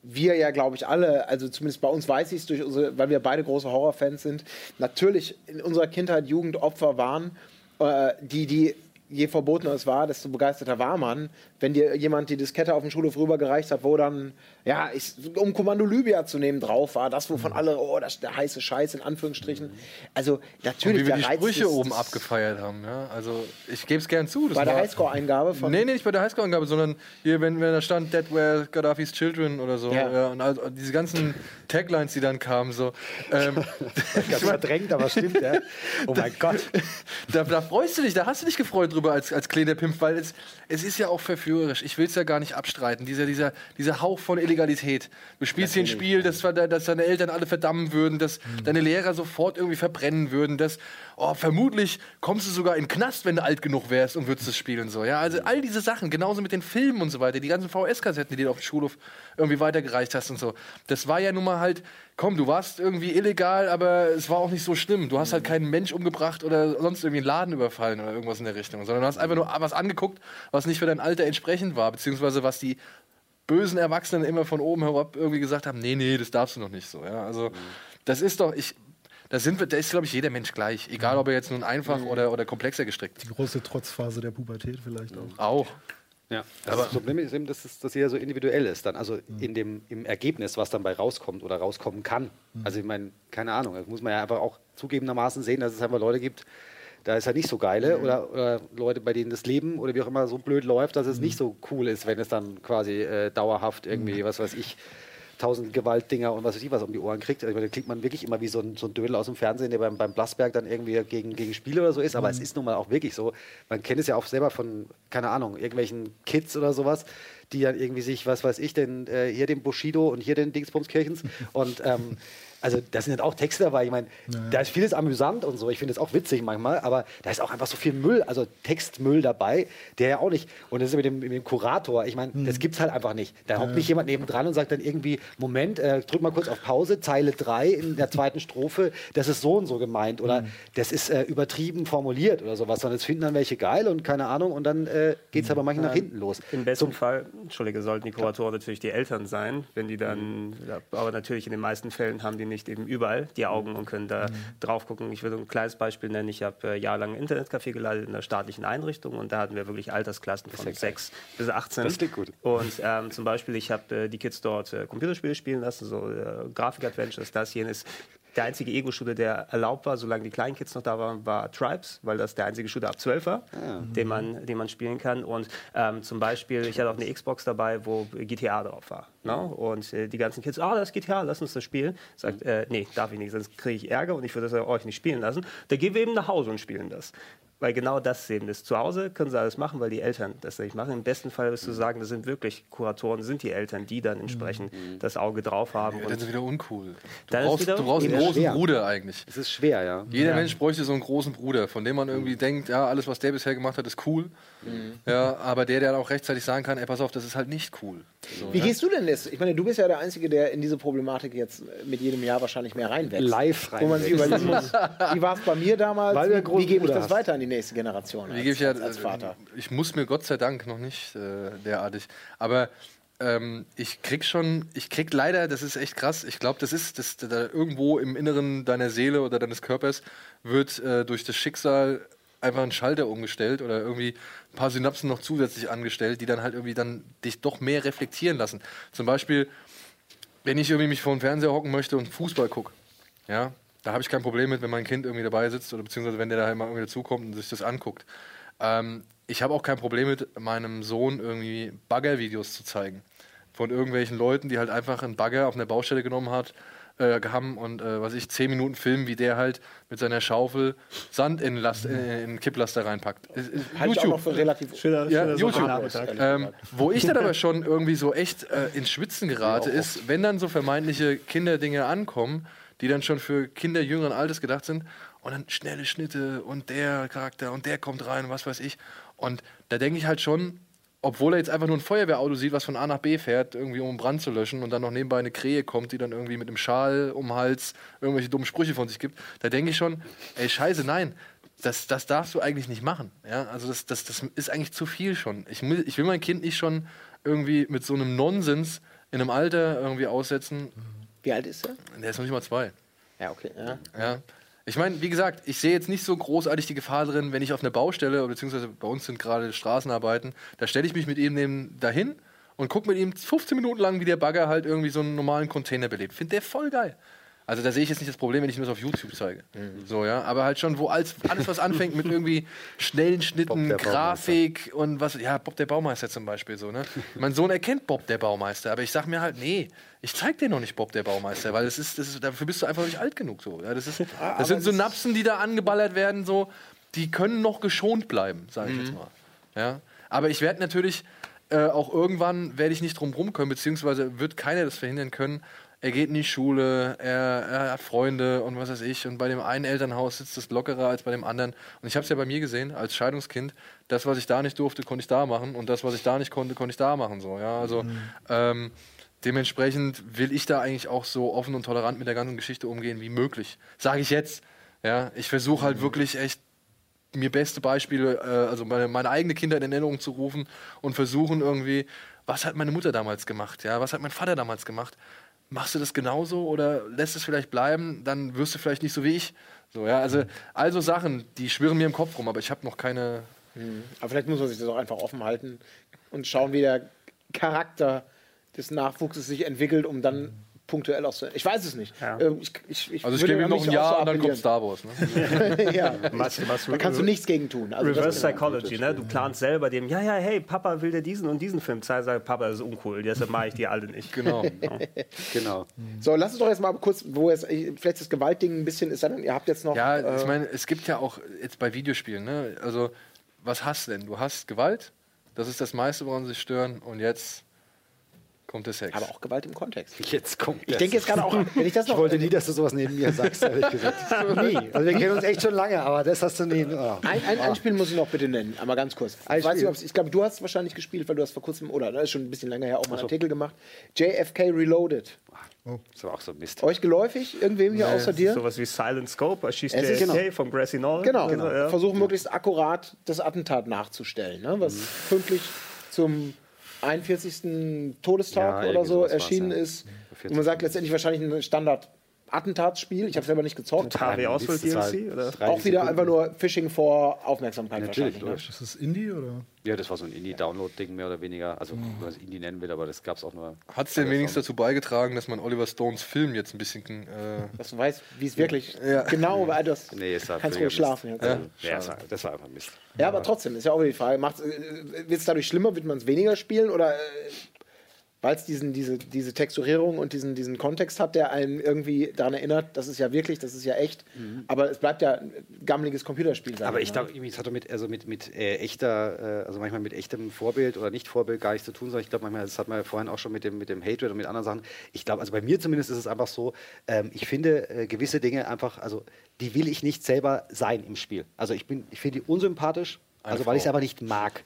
wir ja, glaube ich, alle, also zumindest bei uns weiß ich es, durch unsere, weil wir beide große Horrorfans sind, natürlich in unserer Kindheit Jugend Opfer waren, äh, die, die je verbotener es war, desto begeisterter war man. Wenn dir jemand die Diskette auf dem Schulhof rübergereicht hat, wo dann, ja, ich, um Kommando Libya zu nehmen, drauf war, das, wovon alle, oh, das ist der heiße Scheiß, in Anführungsstrichen. Also, Und natürlich, wie wir die Sprüche des- oben des- abgefeiert haben. Ja? Also ich gebe es gern zu. Das Bei der Highscore-Eingabe von. Nee, nee, nicht bei der Highscore-Angabe, sondern hier, wenn, wenn da stand Dead Where Gaddafis Children oder so. Ja. Ja. und also diese ganzen Taglines, die dann kamen, so. Ähm, Ganz verdrängt, aber stimmt, ja. Oh mein Gott. da, da freust du dich, da hast du dich gefreut drüber als, als kleiner Pimp, weil es, es ist ja auch verführerisch. Ich will es ja gar nicht abstreiten. Dieser, dieser, dieser Hauch von Illegalität. Du spielst hier ein Spiel, das, war da- dass deine Eltern alle verdammen würden, dass deine Lehrer sofort irgendwie verbrennen würden, dass oh, vermutlich kommst du sogar in den Knast, wenn du alt genug wärst und würdest das spielen. So. Ja, also all diese Sachen, genauso mit den Filmen und so weiter, die ganzen VS-Kassetten, die du auf dem Schulhof irgendwie weitergereicht hast und so. Das war ja nun mal halt, komm, du warst irgendwie illegal, aber es war auch nicht so schlimm. Du hast halt keinen Mensch umgebracht oder sonst irgendwie einen Laden überfallen oder irgendwas in der Richtung, sondern du hast einfach nur was angeguckt, was nicht für dein Alter entsprechend war, beziehungsweise was die bösen Erwachsenen immer von oben herab irgendwie gesagt haben, nee, nee, das darfst du noch nicht so. Ja, also das ist doch, ich, da sind wir, da ist, glaube ich, jeder Mensch gleich. Egal, ob er jetzt nun einfach oder, oder komplexer gestrickt Die große Trotzphase der Pubertät vielleicht auch. Auch. Ja, aber das Problem ist eben, dass, es, dass jeder so individuell ist dann. Also in dem, im Ergebnis, was dann bei rauskommt oder rauskommen kann. Also ich meine, keine Ahnung, das muss man ja einfach auch zugegebenermaßen sehen, dass es einfach Leute gibt, da ist halt nicht so geile oder, oder Leute, bei denen das Leben oder wie auch immer so blöd läuft, dass es nicht so cool ist, wenn es dann quasi äh, dauerhaft irgendwie, was weiß ich, tausend Gewaltdinger und was weiß ich was um die Ohren kriegt. Also, da klingt man wirklich immer wie so ein, so ein Dödel aus dem Fernsehen, der beim, beim Blasberg dann irgendwie gegen, gegen Spiele oder so ist. Aber es ist nun mal auch wirklich so. Man kennt es ja auch selber von, keine Ahnung, irgendwelchen Kids oder sowas, die dann irgendwie sich, was weiß ich, denn äh, hier den Bushido und hier den Dingsbumskirchens und ähm, also da sind halt auch Texte dabei. Ich meine, da ist vieles amüsant und so. Ich finde es auch witzig manchmal, aber da ist auch einfach so viel Müll, also Textmüll dabei, der ja auch nicht. Und das ist mit dem, mit dem Kurator. Ich meine, das gibt's halt einfach nicht. Da hockt nicht jemand nebendran und sagt dann irgendwie, Moment, äh, drück mal kurz auf Pause, Zeile 3 in der zweiten Strophe, das ist so und so gemeint oder das ist äh, übertrieben formuliert oder sowas. Sondern das finden dann welche geil und keine Ahnung und dann äh, geht's aber manchmal nach hinten los. Im besten Fall, Entschuldige, sollten die Kuratoren natürlich die Eltern sein, wenn die dann, ja, aber natürlich in den meisten Fällen haben die nicht eben überall die Augen und können da drauf gucken. Ich will ein kleines Beispiel nennen. Ich habe äh, jahrelang ein Internetcafé geleitet in einer staatlichen Einrichtung und da hatten wir wirklich Altersklassen von 6 bis 18. Das klingt gut. Und ähm, zum Beispiel, ich habe äh, die Kids dort äh, Computerspiele spielen lassen, so äh, Grafik-Adventures, das, jenes. der einzige Ego-Shooter, der erlaubt war, solange die kleinen Kids noch da waren, war Tribes, weil das der einzige Shooter ab 12 war, den, man, den man spielen kann. Und ähm, zum Beispiel, ich hatte auch eine Xbox dabei, wo GTA drauf war. Ne? Und äh, die ganzen Kids, ah, das ist GTA, lass uns das spielen. Sagt, äh, nee, darf ich nicht, sonst kriege ich Ärger und ich würde das euch nicht spielen lassen. Da gehen wir eben nach Hause und spielen das. Weil genau das eben ist. Zu Hause können sie alles machen, weil die Eltern das nicht machen. Im besten Fall wirst du sagen, das sind wirklich Kuratoren, sind die Eltern, die dann entsprechend das Auge drauf haben. Ja, das ist wieder uncool. Du Dann brauchst, wieder du brauchst einen großen schwer. Bruder eigentlich. Es ist schwer, ja. Jeder Mensch bräuchte so einen großen Bruder, von dem man irgendwie denkt, ja, alles, was der bisher gemacht hat, ist cool. Ja, aber der, der dann auch rechtzeitig sagen kann, ey, pass auf, das ist halt nicht cool. So, Wie ja? gehst du denn das? Ich meine, du bist ja der Einzige, der in diese Problematik jetzt mit jedem Jahr wahrscheinlich mehr reinwächst. Live Wo man sich überlegen muss, wie war es bei mir damals? Wie, gebe ich das hast. weiter an die nächste Generation als, ich ja, als, als Vater? Ich muss mir Gott sei Dank noch nicht äh, derartig. Aber ähm, ich krieg schon, ich krieg leider, das ist echt krass. Ich glaube, das ist, das, da irgendwo im Inneren deiner Seele oder deines Körpers wird äh, durch das Schicksal einfach ein Schalter umgestellt oder irgendwie ein paar Synapsen noch zusätzlich angestellt, die dann halt irgendwie dann dich doch mehr reflektieren lassen. Zum Beispiel, wenn ich irgendwie mich vor den Fernseher hocken möchte und Fußball gucke, ja, da habe ich kein Problem mit, wenn mein Kind irgendwie dabei sitzt oder beziehungsweise wenn der da halt mal irgendwie dazukommt und sich das anguckt. Ähm, ich habe auch kein Problem mit, meinem Sohn irgendwie Bagger-Videos zu zeigen. Von irgendwelchen Leuten, die halt einfach einen Bagger auf einer Baustelle genommen hat, äh, haben und äh, was ich, zehn Minuten filmen, wie der halt mit seiner Schaufel Sand in, Last, äh, in Kipplaster reinpackt. Ist- ist Halte ich auch noch für relativ Schöner, Ja, schöner YouTube. Ähm, wo ich dann aber schon irgendwie so echt äh, ins Schwitzen gerate, ist, wenn dann so vermeintliche Kinderdinge ankommen, die dann schon für Kinder jüngeren Alters gedacht sind, und dann schnelle Schnitte und der Charakter und der kommt rein was weiß ich. Und da denke ich halt schon, obwohl er jetzt einfach nur ein Feuerwehrauto sieht, was von A nach B fährt, irgendwie um einen Brand zu löschen und dann noch nebenbei eine Krähe kommt, die dann irgendwie mit einem Schal um den Hals irgendwelche dummen Sprüche von sich gibt, da denke ich schon, ey, scheiße, nein, das, das darfst du eigentlich nicht machen. Ja? Also das, das, das ist eigentlich zu viel schon. Ich ich will mein Kind nicht schon irgendwie mit so einem Nonsens in einem Alter irgendwie aussetzen. Wie alt ist er? Der ist noch nicht mal zwei. Ja, okay. Ja. Ja. Ich meine, wie gesagt, ich sehe jetzt nicht so großartig die Gefahr drin, wenn ich auf einer Baustelle, beziehungsweise bei uns sind gerade Straßenarbeiten, da stelle ich mich mit ihm neben dahin und gucke mit ihm 15 Minuten lang, wie der Bagger halt irgendwie so einen normalen Container belebt. Finde der voll geil. Also da sehe ich jetzt nicht das Problem, wenn ich ihm das auf YouTube zeige. So, ja. Aber halt schon, wo alles, alles was anfängt mit irgendwie schnellen Schnitten, Grafik und was. Ja, Bob der Baumeister zum Beispiel so, ne? Mein Sohn erkennt Bob der Baumeister, aber ich sag mir halt, nee, ich zeig dir noch nicht Bob der Baumeister, weil das ist, das ist, dafür bist du einfach nicht alt genug so. Ja, das, ist, das sind Synapsen, die da angeballert werden, so, die können noch geschont bleiben, sage ich jetzt mal. Ja. Aber ich werde natürlich äh, auch irgendwann werde ich nicht drum rum können, beziehungsweise wird keiner das verhindern können. Er geht in die Schule, er, er hat Freunde und was weiß ich. Und bei dem einen Elternhaus sitzt es lockerer als bei dem anderen. Und ich habe es ja bei mir gesehen, als Scheidungskind. Das, was ich da nicht durfte, konnte ich da machen. Und das, was ich da nicht konnte, konnte ich da machen. So, ja? Also ähm, dementsprechend will ich da eigentlich auch so offen und tolerant mit der ganzen Geschichte umgehen wie möglich. Sage ich jetzt. Ja? Ich versuche halt wirklich echt mir beste Beispiele, äh, also meine, meine eigene Kinder in Erinnerung zu rufen und versuchen irgendwie, was hat meine Mutter damals gemacht, ja, was hat mein Vater damals gemacht? Machst du das genauso oder lässt es vielleicht bleiben? Dann wirst du vielleicht nicht so wie ich. So, ja, also, also Sachen, die schwirren mir im Kopf rum, aber ich habe noch keine. Aber vielleicht muss man sich das auch einfach offen halten und schauen, wie der Charakter des Nachwuchses sich entwickelt, um dann punktuell auch zu. Ich weiß es nicht. Ja. Ähm, Ich, ich, ich Also ich gebe ihm noch ein Jahr so und dann kommt. Star Wars. Ne? ja. Was, was, Da kannst du nichts gegen tun. Also Reverse Psychology, ne? Du planst selber dem, ja, ja, hey, Papa will dir diesen und diesen Film zeigen. Sag, Papa, das ist uncool, deshalb mache ich die alle nicht. Genau. Genau. So, lass uns doch jetzt mal kurz, wo jetzt vielleicht das Gewaltding ein bisschen ist, dann, ihr habt jetzt noch. Ja, äh, ich meine, es gibt ja auch jetzt bei Videospielen, ne? Also, was hast du denn? Du hast Gewalt, das ist das meiste, woran sie sich stören, und jetzt kommt der Sex. aber auch Gewalt im Kontext. Jetzt kommt Ich denke jetzt gerade auch, wenn ich das Ich noch. wollte nie, dass du sowas neben mir sagst, ehrlich gesagt. nie. Also wir kennen uns echt schon lange, aber das hast du nie. Oh. Ein, ein, ein Spiel muss ich noch bitte nennen, aber ganz kurz. Ein Ich, weiß Spiel. nicht, ich glaube, du hast es wahrscheinlich gespielt, weil du hast vor kurzem, oder das ist schon ein bisschen länger her, auch mal einen Artikel gemacht. JFK Reloaded. Das war auch so Mist. Euch geläufig? Irgendwem hier außer dir? Sowas wie Silent Scope, erschießt Es ist- JFK genau. vom Grassy Knoll. Genau, Also, ja. versuchen möglichst akkurat das Attentat nachzustellen, ne? was pünktlich zum 41. Todestag Ja, oder so erschienen ja. ist. Und man sagt letztendlich wahrscheinlich ein Standard Attentatsspiel. Ich habe selber nicht gezockt. Das war DLC, oder? 30 Auch wieder Sekunden. einfach nur Phishing vor Aufmerksamkeit Natürlich, wahrscheinlich. Ne? Ist das Indie oder? Ja, das war so ein Indie-Download-Ding mehr oder weniger. Also, wenn man es Indie nennen will, aber das gab es auch nur. Hat es denn wenigstens dazu beigetragen, dass man Oliver Stones Film jetzt ein bisschen. Äh, Dass du weißt, wie es wirklich Ja. genau war. Das Nee, es war kannst ruhig schlafen. Jetzt. Also, ja, es war, das war einfach Mist. Ja, aber trotzdem, ist ja auch wieder die Frage, wird es dadurch schlimmer, wird man es weniger spielen oder äh, weil es diesen, diese, diese Texturierung und diesen, diesen Kontext hat, der einen irgendwie daran erinnert, das ist ja wirklich, das ist ja echt, aber es bleibt ja ein gammeliges Computerspiel sein. Aber ich glaube, es hat doch mit, also mit, mit äh, echter, äh, also manchmal mit echtem Vorbild oder nicht Vorbild gar nichts zu tun, sondern ich glaube, manchmal, das hat man ja vorhin auch schon mit dem, mit dem Hatred und mit anderen Sachen. Ich glaube, also bei mir zumindest ist es einfach so, ähm, ich finde äh, gewisse Dinge einfach, also die will ich nicht selber sein im Spiel. Also ich bin, ich finde die unsympathisch, also weil ich es einfach nicht mag.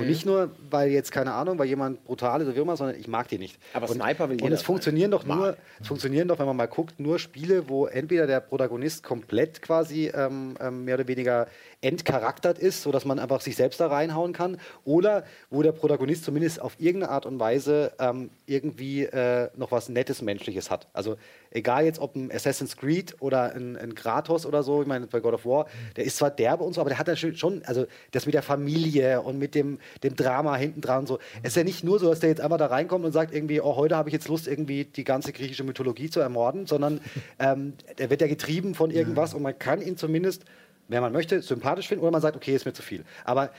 Und nicht nur, weil jetzt, keine Ahnung, weil jemand brutal ist oder wie immer, sondern ich mag die nicht. Aber und, Sniper will Und jeder es funktionieren doch nur, es funktionieren doch, wenn man mal guckt, nur Spiele, wo entweder der Protagonist komplett quasi ähm, ähm, mehr oder weniger entcharaktert ist, sodass man einfach sich selbst da reinhauen kann, oder wo der Protagonist zumindest auf irgendeine Art und Weise ähm, irgendwie äh, noch was Nettes Menschliches hat. Also egal jetzt ob ein Assassin's Creed oder ein, ein Kratos oder so, ich meine bei God of War, der ist zwar derbe und so, aber der hat natürlich schon, also das mit der Familie und mit dem, dem Drama hinten dran so. Es ist ja nicht nur so, dass der jetzt einfach da reinkommt und sagt irgendwie, oh, heute habe ich jetzt Lust, irgendwie die ganze griechische Mythologie zu ermorden, sondern ähm, der wird ja getrieben von irgendwas und man kann ihn zumindest, wenn man möchte, sympathisch finden oder man sagt, okay, ist mir zu viel. Aber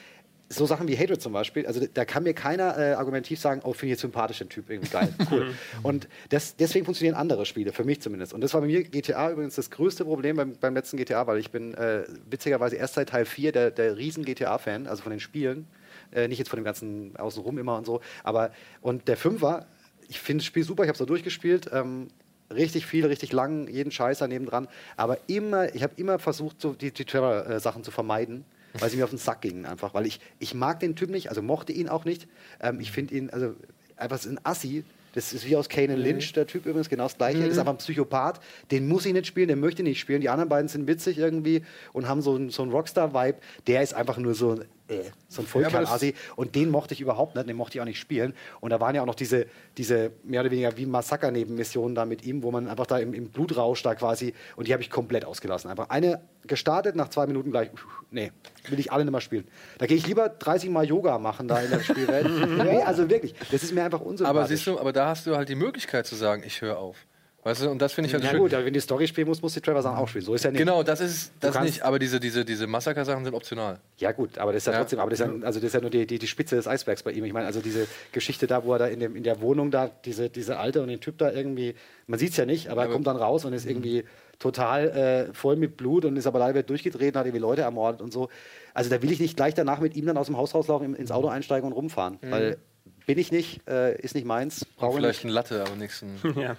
so Sachen wie Hatred zum Beispiel, also da kann mir keiner äh, argumentativ sagen, oh, finde ich jetzt sympathisch den Typ irgendwie geil, cool. und das, deswegen funktionieren andere Spiele, für mich zumindest. Und das war bei mir GTA übrigens das größte Problem beim, beim letzten GTA, weil ich bin äh, witzigerweise erst seit Teil 4 der, der riesen GTA-Fan, also von den Spielen. Äh, nicht jetzt von dem ganzen Außenrum immer und so. Aber, und der Fünfer, ich finde das Spiel super, ich habe es auch durchgespielt. Ähm, richtig viel, richtig lang, jeden Scheiß daneben dran. Aber immer, ich habe immer versucht, so die, die Trevor-Sachen zu vermeiden, weil sie mir auf den Sack gingen einfach. Weil ich, ich mag den Typ nicht, also mochte ihn auch nicht. Ähm, ich finde ihn, also einfach ein Assi. Das ist wie aus Kane Lynch, der Typ übrigens, genau das gleiche. Das ist einfach ein Psychopath. Den muss ich nicht spielen, den möchte ich nicht spielen. Die anderen beiden sind witzig irgendwie und haben so, einen- so einen Rockstar-Vibe. Der ist einfach nur so, äh, so ein das- Vollkern-Assi. Und den mochte ich überhaupt nicht, den mochte ich auch nicht spielen. Und da waren ja auch noch diese, diese mehr oder weniger wie Massaker-Nebenmissionen da mit ihm, wo man einfach da im, im Blutrausch da quasi, und die habe ich komplett ausgelassen. Einfach eine gestartet, nach zwei Minuten gleich, nee, will ich alle nicht mehr spielen. Da gehe ich lieber 30 Mal Yoga machen da in der Spielwelt. nee, also wirklich, das ist mir einfach unsympathisch. aber siehst du, aber da hast du halt die Möglichkeit zu sagen, ich höre auf. Weißt du, und das finde ich halt ja schön. gut, aber wenn die Story spielen muss, muss die Trevor sagen auch spielen. So ist ja nicht. Genau, das ist das nicht, aber diese, diese, diese Massaker-Sachen sind optional. Ja gut, aber das ist ja, Ja. trotzdem, aber das ist ja, also das ist ja nur die, die, die Spitze des Eisbergs bei ihm. Ich meine, also diese Geschichte da, wo er da in, dem, in der Wohnung da, diese, diese Alte und den Typ da irgendwie, man sieht es ja nicht, aber er Aber- kommt dann raus und ist irgendwie total äh, voll mit Blut und ist aber leider durchgedreht und hat irgendwie Leute ermordet und so. Also da will ich nicht gleich danach mit ihm dann aus dem Haus rauslaufen, ins Auto einsteigen und rumfahren, weil bin ich nicht, äh, ist nicht meins, brauche ich Vielleicht nicht. ein Latte, aber nichts. Ja.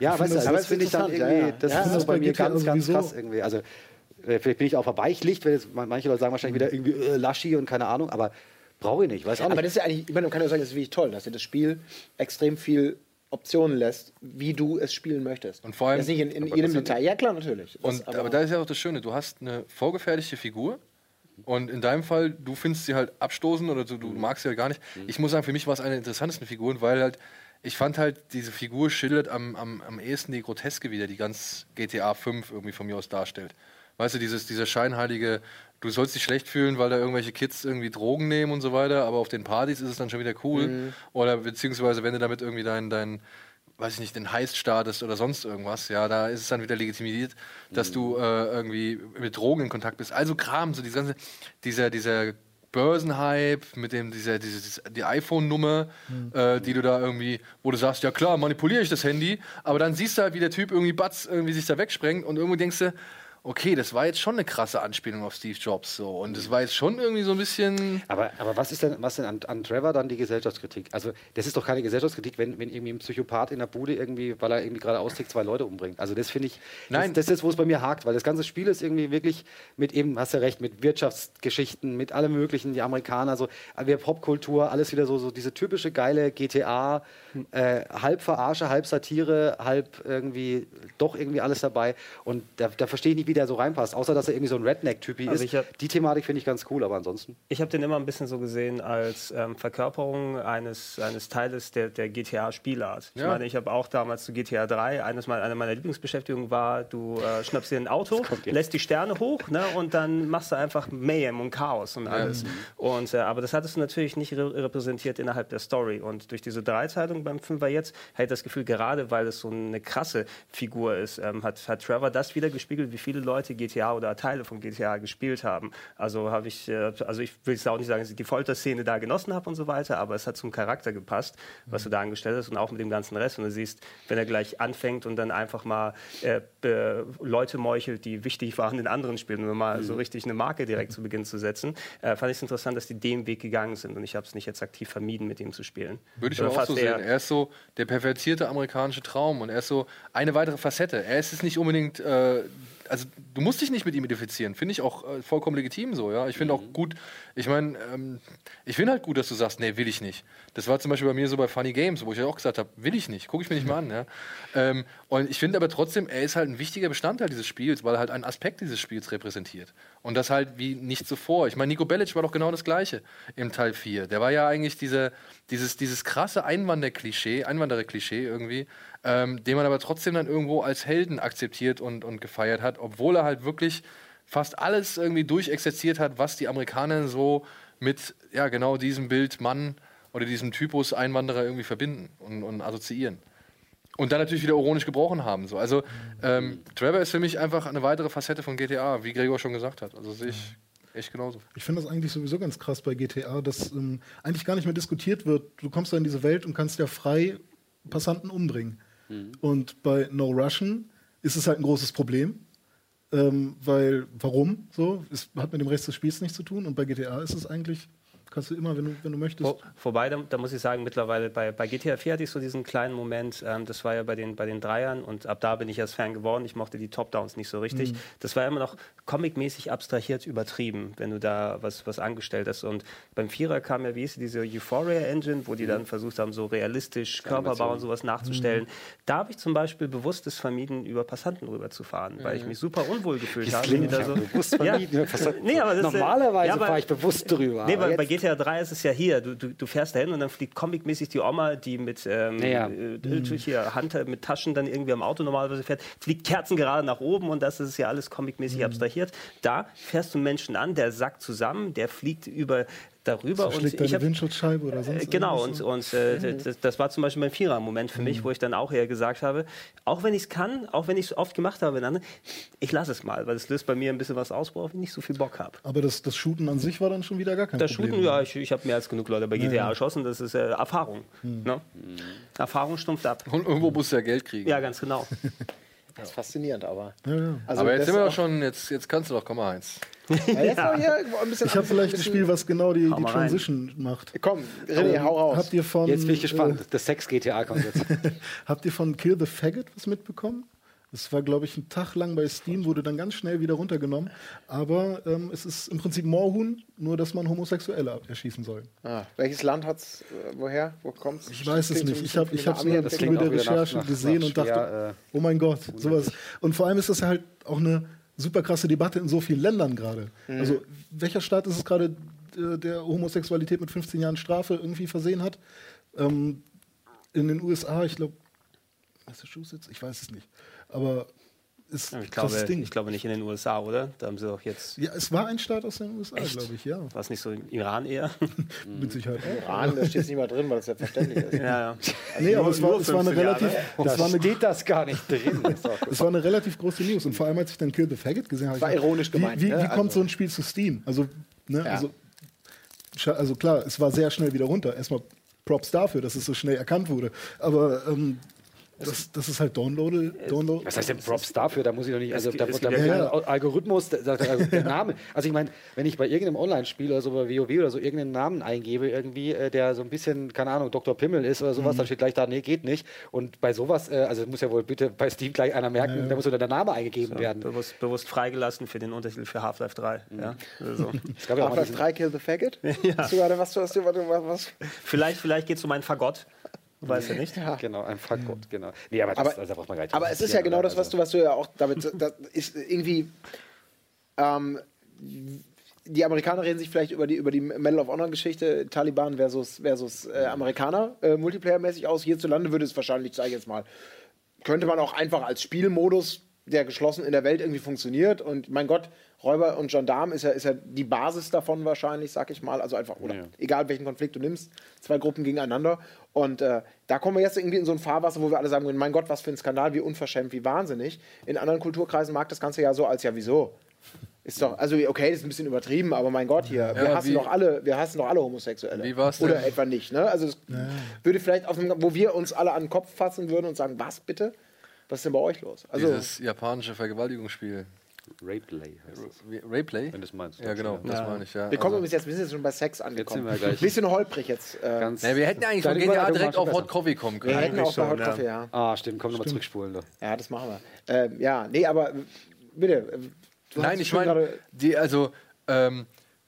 Ja, weißt du, das- also aber das es finde ich ist dann irgendwie, ja, ja. das Ja, ist das bei mir ganz, ganz sowieso. krass irgendwie. Also äh, vielleicht bin ich auch verweichlicht, weil jetzt, manche Leute sagen wahrscheinlich wieder irgendwie äh, Laschi und keine Ahnung, aber brauche ich nicht, weiß auch Aber nicht. das ist ja eigentlich, ich meine, man kann ja sagen, das ist wirklich toll, dass dir das Spiel extrem viel Optionen lässt, wie du es spielen möchtest. Und vor allem- Jetzt nicht in, in aber jedem das- Detail. Ja, klar, natürlich. Das- Und, aber, da ist ja auch das Schöne, du hast eine vorgefertigte Figur und in deinem Fall, du findest sie halt abstoßend oder du, du magst sie halt gar nicht. Ich muss sagen, für mich war es eine der interessantesten Figuren, weil halt, ich fand halt, diese Figur schildert am, am, am ehesten die Groteske wieder, die ganz GTA 5 irgendwie von mir aus darstellt. Weißt du, dieses, dieser scheinheilige, du sollst dich schlecht fühlen, weil da irgendwelche Kids irgendwie Drogen nehmen und so weiter, aber auf den Partys ist es dann schon wieder cool. Oder beziehungsweise, wenn du damit irgendwie dein, dein weiß ich nicht, den Heist startest oder sonst irgendwas, ja, da ist es dann wieder legitimiert, dass du äh, irgendwie mit Drogen in Kontakt bist. Also Kram, so diese ganze, dieser, dieser Börsenhype mit dem, dieser, diese, diese, die iPhone-Nummer, äh, die du da irgendwie, wo du sagst, ja klar, manipuliere ich das Handy, aber dann siehst du halt, wie der Typ irgendwie Batz irgendwie sich da wegsprengt und irgendwo denkst du, okay, das war jetzt schon eine krasse Anspielung auf Steve Jobs so und das war jetzt schon irgendwie so ein bisschen Aber, aber was ist denn, was denn an, an Trevor dann die Gesellschaftskritik? Also, das ist doch keine Gesellschaftskritik, wenn, wenn irgendwie ein Psychopath in der Bude irgendwie, weil er irgendwie gerade austickt, zwei Leute umbringt. Also, das finde ich, Nein. Das, das ist, wo es bei mir hakt, weil das ganze Spiel ist irgendwie wirklich mit eben, hast du recht, mit Wirtschaftsgeschichten, mit allem Möglichen, die Amerikaner, so, wir Popkultur, alles wieder so, so diese typische geile GTA, äh, halb Verarsche, halb Satire, halb irgendwie, doch irgendwie alles dabei. Und da, da verstehe ich nicht, wie der so reinpasst, außer dass er irgendwie so ein Redneck-Typi Also ist. hab- Die Thematik finde ich ganz cool, aber ansonsten. Ich habe den immer ein bisschen so gesehen als ähm, Verkörperung eines, eines Teiles der, der GTA-Spielart. Ich Ja. meine, ich habe auch damals zu GTA 3, eines mal, eine meiner Lieblingsbeschäftigungen war, du äh, schnappst dir ein Auto, lässt die Sterne hoch ne, und dann machst du einfach Mayhem und Chaos und alles. Und, äh, aber das hattest du natürlich nicht re repräsentiert innerhalb der Story. Und durch diese Dreiteilung beim Fünfer jetzt, hatte ich das Gefühl, gerade weil es so eine krasse Figur ist, ähm, hat, hat Trevor das wieder gespiegelt, wie viele Leute GTA oder Teile von GTA gespielt haben. Also habe ich, äh, also ich will jetzt auch nicht sagen, dass ich die Folterszene da genossen habe und so weiter, aber es hat zum Charakter gepasst, was du da angestellt hast und auch mit dem ganzen Rest. Und du siehst, wenn er gleich anfängt und dann einfach mal äh, be- Leute meuchelt, die wichtig waren in anderen Spielen, um mal so richtig eine Marke direkt zu Beginn zu setzen, äh, fand ich es interessant, dass die den Weg gegangen sind und ich habe es nicht jetzt aktiv vermieden, mit ihm zu spielen. Würde ich auch fast so sehen. Er ist so der pervertierte amerikanische Traum und er ist so eine weitere Facette. Er ist es nicht unbedingt, äh, also du musst dich nicht mit ihm identifizieren. Finde ich auch äh, vollkommen legitim so, ja. Ich finde auch gut, ich meine, ähm, ich finde halt gut, dass du sagst, nee, will ich nicht. Das war zum Beispiel bei mir so bei Funny Games, wo ich ja auch gesagt habe, will ich nicht, gucke ich mir nicht mal an, ja. Ähm, und ich finde aber trotzdem, er ist halt ein wichtiger Bestandteil dieses Spiels, weil er halt einen Aspekt dieses Spiels repräsentiert. Und das halt wie nicht zuvor. Ich meine, Nico Bellic war doch genau das Gleiche im Teil 4. Der war ja eigentlich diese, dieses, dieses krasse Einwanderklischee, Einwanderer-Klischee irgendwie, ähm, den man aber trotzdem dann irgendwo als Helden akzeptiert und, und gefeiert hat, obwohl er halt wirklich fast alles irgendwie durchexerziert hat, was die Amerikaner so mit ja genau diesem Bild Mann oder diesem Typus Einwanderer irgendwie verbinden und, und assoziieren. Und dann natürlich wieder ironisch gebrochen haben. So. Also ähm, Trevor ist für mich einfach eine weitere Facette von GTA, wie Gregor schon gesagt hat. Also sehe ich echt genauso. Ich finde das eigentlich sowieso ganz krass bei GTA, dass ähm, eigentlich gar nicht mehr diskutiert wird. Du kommst da in diese Welt und kannst ja frei Passanten umbringen. Und bei No Russian ist es halt ein großes Problem. Ähm, weil, warum? So, es hat mit dem Rest des Spiels nichts zu tun. Und bei GTA ist es eigentlich, kannst du immer, wenn du, wenn du möchtest. Vor, vorbei, da, da muss ich sagen, mittlerweile bei, bei GTA 4 hatte ich so diesen kleinen Moment, ähm, das war ja bei den, bei den Dreiern und ab da bin ich erst Fan geworden. Ich mochte die Top-Downs nicht so richtig. Das war immer noch comicmäßig abstrahiert übertrieben, wenn du da was, was angestellt hast. Und beim Vierer kam ja, wie hieß sie, diese Euphoria-Engine, wo die dann versucht haben, so realistisch Körperbau und sowas nachzustellen. Da habe ich zum Beispiel bewusst es vermieden, über Passanten rüberzufahren, weil ich mich super unwohl gefühlt habe. wenn die da so, bewusst vermieden. Ja. Nee, aber das, Normalerweise ja, fahre ich bewusst drüber. Nee, aber bei, bei jetzt- GTA 3 ist es ja hier. Du, du, du fährst dahin und dann fliegt comicmäßig die Oma, die mit ähm, Ja. äh, hier Hand mit Taschen dann irgendwie am Auto normalerweise fährt, fliegt Kerzen gerade nach oben und das ist ja alles comicmäßig abstrahiert. Da fährst du einen Menschen an, der sackt zusammen, der fliegt über darüber und Zerschlägt ich deine hab, Windschutzscheibe oder sonst äh, Genau, und, so. und äh, das, das war zum Beispiel mein Vierer-Moment für Mhm. mich, wo ich dann auch eher gesagt habe, auch wenn ich es kann, auch wenn ich es oft gemacht habe, dann, ich lasse es mal, weil es löst bei mir ein bisschen was aus, worauf ich nicht so viel Bock habe. Aber das, das Shooten an sich war dann schon wieder gar kein Das Problem. Shooten, ja, ich, ich habe mehr als genug Leute bei GTA erschossen, das ist äh, Erfahrung. Hm. Ne? Erfahrung stumpft ab. Und irgendwo musst du ja Geld kriegen. Ja, ganz genau. Das ist faszinierend, aber. Ja, ja. Also aber jetzt sind wir doch schon, jetzt, jetzt kannst du doch, komm mal eins. Ja, jetzt noch hier ein bisschen Ich habe vielleicht ein Spiel, was genau die, die mal rein. Transition macht. Komm, René, hau raus. Habt ihr von, Jetzt bin ich Äh, gespannt. Das Sex-GTA kommt jetzt. habt ihr von Kill the Faggot was mitbekommen? Das war, glaube ich, ein Tag lang bei Steam, wurde dann ganz schnell wieder runtergenommen. Aber ähm, es ist im Prinzip Moorhuhn, nur dass man Homosexuelle erschießen soll. Ah, welches Land hat's? Äh, woher? Wo kommt's? Ich weiß es nicht. Ich habe ich Ami- Das bei klingt der auch wieder nach- Recherche nach- gesehen nach und dachte, schwer, äh, oh mein Gott, sowas. Und vor allem ist das halt auch eine super krasse Debatte in so vielen Ländern gerade. Mhm. Also welcher Staat ist es gerade, der Homosexualität mit 15 Jahren Strafe irgendwie versehen hat? Ähm, in den USA, ich glaube, Massachusetts, ich weiß es nicht. Aber ist Ich krasses glaube, Ding. ich glaube nicht in den USA, oder? Da haben sie doch jetzt, ja, es war ein Staat aus den USA, glaube ich, ja. war es nicht so im Iran eher? Mit Sicherheit auch. Iran, da steht es nicht mal drin, weil das ja verständlich ist. ja, ja. Nee, aber es war, es war eine 15 Jahre. relativ, Da es war eine steht das gar nicht drin. Das Es war eine relativ große News und vor allem, als ich dann Kill the Faggot gesehen habe, War ich ironisch gemeint, Wie, wie, ne? wie kommt Also- so ein Spiel zu Steam? Also, ne, Ja. also, also klar, es war sehr schnell wieder runter. Erstmal Props dafür, dass es so schnell erkannt wurde. Aber ähm, das, das ist halt Download. Download Was heißt denn Props dafür? Da muss ich doch nicht. Also, da, da, da ja- ja, Algorithmus, der, der, der Name. Also, ich meine, wenn ich bei irgendeinem Online-Spiel oder so bei WoW oder so irgendeinen Namen eingebe, irgendwie, äh, der so ein bisschen, keine Ahnung, Dr. Pimmel ist oder sowas, dann steht gleich da, nee, geht nicht. Und bei sowas, äh, also muss ja wohl bitte bei Steam gleich einer merken, da muss wieder der Name eingegeben werden. Bewusst, bewusst freigelassen für den Untertitel für Half-Life 3. Ja? Also. Es gab ja auch mal Half-Life diesen, 3 Kill the Faggot? Ja. Hast du gerade was, was, was, was, was? vielleicht vielleicht geht es um einen Fagott. Du weißt ja nicht. Ja. Genau, ein Fuckgott, genau. Nee, aber das, Aber- also braucht man gar nicht Aber es ist ja genau das, was du, was du ja auch damit. Das ist irgendwie. Ähm, die Amerikaner reden sich vielleicht über die, über die Medal of Honor-Geschichte, Taliban versus, versus äh, Amerikaner, äh, Multiplayer-mäßig aus. Hierzulande würde es wahrscheinlich, sage ich jetzt mal, könnte man auch einfach als Spielmodus, der geschlossen in der Welt irgendwie funktioniert. Und mein Gott, Räuber und Gendarm ist ja, ist ja die Basis davon wahrscheinlich, sag ich mal. Also einfach, oder Ja. egal welchen Konflikt du nimmst, zwei Gruppen gegeneinander. Und äh, da kommen wir jetzt irgendwie in so ein Fahrwasser, wo wir alle sagen, mein Gott, was für ein Skandal, wie unverschämt, wie wahnsinnig. In anderen Kulturkreisen mag das Ganze ja so als ja wieso. Ist doch, also okay, das ist ein bisschen übertrieben, aber mein Gott hier, wir Ja, hassen wie- doch alle, wir hassen doch alle Homosexuelle. Wie war's Oder denn? etwa nicht, ne? Also das würde vielleicht auf einem, wo wir uns alle an den Kopf fassen würden und sagen, was bitte? Was ist denn bei euch los? Also Dieses japanische Vergewaltigungsspiel. Rapeplay heißt das, Wie- Rayplay? wenn du es meinst. Ja, genau, das Ja. meine ich, ja. wir kommen Also- jetzt, wir sind jetzt schon bei Sex angekommen. sind wir gleich. Bisschen holprig jetzt. Äh, Ganz, Ja, wir hätten ja eigentlich von GTA direkt auf Hot Coffee kommen wir können. hätten auch bei schon, Hot ja. Coffee, ja. Ah, stimmt, komm nochmal zurückspulen. Da. Ja, das machen wir. Ähm, ja, nee, aber äh, bitte. äh, Du Nein, ich meine, gerade- die, also, ähm,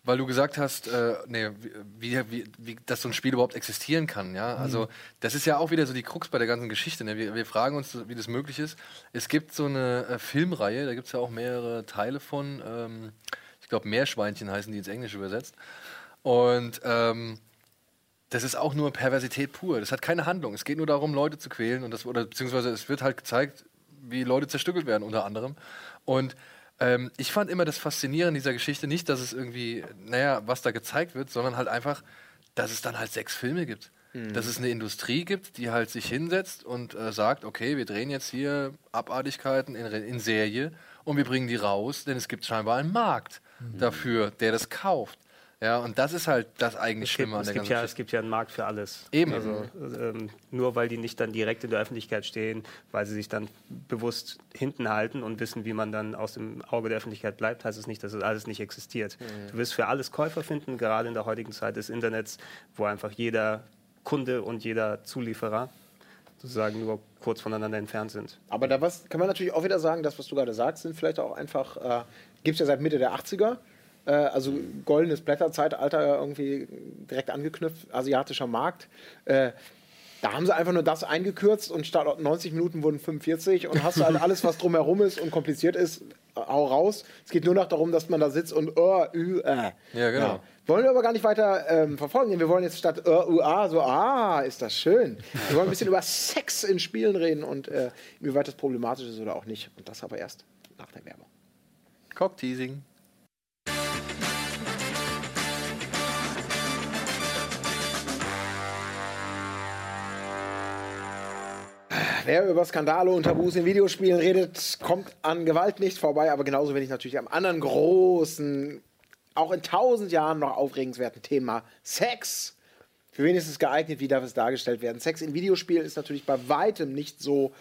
weil du gesagt hast, äh, nee, wie, wie, wie, dass so ein Spiel überhaupt existieren kann, ja. Also, das ist ja auch wieder so die Krux bei der ganzen Geschichte. Ne? Wir, wir fragen uns, wie das möglich ist. Es gibt so eine äh, Filmreihe, da gibt es ja auch mehrere Teile von. Ähm, ich glaube, Meerschweinchen heißen die ins Englische übersetzt. Und ähm, das ist auch nur Perversität pur. Das hat keine Handlung. Es geht nur darum, Leute zu quälen und das oder beziehungsweise es wird halt gezeigt, wie Leute zerstückelt werden unter anderem. Und ähm, ich fand immer das Faszinierende dieser Geschichte nicht, dass es irgendwie, naja, was da gezeigt wird, sondern halt einfach, dass es dann halt sechs Filme gibt. Dass es eine Industrie gibt, die halt sich hinsetzt und äh, sagt, okay, wir drehen jetzt hier Abartigkeiten in, in Serie und wir bringen die raus, denn es gibt scheinbar einen Markt dafür, der das kauft. Ja, und das ist halt das eigentlich Es gibt, Schlimme an es, der gibt ganzen ja, es gibt ja einen Markt für alles. Eben. Also, ähm, nur weil die nicht dann direkt in der Öffentlichkeit stehen, weil sie sich dann bewusst hinten halten und wissen, wie man dann aus dem Auge der Öffentlichkeit bleibt, heißt es nicht, dass es alles nicht existiert. Du wirst für alles Käufer finden, gerade in der heutigen Zeit des Internets, wo einfach jeder Kunde und jeder Zulieferer sozusagen nur kurz voneinander entfernt sind. Aber da was, kann man natürlich auch wieder sagen, das, was du gerade sagst, sind vielleicht auch einfach, äh, gibt es ja seit Mitte der 80er. Äh, also goldenes Blätterzeitalter irgendwie direkt angeknüpft, asiatischer Markt. Äh, da haben sie einfach nur das eingekürzt und statt 90 Minuten wurden 45 und hast du halt alles, was drumherum ist und kompliziert ist, hau raus. Es geht nur noch darum, dass man da sitzt und uh, ü, äh. Ja, genau. Wollen wir aber gar nicht weiter ähm, verfolgen. denn Wir wollen jetzt statt uh, uh, ah, so, ah, ist das schön. Wir wollen ein bisschen über Sex in Spielen reden und äh, inwieweit das problematisch ist oder auch nicht. Und das aber erst nach der Werbung. Cockteasing. Wer über Skandale und Tabus in Videospielen redet, kommt an Gewalt nicht vorbei, aber genauso wenig natürlich am anderen großen, auch in tausend Jahren noch aufregenswerten Thema Sex. Für wen ist es geeignet? Wie darf es dargestellt werden? Sex in Videospielen ist natürlich bei weitem nicht so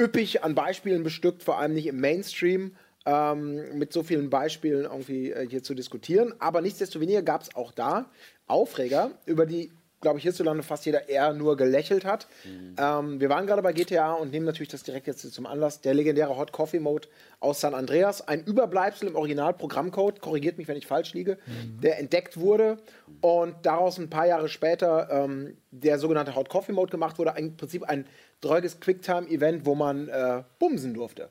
üppig an Beispielen bestückt, vor allem nicht im Mainstream. Ähm, mit so vielen Beispielen irgendwie äh, hier zu diskutieren. Aber nichtsdestoweniger gab es auch da Aufreger, über die, glaube ich, hierzulande fast jeder eher nur gelächelt hat. Ähm, wir waren gerade bei GTA und nehmen natürlich das direkt jetzt zum Anlass. Der legendäre Hot Coffee Mode aus San Andreas, ein Überbleibsel im Originalprogrammcode, korrigiert mich, wenn ich falsch liege, der entdeckt wurde und daraus ein paar Jahre später ähm, der sogenannte Hot Coffee Mode gemacht wurde. Im Prinzip ein dreuges Quicktime-Event, wo man äh, bumsen durfte.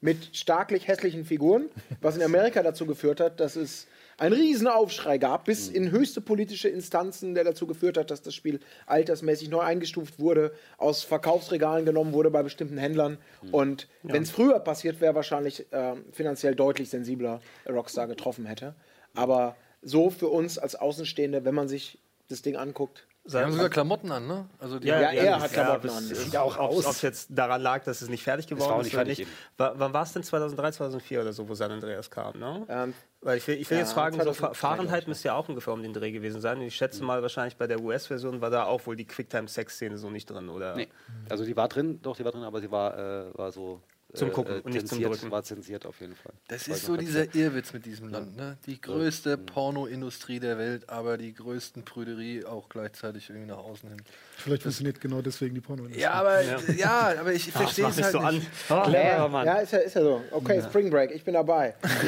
Mit starklich hässlichen Figuren, was in Amerika dazu geführt hat, dass es einen riesen Aufschrei gab, bis in höchste politische Instanzen, der dazu geführt hat, dass das Spiel altersmäßig neu eingestuft wurde, aus Verkaufsregalen genommen wurde bei bestimmten Händlern. Und wenn es früher passiert wäre, wahrscheinlich äh, finanziell deutlich sensibler Rockstar getroffen hätte. Aber so für uns als Außenstehende, wenn man sich das Ding anguckt, Sie haben sogar Klamotten an, ne? Also die Ja, er hat ja, Klamotten das an. ist- Sieht auch aus. Ob es jetzt daran lag, dass es nicht fertig geworden ist nicht oder fertig nicht. Wann war es denn 2003, 2004 oder so, wo San Andreas kam? Ne? Ähm, Weil ich will, ich will ja, jetzt fragen, so 2003, Fa- Fahrenheit müsste ja auch ungefähr um den Dreh gewesen sein. Ich schätze mal, wahrscheinlich bei der US-Version war da auch wohl die Quicktime-Sex-Szene so nicht drin, oder? Nee. Also die war drin, doch, die war drin, aber sie war, äh, war so Zum Gucken und nicht zum zensiert, Drücken. war zensiert auf jeden Fall. Das War ist so dieser Irrwitz mit diesem Land. Ne? Die größte Pornoindustrie der Welt, aber die größten Prüderie auch gleichzeitig irgendwie nach außen hin. Vielleicht funktioniert genau deswegen die Porno. Ja, aber ja, aber ich verstehe es halt so nicht. an. Cleverer Mann. Ja, ist ja, ist ja so. Okay, Spring Break, ich bin dabei.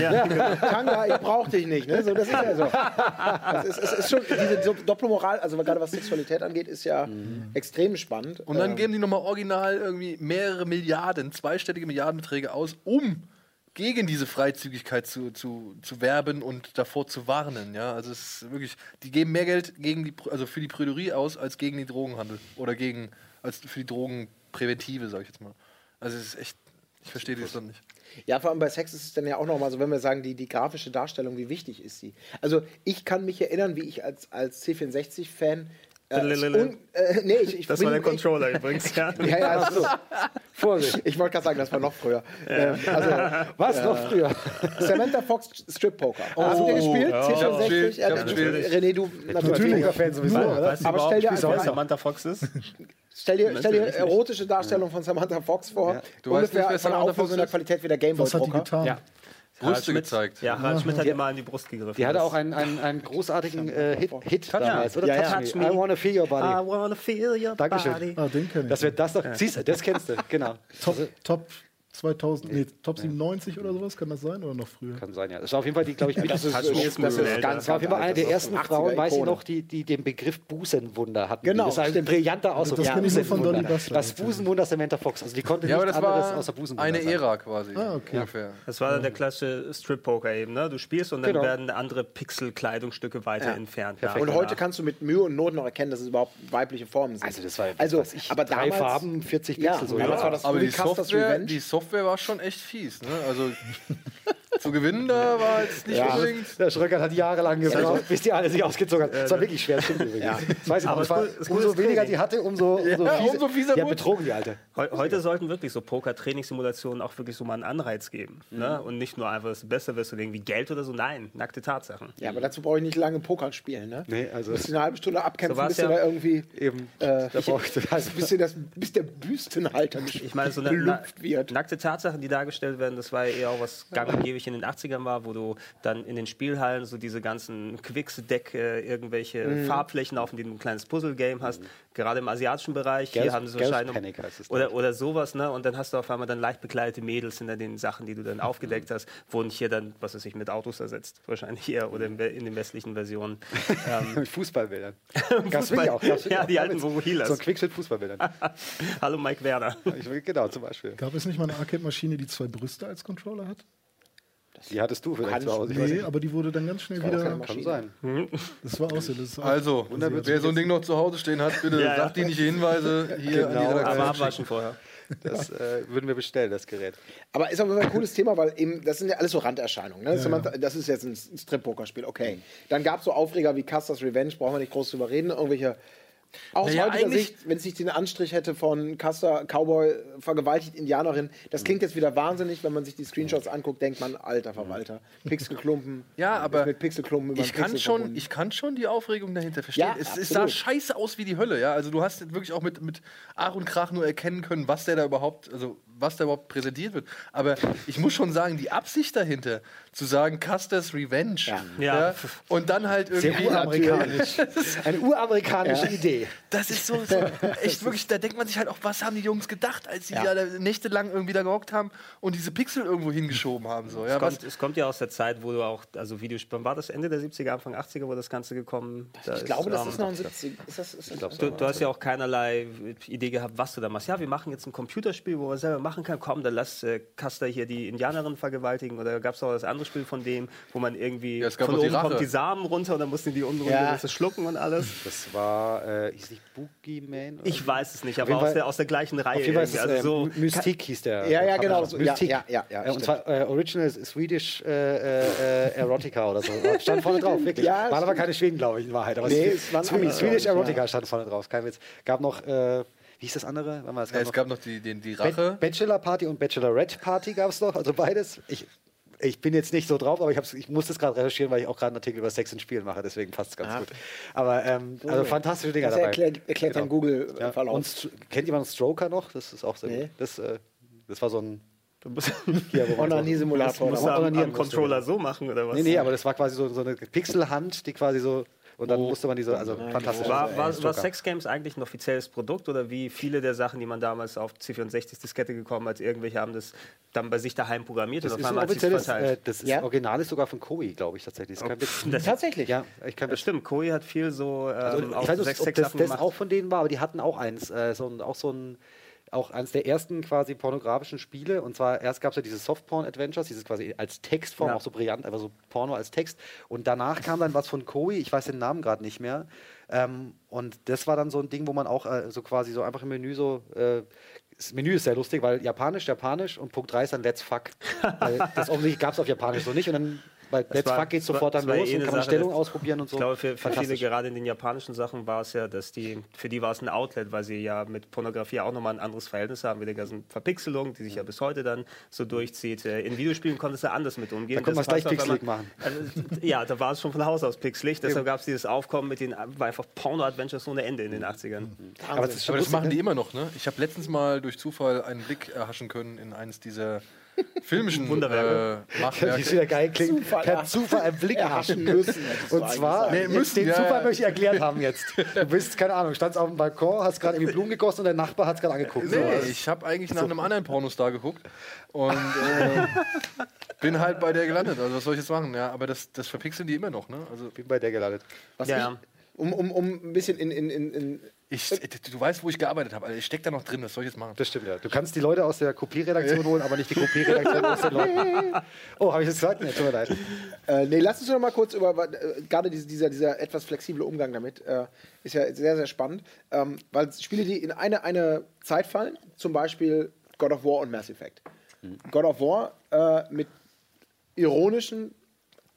Tanga, ich brauch dich nicht. Ne? So, das ist ja so. Das ist, es ist schon, diese so Doppelmoral, also gerade was Sexualität angeht, ist ja extrem spannend. Und dann Ähm, geben die nochmal original irgendwie mehrere Milliarden, zweistellige Milliardenbeträge aus, um gegen diese Freizügigkeit zu, zu, zu werben und davor zu warnen. Ja? Also es ist wirklich, die geben mehr Geld gegen die, also für die Prüderie aus, als gegen die Drogenhandel. Oder gegen, als für die Drogenpräventive, sag ich jetzt mal. Also es ist echt, ich verstehe das dann nicht. Ja, vor allem bei Sex ist es dann ja auch nochmal so, wenn wir sagen, die, die grafische Darstellung, wie wichtig ist sie? Also ich kann mich erinnern, wie ich als, als C64-Fan äh, un- äh, nee, ich, ich Das bin- war der ich- Controller übrigens, ja. Ja, ja, also, Vorsicht. Ich wollte gerade sagen, das war noch früher. Ähm, also, Was noch früher? Samantha Fox Strip Poker. Hast du den gespielt? ja. Ich hab's C64? gespielt, Ja, ich hab's gespielt. René, du Natürlich. Fan sowieso, oder? Weißt du Aber stell dir einfach- Samantha Fox ist? Stell dir, stell dir erotische Darstellung von Samantha Fox vor. Du weißt nicht, Ungefähr wer von Samantha Auflösung der? Qualität wie der Gameboy Was hat die Poker. getan? Ja. Brüste gezeigt. Ja, Harald Schmidt hat dir mal in die Brust gegriffen. Die hatte auch einen, einen, einen großartigen äh, Hit, Hit damals, oder? Ja, ja. Touch me. I wanna feel your body. I wanna feel your Dankeschön. body. Ah, den kenne ich. Das wird das doch. Siehst du, das kennst du, genau. Top, Top 2000, nee, Top 97 oder sowas, kann das sein? Oder noch früher? Kann sein, ja. Das war auf jeden Fall die, glaube ich, mit, Das ist, ist das ist ganz, das war auf jeden Fall eine der Das ist ersten 80er Frauen, weiß ich noch, die, die den Begriff Busenwunder hatten. Genau, Das ist ein brillanter Ausdruck. Das kenn ich nur von Busenwunder. Dolly Buster. Das Busenwunder Samantha Fox. Also die konnte Ja, aber nichts das anderes war außer Busenwunder eine sein. Ära quasi. Ah, okay. Ungefähr. Das war dann der klassische Strip-Poker eben, ne? Du spielst und dann Genau. werden andere Pixel-Kleidungsstücke weiter Ja. entfernt. Und heute kannst du mit Mühe und Not noch erkennen, dass es überhaupt weibliche Formen sind. Also das war, also, ich, aber drei damals, Farben, 40 Ja, Pixel. so, ja. das Aber die Software, Software war schon echt fies. Ne? Also zu gewinnen da war jetzt nicht Ja. unbedingt. Der Schröckert hat jahrelang gebraucht, bis die alle sich ausgezogen hat. Das war wirklich schwer, stimmt übrigens. Das weiß ich Aber noch. Es war, es es umso weniger die hatte, umso, umso, Ja, fiese- umso fieser wurde- betrogen, die Alte. Heu- Heute sollten wirklich so Poker-Trainingssimulationen auch wirklich so mal einen Anreiz geben. Ne? Und nicht nur einfach das Beste wirst du irgendwie Geld oder so. Nein, nackte Tatsachen. ja, aber dazu brauche ich nicht lange Poker spielen. Ne? Nee, also- Du musst eine halbe Stunde abkämpfen, So bis du ja. da irgendwie. Eben. Äh, Da es- also bis, das, bis der Büstenhalter Ich meine, so eine, na, wird. nackte Tatsachen, die dargestellt werden, das war ja eher auch was gang und gäbig in den 80ern war, wo du dann in den Spielhallen so diese ganzen Quicks-Deck, äh, irgendwelche Mhm. Farbflächen auf, in denen du ein kleines Puzzle-Game hast. Gerade im asiatischen Bereich. Hier Girls- haben sie wahrscheinlich. Panic heißt es, oder, oder sowas, ne? Und dann hast du auf einmal dann leicht bekleidete Mädels hinter den Sachen, die du dann aufgedeckt hast, wurden hier dann, was weiß ich, mit Autos ersetzt. Wahrscheinlich eher oder in, in den westlichen Versionen. ähm, Mit Fußballbildern. Gab's wirklich auch. Gab's Ja, auch. die alten Vogohilas. So ein Quickshit Fußballbildern. Hallo Mike Werner. Ich, genau, zum Beispiel. Gab es nicht mal eine Arcade-Maschine, die zwei Brüste als Controller hat? Die hattest du vielleicht zu Hause. Nee, nicht. aber die wurde dann ganz schnell keine wieder. Kann sein. Das war auch so. Das ist Also, wer so ein Ding noch zu Hause stehen hat, bitte Ja, ja. sagt dienliche Hinweise hier an die Genau, Aber Redaktion. abwaschen vorher. Das äh, würden wir bestellen, das Gerät. Aber ist Fall ein cooles Thema, weil eben, das sind ja alles so Randerscheinungen. Ne? Samantha, Das ist jetzt ein Strip-Poker-Spiel, okay. Dann gab es so Aufreger wie Custers Revenge, brauchen wir nicht groß drüber reden. Irgendwelche. Aus Naja, heutiger Sicht, wenn es nicht den Anstrich hätte von Custer, Cowboy, vergewaltigt Indianerin, das klingt jetzt wieder wahnsinnig, wenn man sich die Screenshots anguckt, denkt man, alter Verwalter. Pixelklumpen. Ja, aber Mit Pixelklumpen über ich kann, Pixel schon, verbunden. ich kann schon die Aufregung dahinter verstehen. Ja, es, es sah scheiße aus wie die Hölle, ja. Also du hast wirklich auch mit, mit Ach und Krach nur erkennen können, was der da überhaupt, also was da überhaupt präsentiert wird. Aber ich muss schon sagen, die Absicht dahinter, zu sagen Custer's Revenge, ja. Ja. und dann halt Sehr irgendwie. uramerikanisch. Eine uramerikanische Idee. Das ist so, so echt wirklich, da denkt man sich halt auch, was haben die Jungs gedacht, als sie Ja. da nächtelang irgendwie da gehockt haben und diese Pixel irgendwo hingeschoben haben. So. Ja, Es was, kommt, es kommt ja aus der Zeit, wo du auch, also Videospiele, war das Ende der 70er, Anfang 80er, wo das Ganze gekommen Da Ich glaube, das ähm, ist noch ein 70. Ist das, ist das Du, du hast ja auch keinerlei Idee gehabt, was du da machst. Ja, wir machen jetzt ein Computerspiel, wo man selber machen kann. Komm, dann lass äh, Custer hier die Indianerin vergewaltigen. Oder gab es auch das andere Spiel von dem, wo man irgendwie Ja, es gab von auch die oben kommt die Samen runter und dann mussten die unten Ja. runter das schlucken und alles. Das war, äh, hieß nicht Boogeyman? oder Ich so? weiß es nicht, aber aus der, aus der gleichen Reihe. Auf jeden Fall ist es, äh, also so, Mystik hieß der. Ja, ja, genau, so- ja, Mystik. ja, ja, ja, Äh, und zwar äh, Original Swedish äh, äh, Erotica oder so. Stand vorne drauf, wirklich. Ja, waren aber keine Schweden, glaube ich, in Wahrheit. Aber Nee, es- es waren Swedish, Erotica stand vorne drauf, kein Witz. Gab noch, äh, wie hieß das andere? Mal, es ja, gab es gab noch die, die, die Rache. Bachelor Party und Bachelorette Party gab es noch, also beides. Ich, ich bin jetzt nicht so drauf, aber ich, ich muss das gerade recherchieren, weil ich auch gerade einen Artikel über Sex in Spielen mache, deswegen passt es ganz Ah. gut. Aber ähm, also fantastische Dinger Das dabei. erklärt, erklärt dein Ja. Google-Verlauf. Und kennt jemand Stroker noch? Das ist auch sehr Nee. gut. Das, äh, das war so ein Du musst, Onanie-Simulator. musst du am, am Controller so machen oder was? Nee, nee, aber das war quasi so, so eine Pixelhand, die quasi so. Und dann musste man diese, also fantastisch. War, war, war Joker. Sex Games eigentlich ein offizielles Produkt oder wie viele der Sachen, die man damals auf C64-Diskette gekommen hat, irgendwelche haben das dann bei sich daheim programmiert Das und ist auf ein einmal hat sich's offizielles, verteilt? äh, das ist Ja? Original ist sogar von Koei, glaube ich tatsächlich. Das Witz. Das- Tatsächlich. Ja, ich kann das stimmt, Koei hat viel so ähm, Also, ich auch weiß nicht, ob das, das gemacht. auch von denen war, aber die hatten auch eins, äh, so ein, auch so ein, auch eines der ersten quasi pornografischen Spiele. Und zwar erst gab es ja diese Softporn-Adventures, dieses quasi als Textform, Ja. auch so brillant, einfach so Porno als Text. Und danach kam dann was von Koei, ich weiß den Namen gerade nicht mehr. Ähm, und das war dann so ein Ding, wo man auch äh, so quasi so einfach im Menü so. Äh, das Menü ist sehr lustig, weil Japanisch, Japanisch und Punkt 3 ist dann Let's Fuck. das offensichtlich gab es auf Japanisch so nicht. Und dann bei Let's Fuck geht das sofort dann das los eh und kann man Sache, Stellung das- ausprobieren und so. Ich glaube, für, für viele, gerade in den japanischen Sachen, war es ja, dass die, für die war es ein Outlet, weil sie ja mit Pornografie auch nochmal ein anderes Verhältnis haben, mit der ganzen Verpixelung, die sich ja bis heute dann so durchzieht. Äh, In Videospielen konnte es ja anders mit umgehen. Da konnte man Das es gleich pixelig einmal- Also, ja, da war es schon von Haus aus pixelig, deshalb gab es dieses Aufkommen mit den war einfach Porno-Adventures ohne Ende in den 80ern. Aber das ist schon Aber das machen die immer noch, ne? Ich habe letztens mal durch Zufall einen Blick erhaschen können in eines dieser filmischen Wunderwerke. äh, Machwerke. es wieder geil klingt. Zufall, per. Zufall einen Blick Erhaschen müssen. Und zwar. Nee, müssen, den ja, Zufall möchte ich erklärt haben jetzt. Du bist, keine Ahnung, standst auf dem Balkon, hast gerade irgendwie Blumen gegossen und der Nachbar hat es gerade angeguckt. So, Nee, also- ich habe eigentlich nach einem anderen Pornostar geguckt und äh, bin halt bei der gelandet. Also was soll ich jetzt machen? Ja, aber das, das verpixeln die immer noch, ne? Also bin bei der gelandet. Was Ja, ich, um, um, um ein bisschen in, in, in, in ich, du weißt, wo ich gearbeitet habe. Also ich stecke da noch drin. Was soll ich jetzt machen? Das stimmt, ja. Du kannst die Leute aus der Kopierredaktion holen, aber nicht die Kopierredaktion aus den Leuten. Oh, habe ich das gesagt? Nee, tut mir leid. Äh, nee, lass uns noch mal kurz über, äh, gerade diese, dieser, dieser etwas flexible Umgang damit, äh, ist ja sehr, sehr spannend. Ähm, weil Spiele, die in eine, eine Zeit fallen, zum Beispiel God of War und Mass Effect. God of War äh, mit ironischen,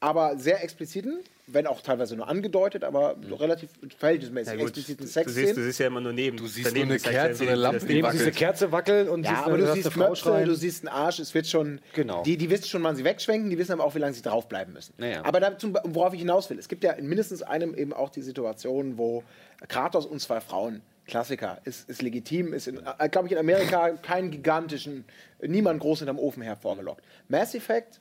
aber sehr expliziten, wenn auch teilweise nur angedeutet, aber relativ verhältnismäßig Ja, expliziten Du siehst, du siehst ja immer nur neben. Du siehst daneben nur eine ja Kerze, eine Lampe, Neben diese wackelt. Kerze wackeln und Ja, siehst, aber du siehst Möpse, du siehst einen Arsch, es wird schon. Genau. Die, die wissen schon, wann sie wegschwenken, die wissen aber auch, wie lange sie draufbleiben müssen. Ja, ja. Aber dazu, worauf ich hinaus will, es gibt ja in mindestens einem eben auch die Situation, wo Kratos und zwei Frauen, Klassiker, ist, ist legitim, ist, äh, glaube ich, in Amerika keinen gigantischen, niemand groß hinterm Ofen hervorgelockt. Mass Effect.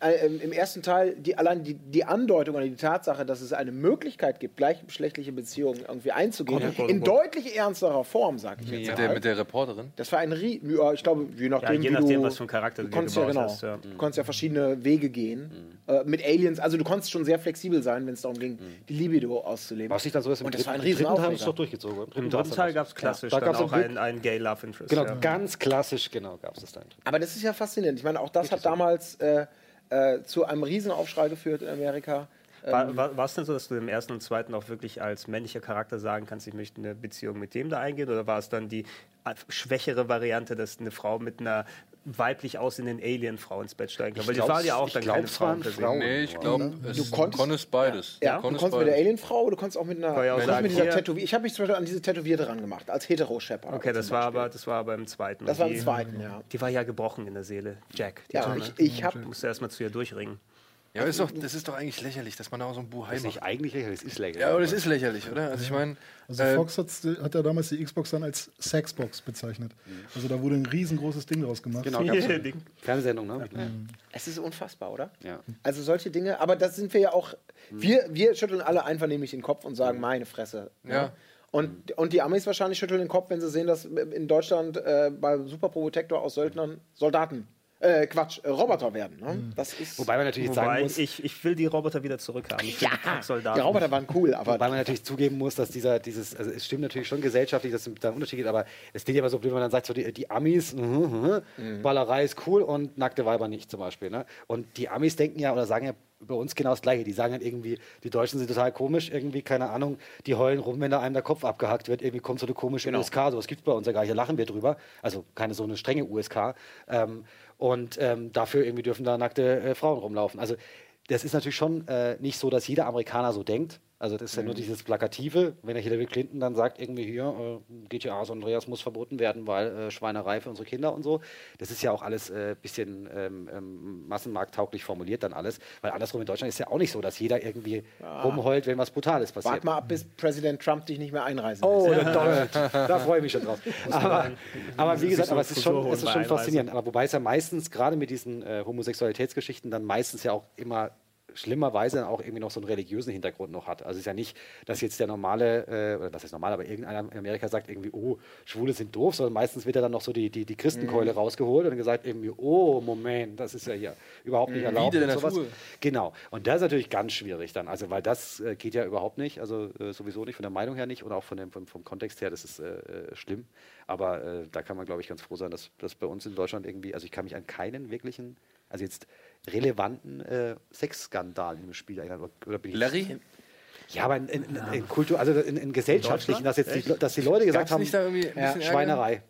Äh, im- Im ersten Teil, die, allein die, die Andeutung oder die Tatsache, dass es eine Möglichkeit gibt, gleichgeschlechtliche Beziehungen irgendwie einzugehen, in deutlich ernsterer Form, sage ich jetzt. Mit mal. der, mit der Reporterin. Das war ein Rie ja, ich glaube, je nachdem, je wie nachdem, du, was für einen Charakter du konntest ja, gebaut genau, hast, ja. Du konntest ja verschiedene Wege gehen. Äh, mit Aliens, also du konntest schon sehr flexibel sein, wenn es darum ging, die Libido auszuleben. War es nicht dann so, im Und das war ein dritten- im dritten ist doch durchgezogen. Im dritten Teil gab es klassisch Da dann auch ein ein, ein Gay Love Interest. Genau, ja. ganz klassisch, genau, gab es das dann. Aber das ist ja faszinierend. Ich meine, auch das hat damals äh, äh, zu einem Riesenaufschrei geführt in Amerika. War, war, war es denn so, dass du im ersten und zweiten auch wirklich als männlicher Charakter sagen kannst, ich möchte eine Beziehung mit dem da eingehen? Oder war es dann die äh, schwächere Variante, dass eine Frau mit einer weiblich aussehenden Alien-Frau ins Bett steigen kann? Weil die waren ja auch dann glaub, keine Frauen. Frauen. Nee, ich glaube, Du konntest- konntest beides. Ja, Du du konntest konntest mit der. Alienfrau, du konntest auch mit einer, ja auch konntest sagen, mit dieser Tätowier Ich habe mich zum Beispiel an diese Tätowierte dran gemacht, als hetero-Shepherd. Okay, das war, aber, das war aber im zweiten. Das war im die- zweiten, ja. Die war ja gebrochen in der Seele, Jack. Die Ja, Arme. ich, ich habe Du musst erst mal zu ihr durchringen. Ja, aber ist doch, das ist doch eigentlich lächerlich, dass man da auch so ein Buhai Das ist macht. nicht eigentlich lächerlich, das ist lächerlich. Ja, aber das ist lächerlich, oder? Also ich meine, Also äh, Fox hat ja damals die Xbox dann als Sexbox bezeichnet. Also da wurde ein riesengroßes Ding draus gemacht. Genau, gab's Ding. Fernsehsendung, ne? Ja. Es ist unfassbar, oder? Ja. Also solche Dinge, aber das sind wir ja auch. Wir, wir schütteln alle einvernehmlich den Kopf und sagen, meine Fresse. ne? Ja. Und, und die Amis wahrscheinlich schütteln den Kopf, wenn sie sehen, dass in Deutschland äh, bei Super Protector aus Söldnern Soldaten, äh, Quatsch, äh, Roboter werden. Ne? Das ist. Wobei man natürlich sagen Wobei, muss, ich, ich will die Roboter wieder zurückhaben. Ich die ja, Kacksoldaten. die Roboter waren cool, aber Wobei man natürlich zugeben muss, dass dieser, dieses, also es stimmt natürlich schon gesellschaftlich, dass es da einen Unterschied gibt, aber es klingt ja immer so wenn man dann sagt, so die, die Amis, mhm, mhm, Ballerei ist cool und nackte Weiber nicht zum Beispiel. Ne? Und die Amis denken ja oder sagen ja bei uns genau das Gleiche. Die sagen halt irgendwie, die Deutschen sind total komisch, irgendwie, keine Ahnung, die heulen rum, wenn da einem der Kopf abgehackt wird, irgendwie kommt so eine komische USK, sowas gibt es bei uns ja gar nicht, da lachen wir drüber. Also keine so eine strenge USK. Ähm, und ähm, dafür irgendwie dürfen da nackte äh, Frauen rumlaufen. Also das ist natürlich schon äh, nicht so, dass jeder Amerikaner so denkt. Also das ist Mhm. ja nur dieses Plakative, wenn der Hillary Clinton dann sagt, irgendwie hier, äh, GTA San Andreas muss verboten werden, weil äh, Schweinerei für unsere Kinder und so. Das ist ja auch alles ein äh, bisschen ähm, ähm, massenmarkttauglich formuliert dann alles. Weil andersrum in Deutschland ist ja auch nicht so, dass jeder irgendwie rumheult, wenn was Brutales passiert. Wart mal ab, bis Präsident Trump dich nicht mehr einreisen Oh, lässt. da, da freue ich mich schon drauf. Aber, aber wie gesagt, aber es ist schon, es ist schon faszinierend. Aber wobei es ja meistens, gerade mit diesen äh, Homosexualitätsgeschichten, dann meistens ja auch immer schlimmerweise dann auch irgendwie noch so einen religiösen Hintergrund noch hat. Also es ist ja nicht, dass jetzt der normale, äh, oder was ist normal, aber irgendeiner in Amerika sagt irgendwie, oh, Schwule sind doof, sondern meistens wird ja dann noch so die, die, die Christenkeule rausgeholt und gesagt irgendwie, oh, Moment, das ist ja hier überhaupt nicht erlaubt. Wieder und sowas. Genau. Und das ist natürlich ganz schwierig dann, also weil das äh, geht ja überhaupt nicht, also äh, sowieso nicht von der Meinung her nicht und auch von dem, vom, vom Kontext her, das ist äh, äh, schlimm. Aber äh, da kann man, glaube ich, ganz froh sein, dass das bei uns in Deutschland irgendwie, also ich kann mich an keinen wirklichen, also jetzt relevanten äh, Sexskandal im Spiel. Oder, oder bin ich Larry? Ja, aber in, in, in, in Kultur, also in, in gesellschaftlichen, dass jetzt die, dass die Leute gesagt Gab's haben, Ärger? Schweinerei.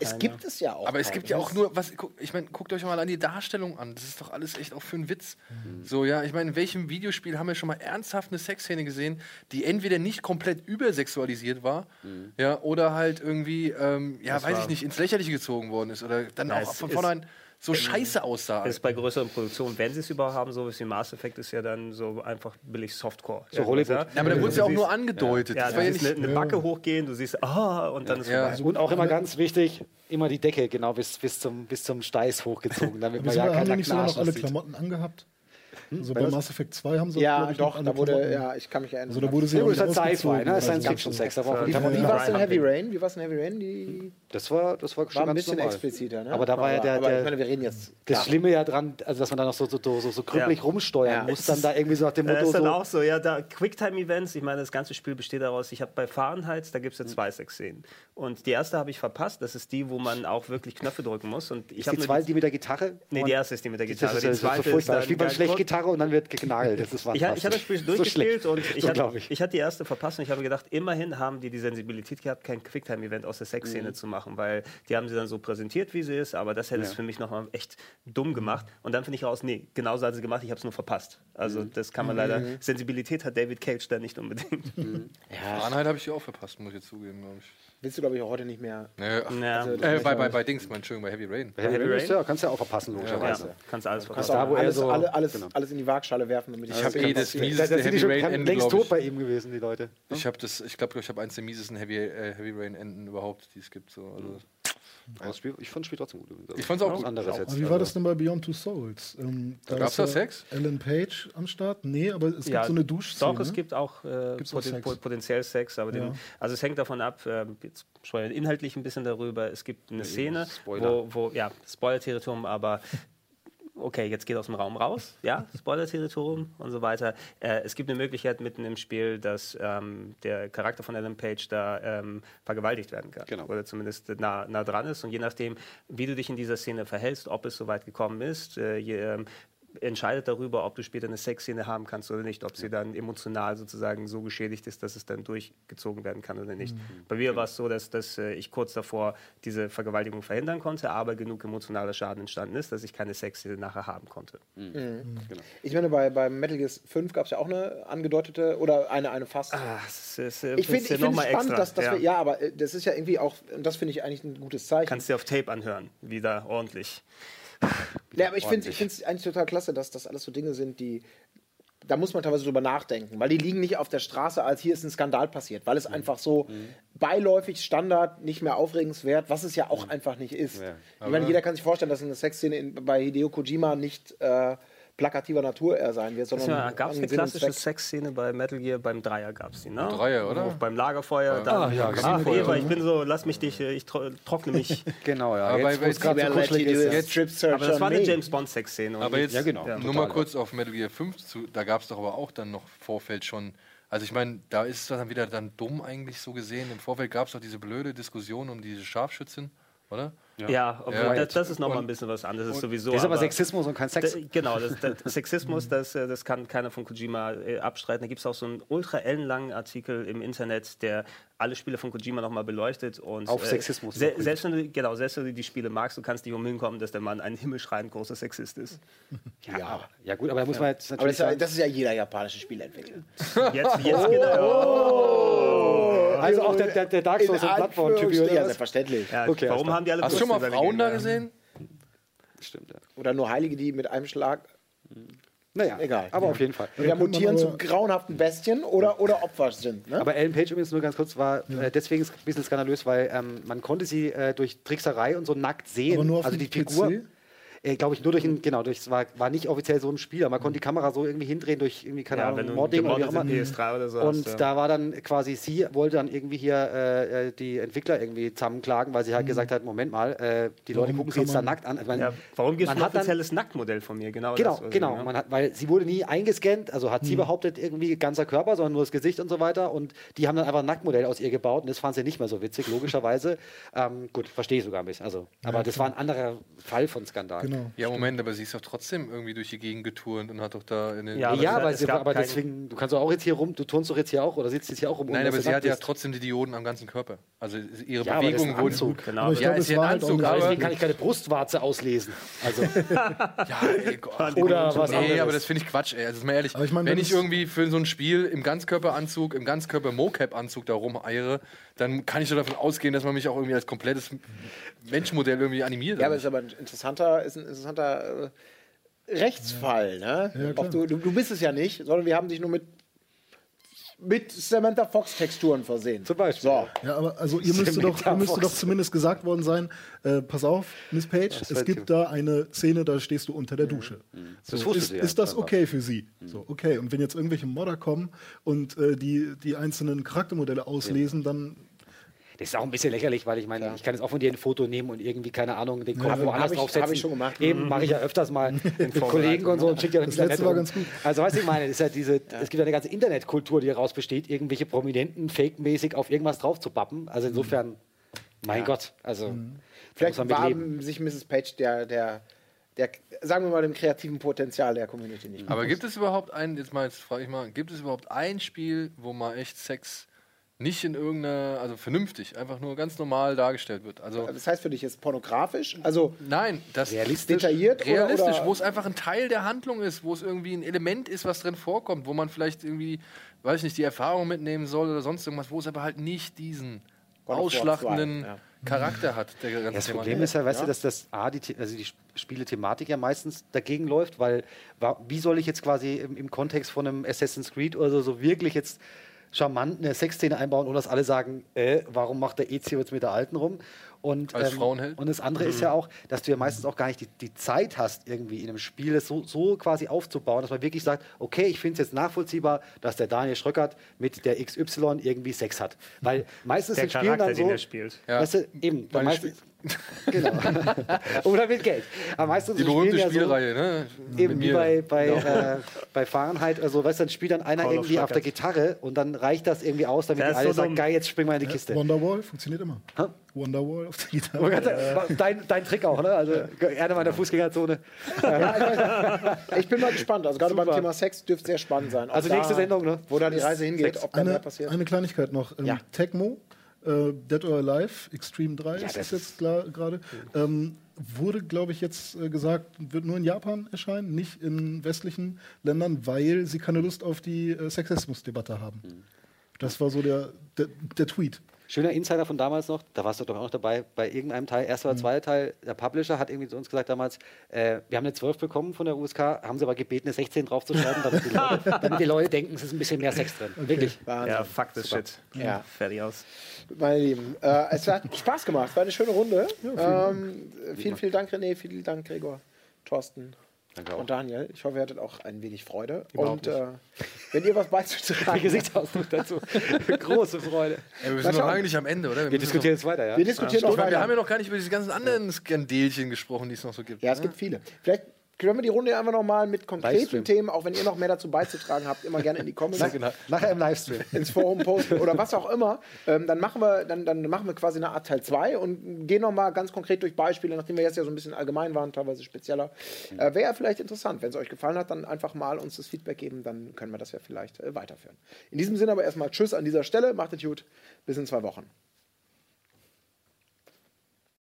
Es gibt es ja auch. Aber es gibt ja auch nur, was, ich meine, guckt euch mal an die Darstellung an. Das ist doch alles echt auch für einen Witz. So, ja, ich meine, in welchem Videospiel haben wir schon mal ernsthaft eine Sexszene gesehen, die entweder nicht komplett übersexualisiert war, ja, oder halt irgendwie, ähm, ja, weiß ich nicht, ins Lächerliche gezogen worden ist oder dann Ja, auch von ist- vornherein so scheiße aussah. Das ist bei größeren Produktionen, wenn sie es überhaupt haben, so wie Mass Effect ist ja dann so einfach billig Softcore. So Hollywood. ja, aber da wurde es ja auch nur angedeutet. Ja, das war ja nicht, eine, Backe hochgehen, du siehst, ah, und dann ist Ja. vorbei. Und auch immer ganz wichtig, immer die Decke genau bis, bis, zum, bis zum Steiß hochgezogen, damit man sie ja keiner nicht sogar noch alle. Klamotten angehabt? Also bei? Mass Effect 2 haben sie Ja, ich, doch, da wurde, ja, ich kann mich erinnern. Also da wurde sie Ja, ist halt Sci-Fi, ne? Science so. Fiction Sex, Wie- war es in Heavy. Rain? Wie war es in Heavy Rain? Die Das war, das war schon war ein ganz bisschen normal. expliziter, ne? Aber da war ja der, ich der meine, wir reden jetzt. das. Schlimme ja dran, also dass man da noch so, so, so, so krüppelig Ja. rumsteuern Ja. muss, dann da irgendwie so nach dem Das Motto ist dann so, auch so, ja, da Quicktime-Events, ich meine, das ganze Spiel besteht daraus, ich habe bei Fahrenheit, da gibt es ja Mhm. zwei Sexszenen. Und die erste habe ich verpasst, das ist die, wo man auch wirklich Knöpfe drücken muss. Und ich ist habe die zweite, die mit der Gitarre? Nee, die erste ist die mit der Das Gitarre. ist, die das ist so zweite furchtbar. Da dann spielt man schlecht. Gitarre und dann wird genagelt. Das ist Ich, ha- ich habe das Spiel So durchgespielt schlecht. und ich, So hatte, ich. ich hatte die erste verpasst und ich habe gedacht, immerhin haben die die Sensibilität gehabt, kein Quicktime-Event aus der Mhm. Sexszene zu machen, weil die haben sie dann so präsentiert, wie sie ist, aber das hätte es für mich nochmal echt dumm gemacht. Und dann finde ich raus, nee, genauso hat sie gemacht, ich habe es nur verpasst. Also Mhm. das kann man leider, Sensibilität hat David Cage da nicht unbedingt. Fahrenheit habe ich auch verpasst, muss ich jetzt zugeben, glaube ich. Willst du, glaube ich, auch heute nicht mehr. Ja, Also, äh, bei, bei, bei Dings, mein Entschuldigung, bei Heavy Rain. Heavy Heavy Rain? Ja, kannst ja auch verpassen, ja, logischerweise. kannst alles Kannst verpassen. da, auch wo er alles, so- alle, alles, genau. alles in die Waagschale werfen, damit ich Ich habe eh das Da, mieseste Heavy Rain kann- Ende, längst tot ich. bei ihm gewesen, die Leute. Ich habe das, ich glaube, ich habe eins der miesesten Heavy, äh, Heavy Rain Enden überhaupt, die es gibt. So. Also, Aber das Spiel, ich fand das Spiel trotzdem gut. übrigens. Ich fand's auch Was gut. anderes Auch. jetzt. Aber wie war das denn bei Beyond Two Souls? Ähm, da Gab's ist da ja Sex? Alan Page am Start? Nee, aber es Ja, gibt so eine Duschszene. Doch, es gibt auch, äh, Gibt's auch poten Sex? po- potenziell Sex, aber Ja. den, also es hängt davon ab, äh, jetzt sprechen wir inhaltlich ein bisschen darüber. Es gibt eine Szene, Spoiler. wo, wo, ja, Spoiler-Territorium, aber okay, jetzt geht aus dem Raum raus, ja, Spoiler-Territorium und so weiter. Äh, es gibt eine Möglichkeit mitten im Spiel, dass ähm, der Charakter von Alan Page da ähm, vergewaltigt werden kann. Genau. Oder zumindest nah, nah dran ist. Und je nachdem, wie du dich in dieser Szene verhältst, ob es so weit gekommen ist, äh, je, ähm, entscheidet darüber, ob du später eine Sexszene haben kannst oder nicht, ob sie dann emotional sozusagen so geschädigt ist, dass es dann durchgezogen werden kann oder nicht. Bei mir war es so, dass, dass äh, ich kurz davor diese Vergewaltigung verhindern konnte, aber genug emotionaler Schaden entstanden ist, dass ich keine Sexszene nachher haben konnte. Ich meine, bei, bei Metal Gear 5 gab es ja auch eine angedeutete oder eine, eine fast. Ah, das ist, äh, ich finde noch find spannend, extra. dass, dass ja. wir, ja, aber äh, das ist ja irgendwie auch, und das finde ich eigentlich ein gutes Zeichen. Kannst dir auf Tape anhören, wieder ordentlich. Ja, aber ich finde es eigentlich total klasse, dass das alles so Dinge sind, die. Da muss man teilweise drüber nachdenken, weil die liegen nicht auf der Straße, als hier ist ein Skandal passiert, weil es einfach so beiläufig, Standard, nicht mehr aufregenswert, was es ja auch einfach nicht ist. ich meine, jeder kann sich vorstellen, dass eine Sexszene in, bei Hideo Kojima nicht äh, plakativer Natur eher sein wird, sondern Ja, gab es eine klassische. Sexszene bei Metal Gear, beim Dreier gab es die, ne? Dreier, oder? Wo beim Lagerfeuer. Ah, ja, ah, genau. Eva, ich bin so, lass mich dich, äh, ich tro trockne mich. Genau, ja. Aber jetzt, bei- gerade so ist. a strip search Aber das war eine me. James Bond Sexszene. Aber die- jetzt Ja, genau. nur mal ja. kurz auf Metal Gear 5 zu, da gab es doch aber auch dann noch Vorfeld schon. Also ich meine, da ist es dann wieder dann dumm eigentlich so gesehen. Im Vorfeld gab es doch diese blöde Diskussion um diese Scharfschützin oder? Ja, Ja, das, das ist nochmal ein bisschen was anderes. Das ist sowieso. Das ist aber aber- Sexismus und kein Sex. Da, genau, das, das Sexismus, das, äh, das kann keiner von Kojima äh, abstreiten. Da gibt es auch so einen ultra ellenlangen Artikel im Internet, der alle Spiele von Kojima nochmal beleuchtet. Und, Auf Sexismus Se selbst, wenn du, genau, selbst wenn du die Spiele magst, du kannst nicht umhin kommen, dass der Mann ein himmelschreiend großer Sexist ist. ja. ja, gut, aber da muss man jetzt Aber das natürlich ist, ja, das ist ja jeder japanische Spieleentwickler. Jetzt, jetzt genau. Also auch der, der, der Dark Souls und Bloodborne Typ Anführungsstrichen- Ja, selbstverständlich. Ja, Okay, warum haben die alle Hast du schon mal? Frauen da gesehen? Stimmt, ja. Oder nur Heilige, die mit einem Schlag Naja, Egal. aber auf jeden Fall. man mutieren zu grauenhaften Bestien oder, oder Opfer sind. Ne? Aber Ellen Page übrigens nur ganz kurz war äh, deswegen ist es ein bisschen skandalös, weil ähm, man konnte sie äh, durch Trickserei und so nackt sehen. Aber nur auf also die Figur. PC? Äh, Glaube ich, nur durch ein, genau, durch, es war, war nicht offiziell so im Spiel, aber man konnte die Kamera so irgendwie hindrehen durch irgendwie, keine Ja, Ahnung, Modding oder wie auch immer. in PS3 oder so Und hast, ja. da war dann quasi, sie wollte dann irgendwie hier äh, äh, die Entwickler irgendwie zusammenklagen, weil sie halt gesagt hat, Moment mal, äh, die Leute Warum gucken sie jetzt da nackt an. Ich meine, Ja, warum gibt es ein offizielles Nacktmodell von mir? Genau, Genau, das, genau. Man hat, weil sie wurde nie eingescannt, also hat sie behauptet, irgendwie ganzer Körper, sondern nur das Gesicht und so weiter. Und die haben dann einfach ein Nacktmodell aus ihr gebaut und das fand sie nicht mehr so witzig, logischerweise. ähm, gut, verstehe ich sogar ein bisschen. Also, aber das war ein anderer Fall von Skandal. Genau. Ja, Moment, aber sie ist doch trotzdem irgendwie durch die Gegend geturnt und hat doch da in den. Ja, aber Ja, aber, sie, aber deswegen, du kannst doch auch jetzt hier rum, du turnst doch jetzt hier auch oder sitzt jetzt hier auch rum. Nein, aber sie hat ja trotzdem die Dioden am ganzen Körper. Also ihre Ja, aber das ist Bewegungen ein wurden. Anzug. Genau, Aber ich Ja, glaube, ist war ein halt Anzug, nicht- aber- Deswegen kann ich keine Brustwarze auslesen. Also, Ja, ey, Gott. oder was Nee, anderes. aber das finde ich Quatsch, ey. Also, ist mal ehrlich, Aber ich mein, wenn wenn ich irgendwie für so ein Spiel im Ganzkörperanzug, im Ganzkörper-Mocap-Anzug da rumeiere, dann kann ich doch davon ausgehen, dass man mich auch irgendwie als komplettes Menschenmodell irgendwie animiert. Ja, aber es ist aber ein interessanter, ist ein interessanter äh, Rechtsfall. Ne? Ja, du, du bist es ja nicht, sondern wir haben dich nur mit, mit Samantha Fox-Texturen versehen. Zum Beispiel. So. Ja, aber also ihr müsste doch, ihr müsste doch zumindest gesagt worden sein, äh, pass auf, Miss Page, es fällt gibt da eine Szene, da stehst du unter der Dusche. Das So, wusste ist, ja. ist das okay für sie? So, okay. Und wenn jetzt irgendwelche Modder kommen und äh, die, die einzelnen Charaktermodelle auslesen, dann Das ist auch ein bisschen lächerlich, weil ich meine, ich kann jetzt auch von dir ein Foto nehmen und irgendwie, keine Ahnung, den Kopf Hab- woanders ich- draufsetzen. hab ich schon gemacht. Eben, mache ich ja öfters mal mit Kollegen und so und schicke ja dann Das letzte war ganz gut. Also, weißt du, ich meine, ja diese, es gibt ja eine ganze Internetkultur, die daraus besteht, irgendwelche Prominenten fake-mäßig auf irgendwas drauf zu pappen. Also insofern, mein Gott, also da Vielleicht muss man war sich Mrs. Page der, der, der, sagen wir mal, dem kreativen Potenzial der Community nicht. Aber gibt es überhaupt ein, jetzt mal, jetzt frage ich mal, gibt es überhaupt ein Spiel, wo mal echt Sex nicht in irgendeiner, also vernünftig, einfach nur ganz normal dargestellt wird? Also das heißt für dich jetzt pornografisch? Also nein, das Realistisch? detailliert oder- realistisch, oder, wo es einfach ein Teil der Handlung ist, wo es irgendwie ein Element ist, was drin vorkommt, wo man vielleicht irgendwie, weiß ich nicht, die Erfahrung mitnehmen soll oder sonst irgendwas, wo es aber halt nicht diesen ausschlachtenden 2, ja. Charakter hat. Der ganze Ja, das Thema. Problem ist ja, weißt du, dass das A, die, also die Spiele-Thematik ja meistens dagegen läuft, weil wie soll ich jetzt quasi im, im Kontext von einem Assassin's Creed oder so, so wirklich jetzt charmant eine Sexszene einbauen, ohne dass alle sagen, äh, warum macht der Ezio jetzt mit der Alten rum? Und, Als Frauenheld? und das andere ist ja auch, dass du ja meistens auch gar nicht die, die Zeit hast, irgendwie in einem Spiel das so, so quasi aufzubauen, dass man wirklich sagt, okay, ich finde es jetzt nachvollziehbar, dass der Daniel Schröckert mit der XY irgendwie Sex hat. Weil meistens Der sind Spielen Charakter, dann so, den er spielt. Ja. Weißt du, eben, meistens, genau. Oder mit Geld. Aber meistens Die so berühmte spielen ja Spielreihe, ne? So, eben Mit wie bei, bei, Ja. äh, bei Fahrenheit, also weißt du, dann spielt dann einer Call irgendwie auf der. Gitarre und dann reicht das irgendwie aus, damit alle so sagen, geil, jetzt springen wir in die Kiste. Wonderwall funktioniert immer. Hä? Wonderwall auf der Oh Gitarre. Gott, äh, dein, dein Trick auch, ne? Also gerne mal in der Fußgängerzone. ich bin mal gespannt. Also gerade beim. Thema Sex dürfte sehr spannend sein. Ob Also nächste Sendung, ne? Wo da die Reise hingeht, Sex. ob da mehr Eine, passiert. eine Kleinigkeit noch. Ähm, Ja. Tecmo, äh, Dead or Alive, Extreme 3 Ja, ist das jetzt klar gerade. Ähm, wurde, glaube ich, jetzt äh, gesagt, wird nur in Japan erscheinen, nicht in westlichen Ländern, weil sie keine Lust auf die äh, Sexismusdebatte haben. Hm. Das war so der, der, der Tweet. Schöner Insider von damals noch, da warst du doch auch noch dabei, bei irgendeinem Teil, erster oder zweiter Teil, der Publisher hat irgendwie zu uns gesagt damals, äh, wir haben eine 12 bekommen von der USK, haben sie aber gebeten, eine 16 draufzuschreiben, damit die Leute, damit die Leute denken, es ist ein bisschen mehr Sex drin. Wirklich. Wahnsinn. Ja, fuck this shit. Ja. Fertig aus. Meine Lieben, äh, es hat Spaß gemacht. War eine schöne Runde. ähm, vielen, vielen Dank, René. Vielen Dank, Gregor, Thorsten Danke auch. und Daniel. Ich hoffe, ihr hattet auch ein wenig Freude. Überhaupt und äh, wenn ihr was beizutragen Gesichtsausdruck dazu. Große Freude. Ey, wir sind noch nicht am Ende, oder? Wir müssen diskutieren jetzt weiter, ja? Wir diskutieren Noch, noch meine, wir haben ja weiter. noch gar nicht über diese ganzen anderen Skandelchen gesprochen, die es noch so gibt. Ja, es ne? gibt viele. Vielleicht können wir die Runde einfach nochmal mit konkreten Livestream. Themen, auch wenn ihr noch mehr dazu beizutragen habt, immer gerne in die Comments. Genau. Nachher im Livestream. ins Forum posten oder was auch immer, ähm, dann, machen wir, dann, dann machen wir quasi eine Art Teil 2 und gehen nochmal ganz konkret durch Beispiele, nachdem wir jetzt ja so ein bisschen allgemein waren, teilweise spezieller. Äh, Wäre ja vielleicht interessant. Wenn es euch gefallen hat, dann einfach mal uns das Feedback geben, dann können wir das ja vielleicht äh, weiterführen. In diesem Sinne aber erstmal Tschüss an dieser Stelle, macht es gut, bis in zwei Wochen.